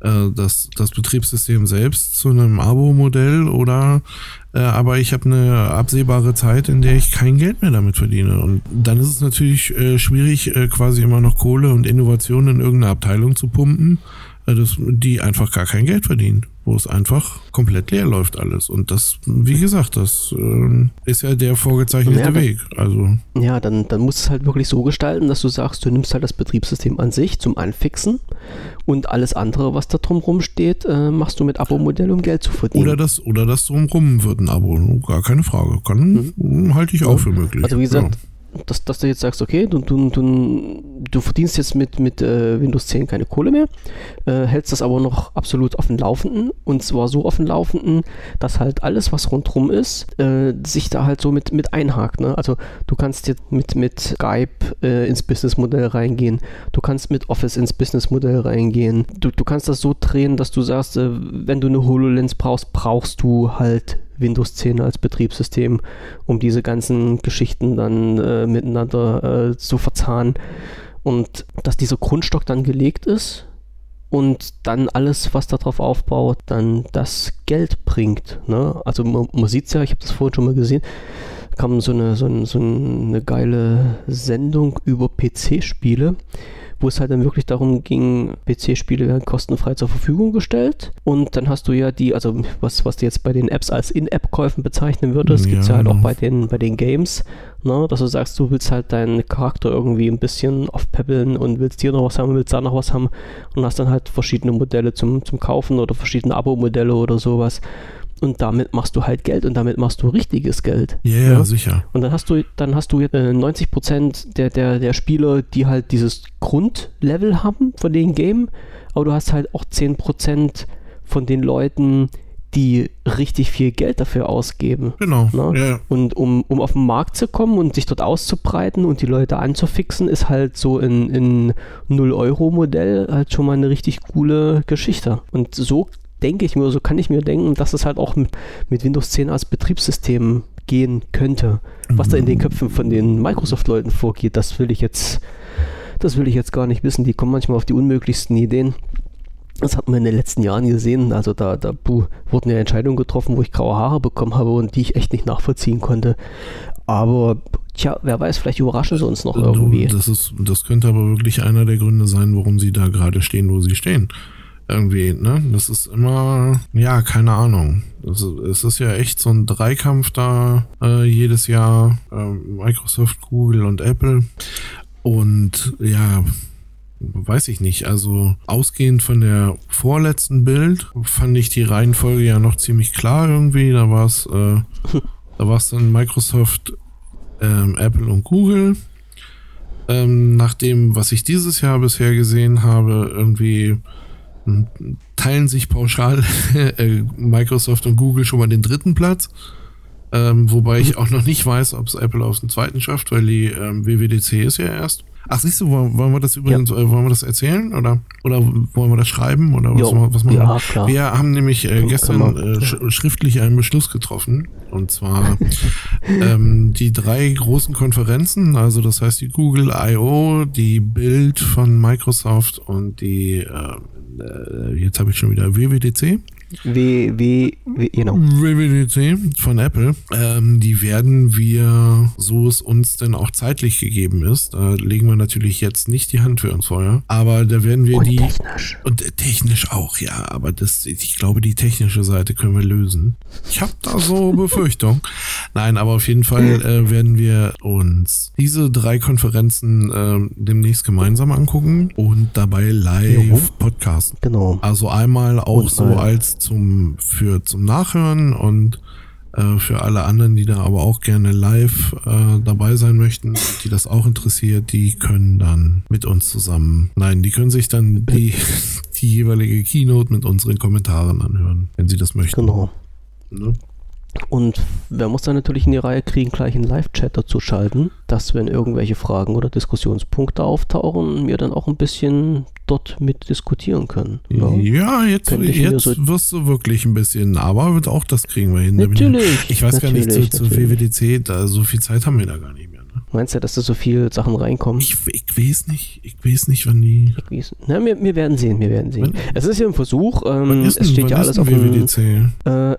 äh, das, das Betriebssystem selbst zu einem Abo-Modell oder äh, aber ich habe eine absehbare Zeit, in der ich kein Geld mehr damit verdiene. Und dann ist es natürlich äh, schwierig, äh, quasi immer noch Kohle und Innovation in irgendeine Abteilung zu pumpen, äh, das, die einfach gar kein Geld verdienen, wo es einfach komplett leer läuft alles. Und das, wie gesagt, das äh, ist ja der vorgezeichnete Ja, da- Weg. Also Ja, dann, dann musst du es halt wirklich so gestalten, dass du sagst, du nimmst halt das Betriebssystem an sich zum Anfixen und alles andere, was da drumherum steht, äh, machst du mit Abo-Modell, um Geld zu verdienen. Oder das, oder das drumrum wird ein Abo. Gar keine Frage. Kann, halte ich auch für möglich. Mhm. Also wie gesagt, dass, dass du jetzt sagst, okay, du, du, du, du verdienst jetzt mit, mit äh, Windows 10 keine Kohle mehr, äh, hältst das aber noch absolut auf dem Laufenden und zwar so auf dem Laufenden, dass halt alles, was rundherum ist, äh, sich da halt so mit, mit einhakt. Ne? Also du kannst jetzt mit, mit Skype äh, ins Businessmodell reingehen, du kannst mit Office ins Businessmodell reingehen, du, du kannst das so drehen, dass du sagst, äh, wenn du eine HoloLens brauchst, brauchst du halt Windows 10 als Betriebssystem, um diese ganzen Geschichten dann äh, miteinander äh, zu verzahnen. Und dass dieser Grundstock dann gelegt ist und dann alles, was darauf aufbaut, dann das Geld bringt. Ne? Also man, man sieht es ja, ich habe das vorhin schon mal gesehen, kam so eine, so, ein, so eine geile Sendung über PC-Spiele wo es halt dann wirklich darum ging, PC-Spiele werden kostenfrei zur Verfügung gestellt. Und dann hast du ja die, also was, was du jetzt bei den Apps als In-App-Käufen bezeichnen würdest, Ja, gibt es ja halt auch genau. bei den, bei den Games, ne? dass du sagst, du willst halt deinen Charakter irgendwie ein bisschen aufpäppeln und willst hier noch was haben, willst da noch was haben und hast dann halt verschiedene Modelle zum, zum Kaufen oder verschiedene Abo-Modelle oder sowas. Und damit machst du halt Geld und damit machst du richtiges Geld. ja, ja, sicher. Und dann hast du, dann hast du jetzt, äh, 90% der, der, der Spieler, die halt dieses Grundlevel haben von dem Game, aber du hast halt auch 10% von den Leuten, die richtig viel Geld dafür ausgeben. Genau. Ne? Ja, ja. Und um, um auf den Markt zu kommen und sich dort auszubreiten und die Leute anzufixen, ist halt so ein 0-Euro-Modell halt schon mal eine richtig coole Geschichte. Und so denke ich mir, so kann ich mir denken, dass es halt auch mit, mit Windows 10 als Betriebssystem gehen könnte. Was da in den Köpfen von den Microsoft-Leuten vorgeht, das will ich jetzt, das will ich jetzt gar nicht wissen. Die kommen manchmal auf die unmöglichsten Ideen. Das hat man in den letzten Jahren gesehen. Also da, da puh, wurden ja Entscheidungen getroffen, wo ich graue Haare bekommen habe und die ich echt nicht nachvollziehen konnte. Aber tja, wer weiß, vielleicht überraschen sie uns noch irgendwie. Das, ist, das könnte aber wirklich einer der Gründe sein, warum sie da gerade stehen, wo sie stehen. Irgendwie, ne? Das ist immer, ja, keine Ahnung. Es ist ja echt so ein Dreikampf da äh, jedes Jahr. Äh, Microsoft, Google und Apple. Und ja, weiß ich nicht. Also ausgehend von der vorletzten Bild fand ich die Reihenfolge ja noch ziemlich klar irgendwie. Da war es, äh, da war es dann Microsoft, ähm, Apple und Google. Ähm, nach dem, was ich dieses Jahr bisher gesehen habe, irgendwie teilen sich pauschal äh, Microsoft und Google schon mal den dritten Platz. Ähm, wobei ich auch noch nicht weiß, ob es Apple auf den zweiten schafft, weil die ähm, WWDC ist ja erst. Ach, siehst du, wollen, wollen wir das übrigens, äh, wollen wir das erzählen oder, oder wollen wir das schreiben oder was, Jo, was machen ja, wir? klar. Wir haben nämlich äh, gestern äh, sch schriftlich einen Beschluss getroffen und zwar ähm, die drei großen Konferenzen, also das heißt die Google I.O., die Bild von Microsoft und die, äh, jetzt habe ich schon wieder WWDC, W, W, W, genau. WWDC von Apple, ähm, die werden wir, so es uns denn auch zeitlich gegeben ist, da legen wir natürlich jetzt nicht die Hand für uns Feuer, aber da werden wir Und die technisch. und äh, technisch auch, ja, aber das, ich glaube, die technische Seite können wir lösen. Ich habe da so Befürchtung. Nein, aber auf jeden Fall äh, werden wir uns diese drei Konferenzen äh, demnächst gemeinsam angucken und dabei live podcasten. Genau. Also einmal auch Und so als zum für zum Nachhören und Äh, für alle anderen, die da aber auch gerne live äh, dabei sein möchten, die das auch interessiert, die können dann mit uns zusammen, nein, die können sich dann die, die jeweilige Keynote mit unseren Kommentaren anhören, wenn sie das möchten. Genau. Ne? Und wer muss dann natürlich in die Reihe kriegen, gleich einen Live-Chat dazu schalten, dass wenn irgendwelche Fragen oder Diskussionspunkte auftauchen, wir dann auch ein bisschen dort mit diskutieren können. Ja, ja jetzt, jetzt so wirst du wirklich ein bisschen, aber auch das kriegen wir hin. Natürlich. Ich weiß gar nicht, zu, zu WWDC, da, so viel Zeit haben wir da gar nicht mehr. Meinst du, dass da so viele Sachen reinkommen? Ich, ich weiß nicht. Ich weiß nicht, wann die. Ich weiß. Na, wir, wir werden sehen, wir werden sehen. Wann? Es ist ja ein Versuch. Ähm, es steht ja alles auf dem. Äh,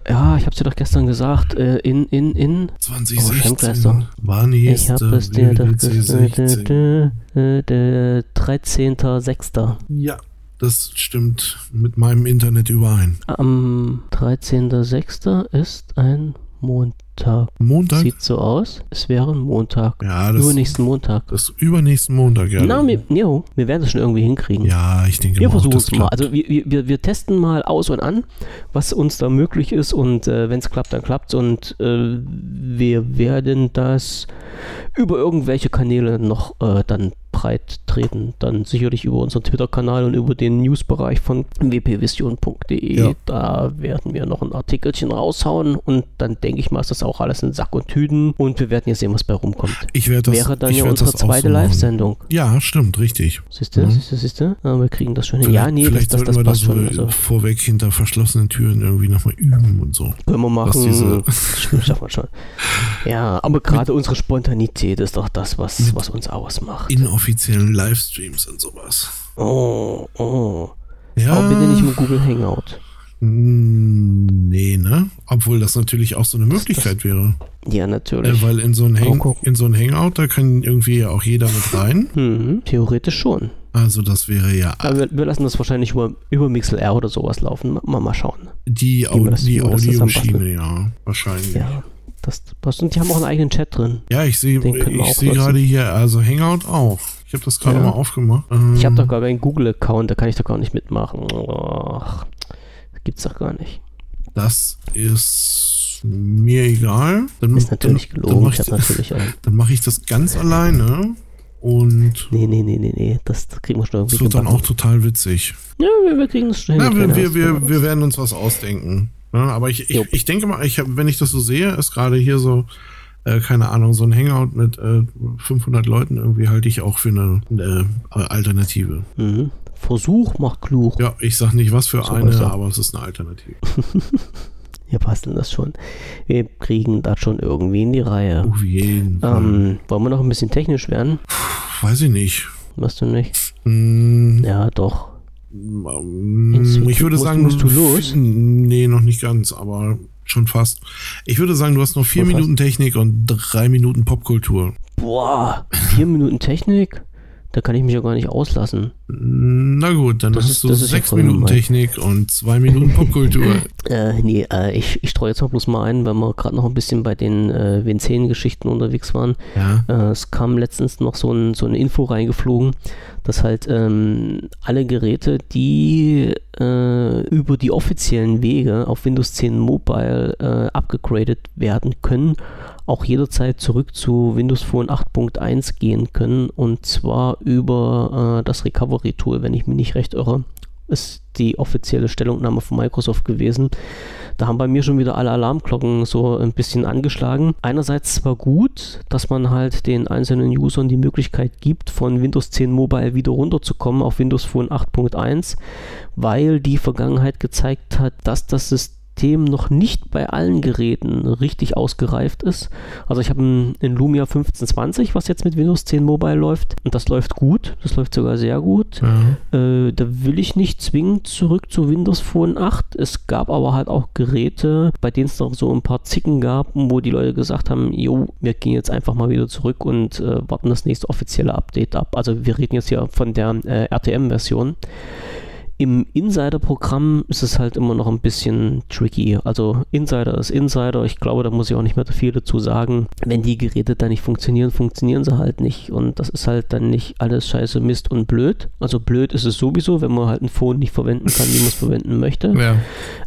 ja, ich hab's dir doch gestern gesagt. Äh, in, in, in. 2016. Oh, war Ich hab es dir doch gesagt. Der 13.06. Ja. Das stimmt mit meinem Internet überein. Am 13.06. ist ein Montag. Montag? Sieht so aus. Es wäre ein Montag. Ja, das übernächsten Montag. Das übernächsten Montag, ja. Na, wir, jo, wir werden es schon irgendwie hinkriegen. Ja, ich denke Wir versuchen es mal. Also wir, wir, wir testen mal aus und an, was uns da möglich ist und äh, wenn es klappt, dann klappt es und äh, wir werden das über irgendwelche Kanäle noch äh, dann breit treten. Dann sicherlich über unseren Twitter-Kanal und über den Newsbereich von wpvision.de. Ja. Da werden wir noch ein Artikelchen raushauen und dann denke ich mal, ist das auch alles in Sack und Tüten und wir werden ja sehen, was bei rumkommt. Ich werde das, Wäre dann ja unsere zweite so Live-Sendung. Ja, stimmt, richtig. Siehst du, ja. siehst du, siehst du? Ja, wir kriegen das schon hin. Ja, nee, vielleicht das, das, das passt wir das schon. Also. vorweg hinter verschlossenen Türen irgendwie nochmal üben und so. Können wir machen. Diese schaffen wir schon. Ja, aber gerade unsere Spontanität ist doch das, was, was uns ausmacht. Inoffiziellen Livestreams und sowas. Oh, oh. Ja. Aber bitte nicht mit Google Hangout. Hm, nee, ne? Obwohl das natürlich auch so eine Möglichkeit das, wäre. Ja, natürlich. Äh, weil in so, ein Hang, in so ein Hangout, da kann irgendwie auch jeder mit rein. Mhm, theoretisch schon. Also das wäre ja. Aber wir, wir, lassen das wahrscheinlich über, über MixLR oder sowas laufen. Mal, mal schauen. Die, Au das, die Audioschiene, ja. Wahrscheinlich. Ja. Das passt. Und die haben auch einen eigenen Chat drin. Ja, ich sehe ich sehe gerade hier, also Hangout auch. Ich habe das gerade ja. mal aufgemacht. Ich habe doch gar keinen Google-Account, da kann ich doch gar nicht mitmachen. Ach. Gibt's doch gar nicht. Das ist mir egal. Dann, ist natürlich dann, gelogen. Dann ich, ich natürlich Dann mache ich das ganz alleine. Und. Nee, nee, nee, nee, nee. Das kriegen wir schon irgendwie. Das wird gebacken. dann auch total witzig. Ja, wir, wir kriegen das schon hin. Ja, wir, wir, wir, wir, werden uns was ausdenken. Ja, aber ich, ich, ich denke mal, ich wenn ich das so sehe, ist gerade hier so, äh, keine Ahnung, so ein Hangout mit äh, 500 Leuten irgendwie halte ich auch für eine äh, Alternative. Mhm. Versuch macht klug. Ja, ich sag nicht was für so eine, aber es ist eine Alternative. Wir basteln das schon. Wir kriegen das schon irgendwie in die Reihe. Auf jeden Fall. Ähm, wollen wir noch ein bisschen technisch werden? Weiß ich nicht. Was du nicht? Mm. Ja, doch. Mm, ich würde sagen, musst du los? Nee, noch nicht ganz, aber schon fast. Ich würde sagen, du hast noch vier schon Minuten fast. Technik und drei Minuten Popkultur. Boah, vier Minuten Technik? Da kann ich mich ja gar nicht auslassen. Na gut, dann das hast ist, du sechs Minuten Technik und zwei Minuten Popkultur. äh, nee, äh, ich, ich streue jetzt mal bloß mal ein, weil wir gerade noch ein bisschen bei den äh, Vincennes-Geschichten unterwegs waren. Ja. Äh, es kam letztens noch so, ein, so eine Info reingeflogen, dass halt ähm, alle Geräte, die äh, über die offiziellen Wege auf Windows 10 Mobile äh, abgegradet werden können, auch jederzeit zurück zu Windows Phone 8.1 gehen können und zwar über äh, das Recovery Tool, wenn ich mich nicht recht irre. Ist die offizielle Stellungnahme von Microsoft gewesen. Da haben bei mir schon wieder alle Alarmglocken so ein bisschen angeschlagen. Einerseits zwar gut, dass man halt den einzelnen Usern die Möglichkeit gibt, von Windows 10 Mobile wieder runterzukommen auf Windows Phone 8.1, weil die Vergangenheit gezeigt hat, dass das System System noch nicht bei allen Geräten richtig ausgereift ist. Also ich habe ein, Lumia 1520, was jetzt mit Windows 10 Mobile läuft. Und das läuft gut. Das läuft sogar sehr gut. Mhm. Äh, da will ich nicht zwingend zurück zu Windows Phone 8. Es gab aber halt auch Geräte, bei denen es noch so ein paar Zicken gab, wo die Leute gesagt haben, jo, wir gehen jetzt einfach mal wieder zurück und äh, warten das nächste offizielle Update ab. Also wir reden jetzt hier von der äh, RTM-Version. Im Insider-Programm ist es halt immer noch ein bisschen tricky. Also Insider ist Insider. Ich glaube, da muss ich auch nicht mehr viel dazu sagen. Wenn die Geräte da nicht funktionieren, funktionieren sie halt nicht. Und das ist halt dann nicht alles scheiße, Mist und blöd. Also blöd ist es sowieso, wenn man halt ein Phone nicht verwenden kann, wie man es verwenden möchte. Ja.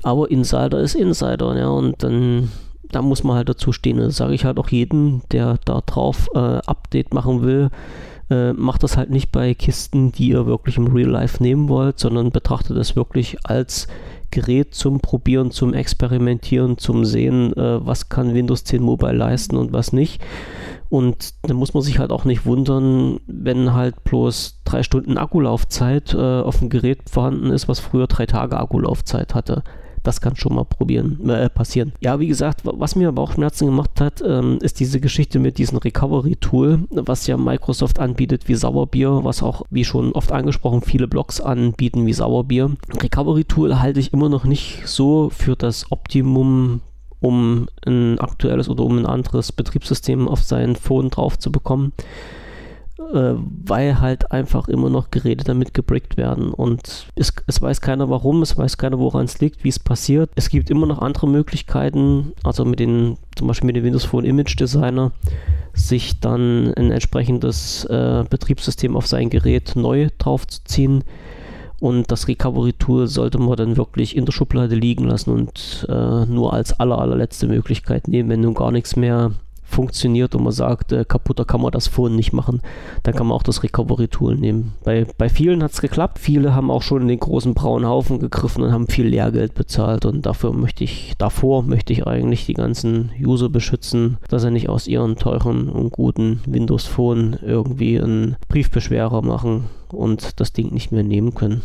Aber Insider ist Insider, ja. Und dann da muss man halt dazu stehen. Das sage ich halt auch jedem, der da drauf äh, Update machen will. Äh, macht das halt nicht bei Kisten, die ihr wirklich im Real Life nehmen wollt, sondern betrachtet es wirklich als Gerät zum Probieren, zum Experimentieren, zum Sehen, äh, was kann Windows 10 Mobile leisten und was nicht. Und da muss man sich halt auch nicht wundern, wenn halt bloß drei Stunden Akkulaufzeit äh, auf dem Gerät vorhanden ist, was früher drei Tage Akkulaufzeit hatte. Das kann schon mal probieren, äh, passieren. Ja, wie gesagt, was mir aber auch Schmerzen gemacht hat, ähm, ist diese Geschichte mit diesem Recovery-Tool, was ja Microsoft anbietet wie Sauerbier, was auch, wie schon oft angesprochen, viele Blogs anbieten wie Sauerbier. Recovery-Tool halte ich immer noch nicht so für das Optimum um ein aktuelles oder um ein anderes Betriebssystem auf sein Phone drauf zu bekommen äh, weil halt einfach immer noch Geräte damit gebrickt werden. Und es, es weiß keiner warum, es weiß keiner, woran es liegt, wie es passiert. Es gibt immer noch andere Möglichkeiten, also mit den, zum Beispiel mit dem Windows Phone Image Designer, sich dann ein entsprechendes äh, Betriebssystem auf sein Gerät neu draufzuziehen. Und das Recovery-Tool sollte man dann wirklich in der Schublade liegen lassen und äh, nur als aller, allerletzte Möglichkeit nehmen, wenn nun gar nichts mehr funktioniert und man sagt, äh, kaputter kann man das Phone nicht machen, dann kann man auch das Recovery-Tool nehmen. Bei, bei vielen hat es geklappt. Viele haben auch schon in den großen braunen Haufen gegriffen und haben viel Lehrgeld bezahlt und dafür möchte ich, davor möchte ich eigentlich die ganzen User beschützen, dass sie nicht aus ihren teuren und guten Windows Phone irgendwie einen Briefbeschwerer machen und das Ding nicht mehr nehmen können.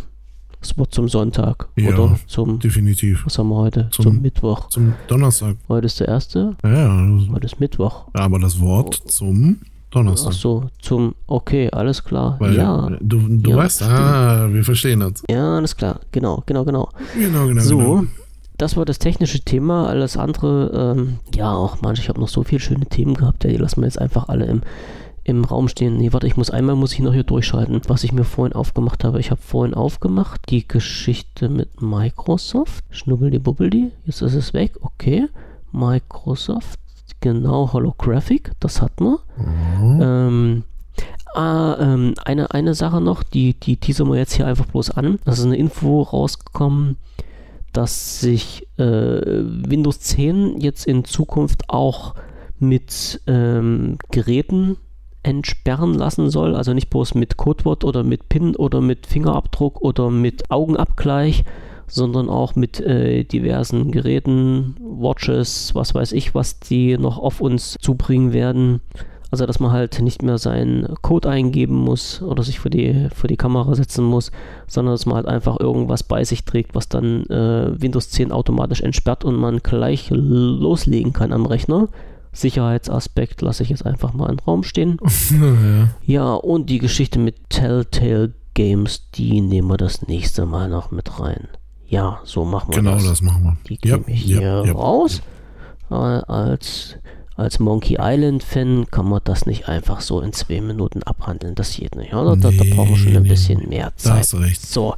Das Wort zum Sonntag. Ja, oder zum. Definitiv. Was haben wir heute? Zum- Zum, Mittwoch. Zum Donnerstag. Heute ist der erste. Ja, ja. Heute ist Mittwoch. Aber das Wort zum Ach Donnerstag. so, zum. Okay, alles klar. Weil ja. du, du Ja, weißt, stimmt. ah, wir verstehen das. Ja, alles klar. Genau, genau, genau. Genau, genau. So, genau. das war das technische Thema. Alles andere, ähm, ja, auch manche, ich habe noch so viele schöne Themen gehabt. Ja, die lassen wir jetzt einfach alle im, im Raum stehen. Nee, warte, ich muss einmal muss ich noch hier durchschalten, was ich mir vorhin aufgemacht habe. Ich habe vorhin aufgemacht die Geschichte mit Microsoft. Schnubbeldi bubbeldi. Jetzt ist es weg. Okay. Microsoft. Genau, Holographic. Das hat man. Oh. Ähm, ah, ähm, eine, eine Sache noch, die, die teasern wir jetzt hier einfach bloß an. Das ist eine Info rausgekommen, dass sich äh, Windows 10 jetzt in Zukunft auch mit ähm, Geräten entsperren lassen soll. Also nicht bloß mit Codewort oder mit PIN oder mit Fingerabdruck oder mit Augenabgleich, sondern auch mit äh, diversen Geräten, Watches, was weiß ich, was die noch auf uns zubringen werden. Also, dass man halt nicht mehr seinen Code eingeben muss oder sich vor die, vor die Kamera setzen muss, sondern dass man halt einfach irgendwas bei sich trägt, was dann äh, Windows 10 automatisch entsperrt und man gleich loslegen kann am Rechner. Sicherheitsaspekt lasse ich jetzt einfach mal in den Raum stehen. ja. Ja, und die Geschichte mit Telltale Games, die nehmen wir das nächste Mal noch mit rein. Ja, so machen wir Genau das. das machen wir. Die nehme ich ja, hier ja. raus. Äh, als, als Monkey Island-Fan kann man das nicht einfach so in zwei Minuten abhandeln. Das geht nicht, oder? Da, da Nee, brauchen wir schon ein nee. bisschen mehr Da Zeit. hast du recht. So,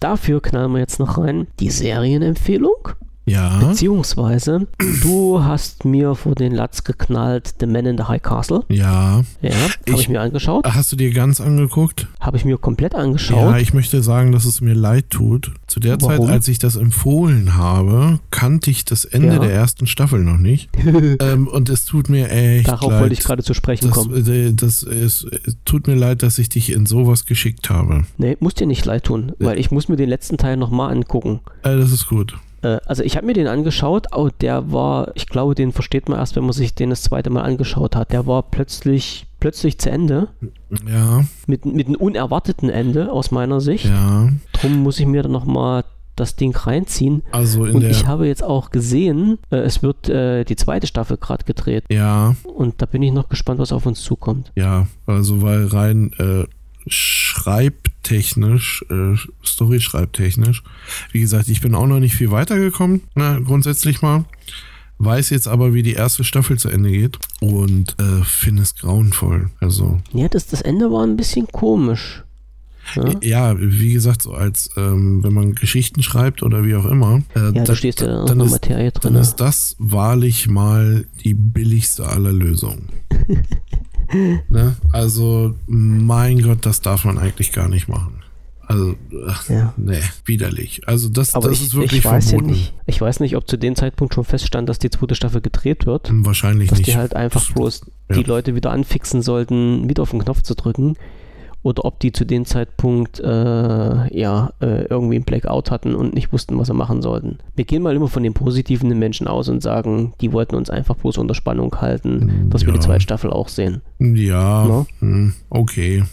dafür knallen wir jetzt noch rein die Serienempfehlung. Ja. Beziehungsweise, du hast mir vor den Latz geknallt The Man in the High Castle. Ja. Ja, habe Ich- mir angeschaut. Hast du dir ganz angeguckt? Habe ich mir komplett Ja, angeschaut. ich möchte sagen, dass es mir leid tut. Zu der Zeit, Warum? als ich das empfohlen habe, kannte ich das Ende Ja. der ersten Staffel noch nicht. ähm, und es tut mir echt Darauf leid. wollte ich gerade zu sprechen das, kommen. äh, das es tut mir leid, dass ich dich in sowas geschickt habe. Nee, muss dir nicht leid tun, weil ich muss mir den letzten Teil nochmal angucken. Äh, das ist gut. Äh, also ich habe mir den angeschaut, oh, der war, ich glaube, den versteht man erst, wenn man sich den das zweite Mal angeschaut hat. Der war plötzlich, plötzlich zu Ende, Ja, mit, mit einem unerwarteten Ende aus meiner Sicht. ja. Drum muss ich mir dann nochmal das Ding reinziehen. Also in Und der. ich habe jetzt auch gesehen, äh, es wird äh, die zweite Staffel gerade gedreht. ja, Und da bin ich noch gespannt, was auf uns zukommt. ja. Also weil rein äh, schreibtechnisch, äh, Story-schreibtechnisch, wie gesagt, ich bin auch noch nicht viel weitergekommen, ne, grundsätzlich mal. Weiß jetzt aber, wie die erste Staffel zu Ende geht und äh, finde es grauenvoll. Also, Ja, das, das Ende war ein bisschen komisch. Ja, ja, wie gesagt, so als ähm, wenn man Geschichten schreibt oder wie auch immer. Äh, ja da- stehst ja dann ist, Materie drin. dann ist das wahrlich mal die billigste aller Lösungen. ne? Also, mein Gott, das darf man eigentlich gar nicht machen. Also, ach, Ja. nee, widerlich. Also das, Aber das ich, ist wirklich ich weiß ja verboten. nicht, ich weiß nicht, ob zu dem Zeitpunkt schon feststand, dass die zweite Staffel gedreht wird. Wahrscheinlich dass nicht. die halt einfach bloß Ja. die Leute wieder anfixen sollten, wieder auf den Knopf zu drücken. Oder ob die zu dem Zeitpunkt äh, ja äh, irgendwie einen Blackout hatten und nicht wussten, was sie machen sollten. Wir gehen mal immer von den positiven Menschen aus und sagen, die wollten uns einfach bloß unter Spannung halten, dass wir die Ja. zweite Staffel auch sehen. ja, Ja. hm, okay.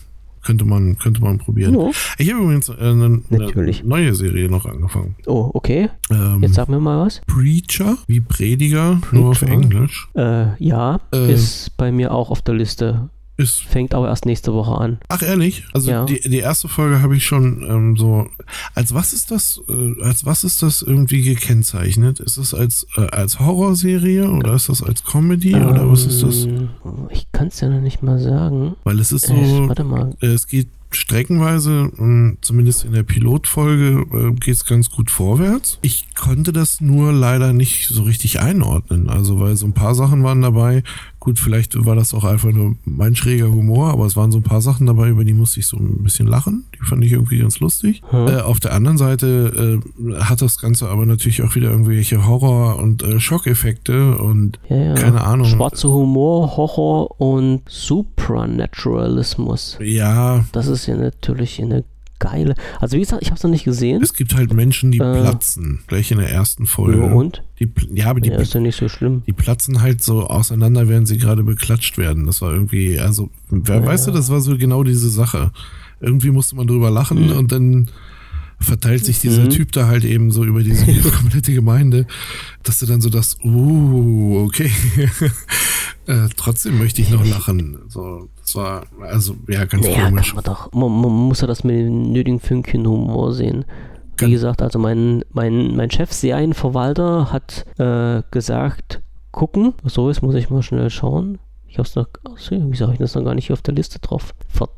Könnte man, könnte man probieren. Ja. Ich habe übrigens äh, eine, eine Natürlich. neue Serie noch angefangen. Oh, okay. Ähm, Jetzt sag mir mal was. Preacher, wie Prediger, nur auf Preacher. Englisch. Äh, ja, Äh. ist bei mir auch auf der Liste. Ist, Fängt aber erst nächste Woche an. ach ehrlich? Also Ja. die, die erste Folge habe ich schon ähm, so. Als was ist das? Äh, als was ist das irgendwie gekennzeichnet? Ist es als äh, als Horrorserie oder ist das als Comedy oder was ist das? Ähm, Ich kann es ja noch nicht mal sagen. Weil es ist so. Äh, warte mal. Äh, Es geht streckenweise, mh, zumindest in der Pilotfolge, äh, geht es ganz gut vorwärts. Ich konnte das nur leider nicht so richtig einordnen. Also, weil so ein paar Sachen waren dabei. Gut, vielleicht war das auch einfach nur mein schräger Humor, aber es waren so ein paar Sachen dabei, über die musste ich so ein bisschen lachen. Die fand ich irgendwie ganz lustig. Hm. Äh, auf der anderen Seite äh, hat das Ganze aber natürlich auch wieder irgendwelche Horror- und äh, Schockeffekte und Ja, ja. keine Ahnung. Schwarzer Humor, Horror und Supranaturalismus. ja, Das ist ja natürlich eine geile. Also wie gesagt, ich habe es noch nicht gesehen. Es gibt halt Menschen, die Äh. platzen. Gleich in der ersten Folge. Und? Die, ja, aber die, Ja, ist ja nicht so schlimm. die platzen halt so auseinander, während sie gerade beklatscht werden. Das war irgendwie, also, wer Ja. weißt du, das war so genau diese Sache. Irgendwie musste man drüber lachen Mhm. und dann verteilt sich dieser Mhm. Typ da halt eben so über diese komplette Gemeinde, dass du dann so das, uh, okay. äh, trotzdem möchte ich noch lachen. So, das war, also, ja, ganz Naja, komisch. kann man doch. Man, man muss ja das mit dem nötigen Fünkchen Humor sehen. Wie gesagt, also mein, mein, mein Chef, Serienverwalter, hat äh, gesagt, gucken. So, jetzt muss ich mal schnell schauen. Ich hab's noch. Wieso habe ich das noch gar nicht auf der Liste drauf? Verdammt.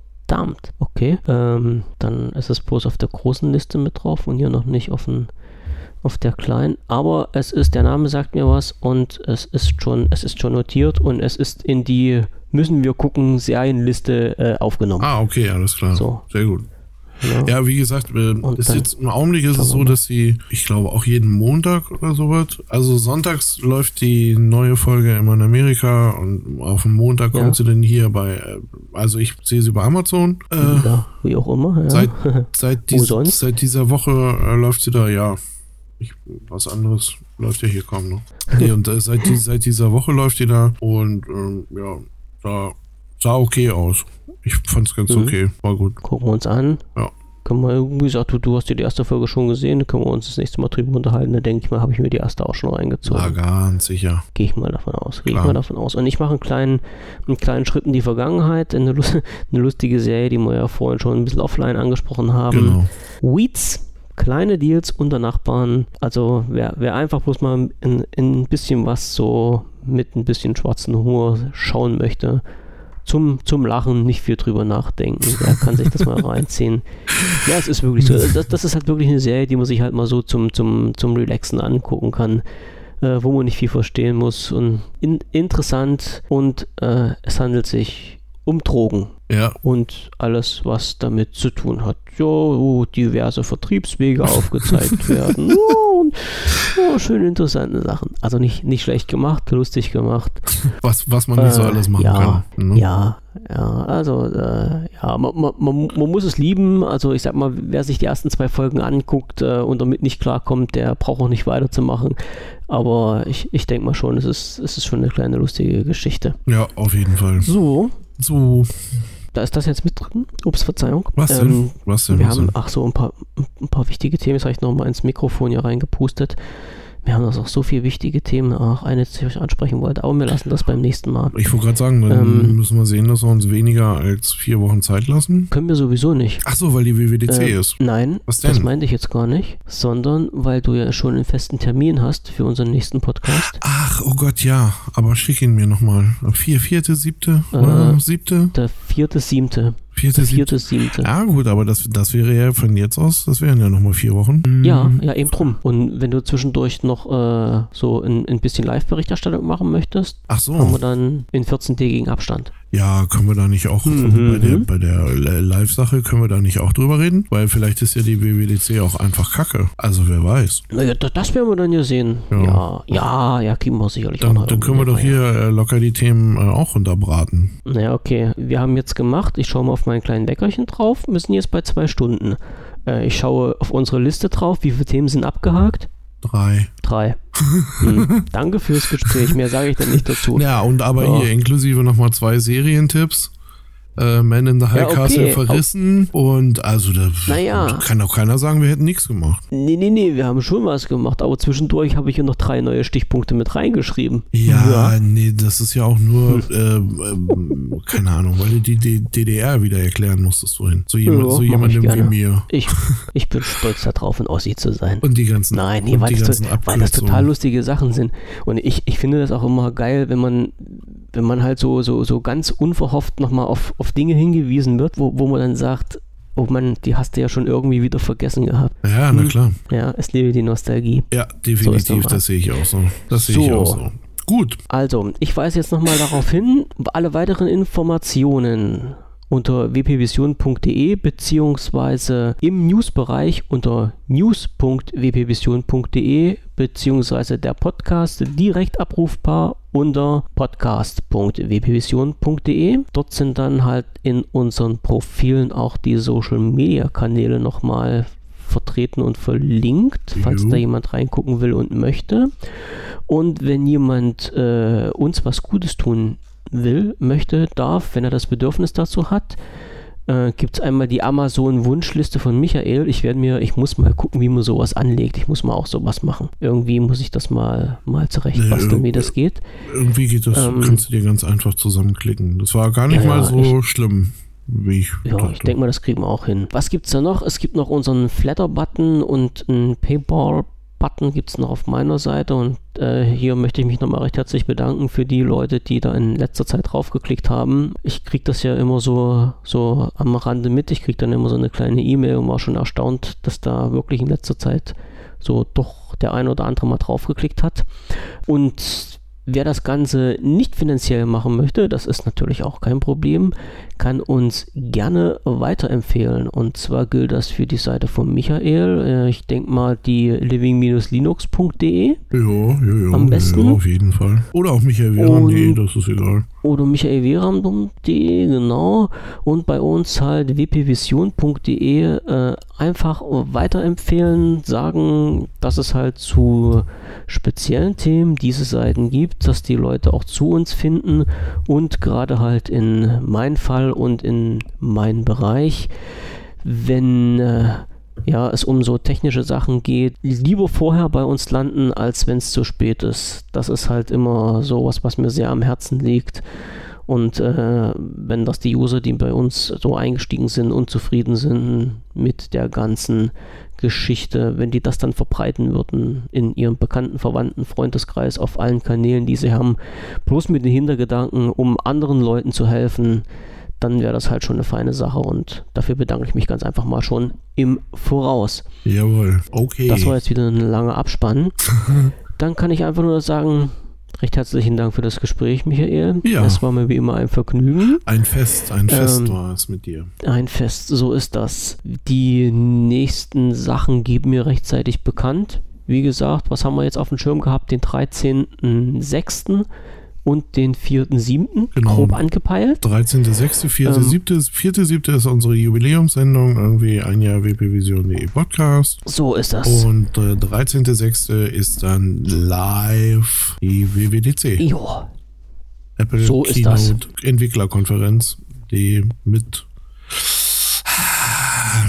Okay. Ähm, dann ist es bloß auf der großen Liste mit drauf und hier noch nicht auf, den, auf der kleinen. Aber es ist, der Name sagt mir was und es ist schon, es ist schon notiert und es ist in die müssen wir gucken Serienliste äh, aufgenommen. Ah, okay, alles klar. So. Sehr gut. Ja. Ja, wie gesagt, äh, ist jetzt im Augenblick ist es so, dass sie, ich glaube, auch jeden Montag oder sowas. Also sonntags läuft die neue Folge immer in Amerika und auf dem Montag Ja. kommt sie dann hier bei, äh, also ich sehe sie bei Amazon. Äh, ja, wie auch immer. Ja. Seit, seit, dies, seit dieser Woche äh, läuft sie da, ja. Ich, was anderes läuft ja hier kaum noch. Nee, und äh, seit, seit dieser Woche läuft die da und ähm, ja, sah, sah okay aus. Ich fand's ganz Mhm. okay, war gut. Gucken wir uns an. Ja. Können wir, wie gesagt, du, du hast dir die erste Folge schon gesehen, da können wir uns das nächste Mal drüber unterhalten. Da denke ich mal, habe ich mir die erste auch schon reingezogen. ganz sicher. Gehe ich mal davon aus. Gehe ich mal davon aus. Und ich mache einen kleinen, einen kleinen Schritt in die Vergangenheit. Eine, lus- eine lustige Serie, die wir ja vorhin schon ein bisschen offline angesprochen haben. Genau. Weeds, kleine Deals unter Nachbarn. Also wer, wer einfach bloß mal ein, ein bisschen was so mit ein bisschen schwarzen Humor schauen möchte, zum, zum Lachen, nicht viel drüber nachdenken, der kann sich das mal reinziehen. Ja, es ist wirklich so. Das, das ist halt wirklich eine Serie, die man sich halt mal so zum, zum, zum Relaxen angucken kann. Äh, wo man nicht viel verstehen muss und in, interessant und äh, es handelt sich um Drogen Ja, und alles, was damit zu tun hat. Ja, wo diverse Vertriebswege aufgezeigt werden. Ja, und, ja, schön interessante Sachen. Also nicht, nicht schlecht gemacht, lustig gemacht. was, was man nicht so Äh, alles machen ja, kann. Ne? Ja, ja, also äh, ja, man, man, man, man muss es lieben. Also ich sag mal, wer sich die ersten zwei Folgen anguckt äh, und damit nicht klarkommt, der braucht auch nicht weiterzumachen. Aber ich, ich denke mal schon, es ist, es ist schon eine kleine lustige Geschichte. Ja, auf jeden Fall. So, So, da ist das jetzt mit drin. Ups, Verzeihung. was denn? Ähm, was denn? Wir was haben, denn? ach so, ein paar, ein paar wichtige Themen. Jetzt habe ich nochmal ins Mikrofon hier reingepustet. Wir haben noch so viele wichtige Themen. Ach, eine, die ich ansprechen wollte. Aber wir lassen das beim nächsten Mal. Ich wollte gerade sagen, dann ähm, müssen wir sehen, dass wir uns weniger als vier Wochen Zeit lassen. Können wir sowieso nicht. Ach so, weil die WWDC Äh, ist. Nein, Was das denn? meinte ich jetzt gar nicht. Sondern weil du ja schon einen festen Termin hast für unseren nächsten Podcast. Ach, oh Gott, ja. Aber schick ihn mir nochmal. Vier, vierte, siebte Äh, siebte? Der vierte, siebte. Vierte, vierte, siebte. Ja, gut, aber das, das wäre ja von jetzt aus, das wären ja nochmal vier Wochen. Ja, ja, eben drum. Und wenn du zwischendurch noch äh, so ein, ein bisschen Live-Berichterstattung machen möchtest, Ach so. haben wir dann in 14-tägigen Abstand. Ja, können wir da nicht auch Mhm. bei der, bei der Live-Sache können wir da nicht auch drüber reden? Weil vielleicht ist ja die WWDC auch einfach kacke. Also wer weiß. Naja, da- das werden wir dann ja sehen. Ja. Ja, ja, ja, kriegen wir sicherlich auch Dann, noch dann können wir doch hier äh, locker die Themen äh, auch runterbraten. rein. Naja, okay. Wir haben jetzt gemacht, ich schaue mal auf mein kleinen Weckerchen drauf, wir sind jetzt bei zwei Stunden. Äh, ich schaue auf unsere Liste drauf, wie viele Themen sind abgehakt? Drei. Drei. Hm. Danke fürs Gespräch, mehr sage ich dann nicht dazu. Ja, und aber Ja. hier inklusive nochmal zwei Serientipps. Äh, Man in the High Ja, Castle okay. verrissen und also da Naja. kann auch keiner sagen, wir hätten nichts gemacht. Nee, nee, nee, wir haben schon was gemacht, aber zwischendurch habe ich hier noch drei neue Stichpunkte mit reingeschrieben. Ja, nee, das ist ja auch nur, äh, ähm, keine Ahnung, weil du die, DDR wieder erklären musstest vorhin. So, jemand, Ja, so jemandem wie mir. Ich, ich bin stolz darauf, ein Ossi zu sein. Und die ganzen, Nein, nee, weil die das, weil das total lustige Sachen sind. Und ich, ich finde das auch immer geil, wenn man, wenn man halt so, so, so ganz unverhofft nochmal auf, auf Dinge hingewiesen wird, wo, wo man dann sagt, oh Mann, die hast du ja schon irgendwie wieder vergessen gehabt. Ja, na Hm. klar. Ja, es lebe die Nostalgie. Ja, So definitiv, normal. das sehe ich auch so. Das sehe ich So. auch so. Gut. Also, ich weise jetzt nochmal darauf hin, alle weiteren Informationen unter wpvision.de beziehungsweise im Newsbereich unter news.wpvision.de beziehungsweise der Podcast direkt abrufbar unter podcast.wpvision.de. Dort sind dann halt in unseren Profilen auch die Social Media Kanäle nochmal vertreten und verlinkt, falls Jo. da jemand reingucken will und möchte. Und wenn jemand äh, uns was Gutes tun will, möchte, darf, wenn er das Bedürfnis dazu hat, äh, gibt es einmal die Amazon-Wunschliste von Michael. Ich werde mir, ich muss mal gucken, wie man sowas anlegt. Ich muss mal auch sowas machen. Irgendwie muss ich das mal, mal zurecht Nee, wie äh, das geht. Irgendwie geht das, Ähm, kannst du dir ganz einfach zusammenklicken. Das war gar nicht Ja, mal so schlimm, wie ich Ja, dachte. ich denke mal, das kriegen wir auch hin. Was gibt's da noch? Es gibt noch unseren Flatter-Button und einen Payball-Button gibt es noch auf meiner Seite. Und äh, hier möchte ich mich nochmal recht herzlich bedanken für die Leute, die da in letzter Zeit draufgeklickt haben. Ich kriege das ja immer so, so am Rande mit. Ich kriege dann immer so eine kleine E-Mail und war schon erstaunt, dass da wirklich in letzter Zeit so doch der ein oder andere mal draufgeklickt hat. Und wer das Ganze nicht finanziell machen möchte, das ist natürlich auch kein Problem, kann uns gerne weiterempfehlen. Und zwar gilt das für die Seite von Michael. Äh, Ich denke mal die living-linux.de Ja, ja, ja. Am besten. Ja, auf jeden Fall. Oder auch Michael Weran.de, Und- das ist egal. Oder michaelweram.de, genau. Und bei uns halt wpvision.de äh, einfach weiterempfehlen, sagen, dass es halt zu speziellen Themen diese Seiten gibt, dass die Leute auch zu uns finden und gerade halt in mein Fall und in meinen Bereich, wenn äh, ja, es um so technische Sachen geht, lieber vorher bei uns landen, als wenn es zu spät ist. Das ist halt immer sowas, was mir sehr am Herzen liegt. Und äh, wenn das die User, die bei uns so eingestiegen sind, unzufrieden sind mit der ganzen Geschichte, wenn die das dann verbreiten würden in ihrem bekannten, verwandten Freundeskreis auf allen Kanälen, die sie haben, bloß mit den Hintergedanken, um anderen Leuten zu helfen, dann wäre das halt schon eine feine Sache und dafür bedanke ich mich ganz einfach mal schon im Voraus. Jawohl. Okay. Das war jetzt wieder ein langer Abspann. Dann kann ich einfach nur sagen, recht herzlichen Dank für das Gespräch, Michael. Ja. Es war mir wie immer ein Vergnügen. ein Fest, ein Fest Ähm, war es mit dir. Ein Fest, so ist das. Die nächsten Sachen geben mir rechtzeitig bekannt. Wie gesagt, was haben wir jetzt auf dem Schirm gehabt? Den 13.06. und den 4.07. Genau. grob angepeilt. 13.06., 4.07., 4.07. ist unsere Jubiläumssendung, irgendwie ein Jahr wpvision.de Podcast. So ist das. Und äh, 13.06. ist dann live die WWDC. Jo, Apple So. Keynote Entwicklerkonferenz, die mit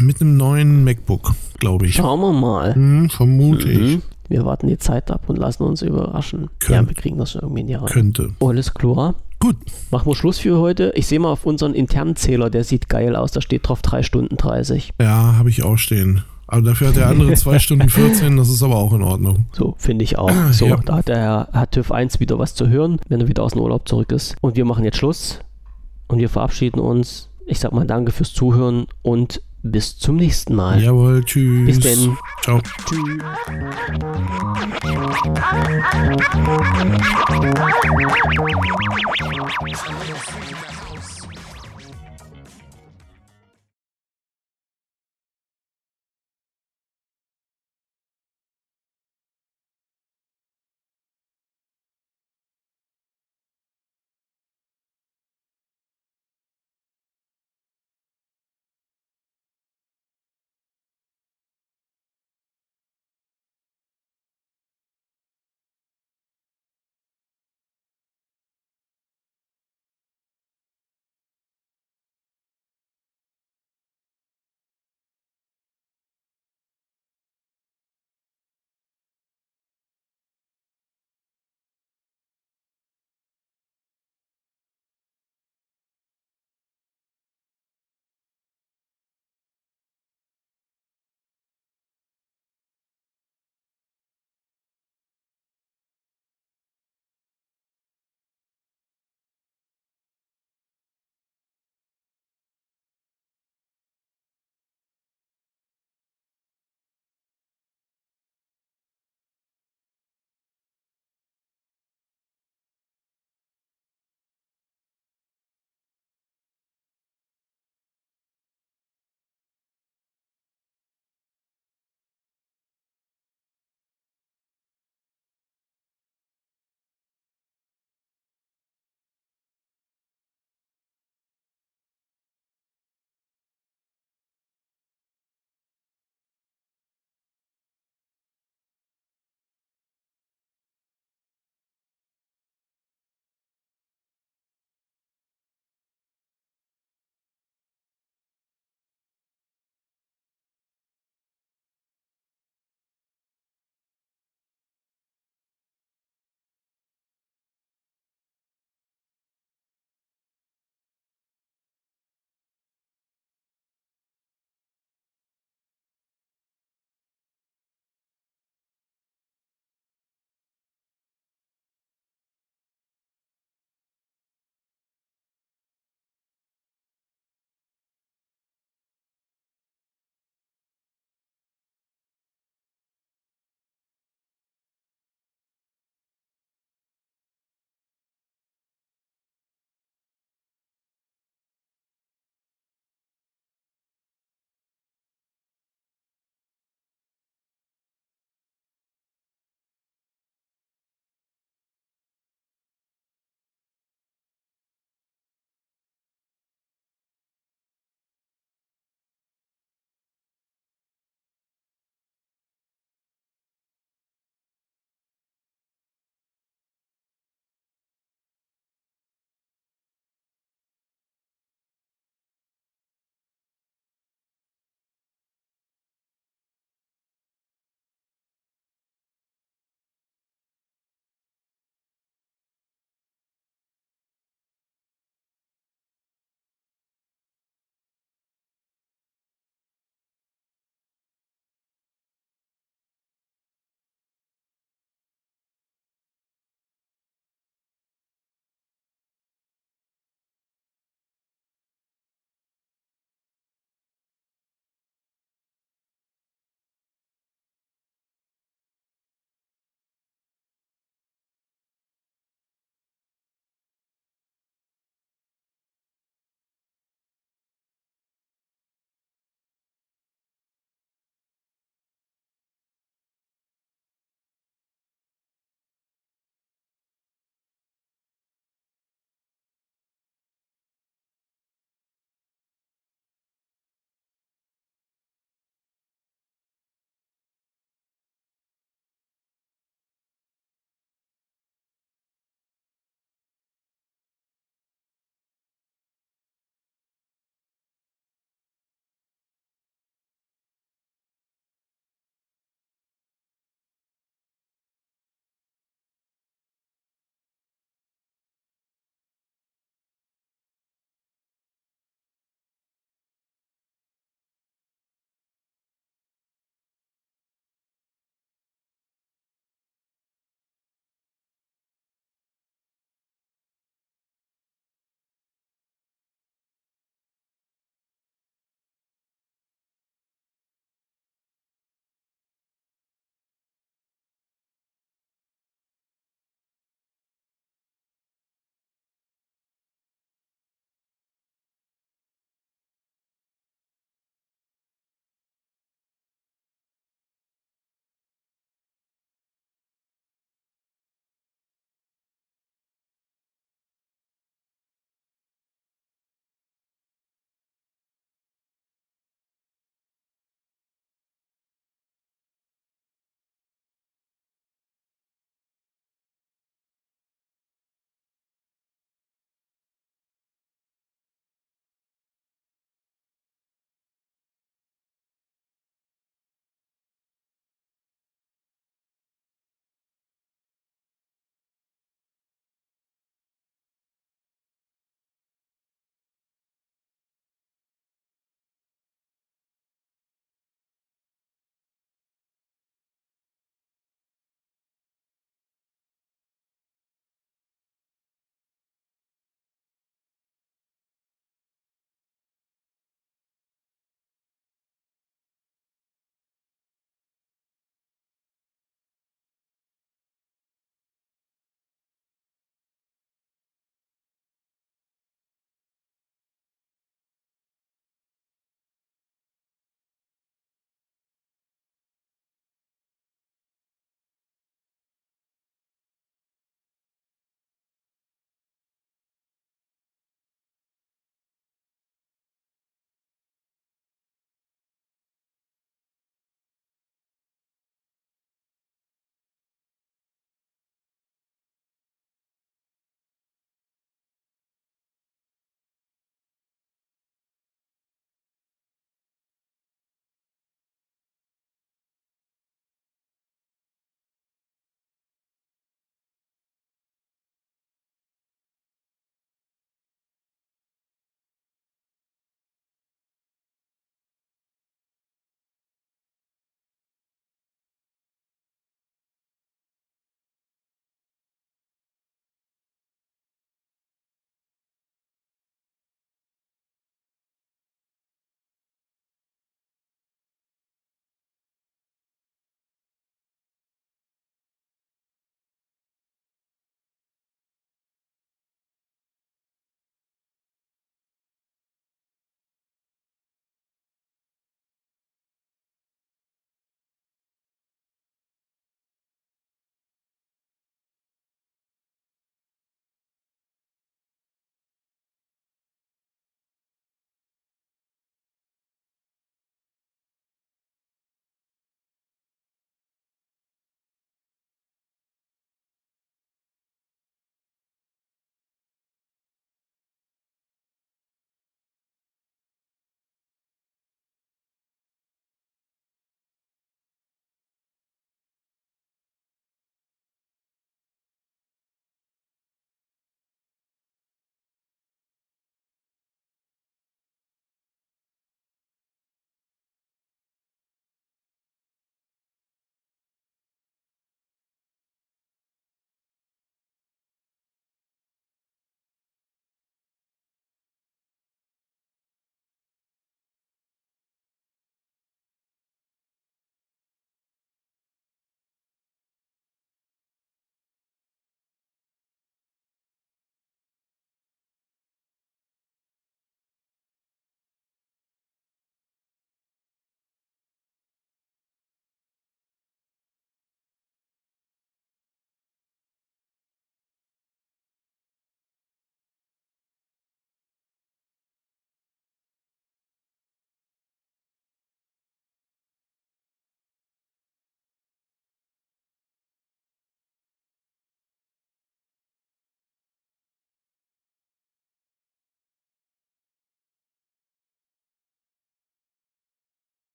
mit einem neuen MacBook, glaube ich. schauen wir mal. Hm, vermute ich. Wir warten die Zeit ab und lassen uns überraschen. Können- Ja, wir kriegen das schon irgendwie in die Reihe. Könnte. Alles klar. Gut. Machen wir Schluss für heute. Ich sehe mal auf unseren internen Zähler, der sieht geil aus. Da steht drauf 3 Stunden 30. Ja, habe ich auch stehen. Aber dafür hat der andere 2 Stunden 14, das ist aber auch in Ordnung. So, finde ich auch. So, Ja. da hat der Herr hat TÜV 1 wieder was zu hören, wenn er wieder aus dem Urlaub zurück ist. Und wir machen jetzt Schluss. Und wir verabschieden uns. Ich sag mal danke fürs Zuhören und bis zum nächsten Mal. Jawohl, tschüss. Bis denn. Ciao. Tschüss.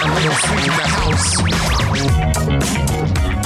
I'm gonna freak the house.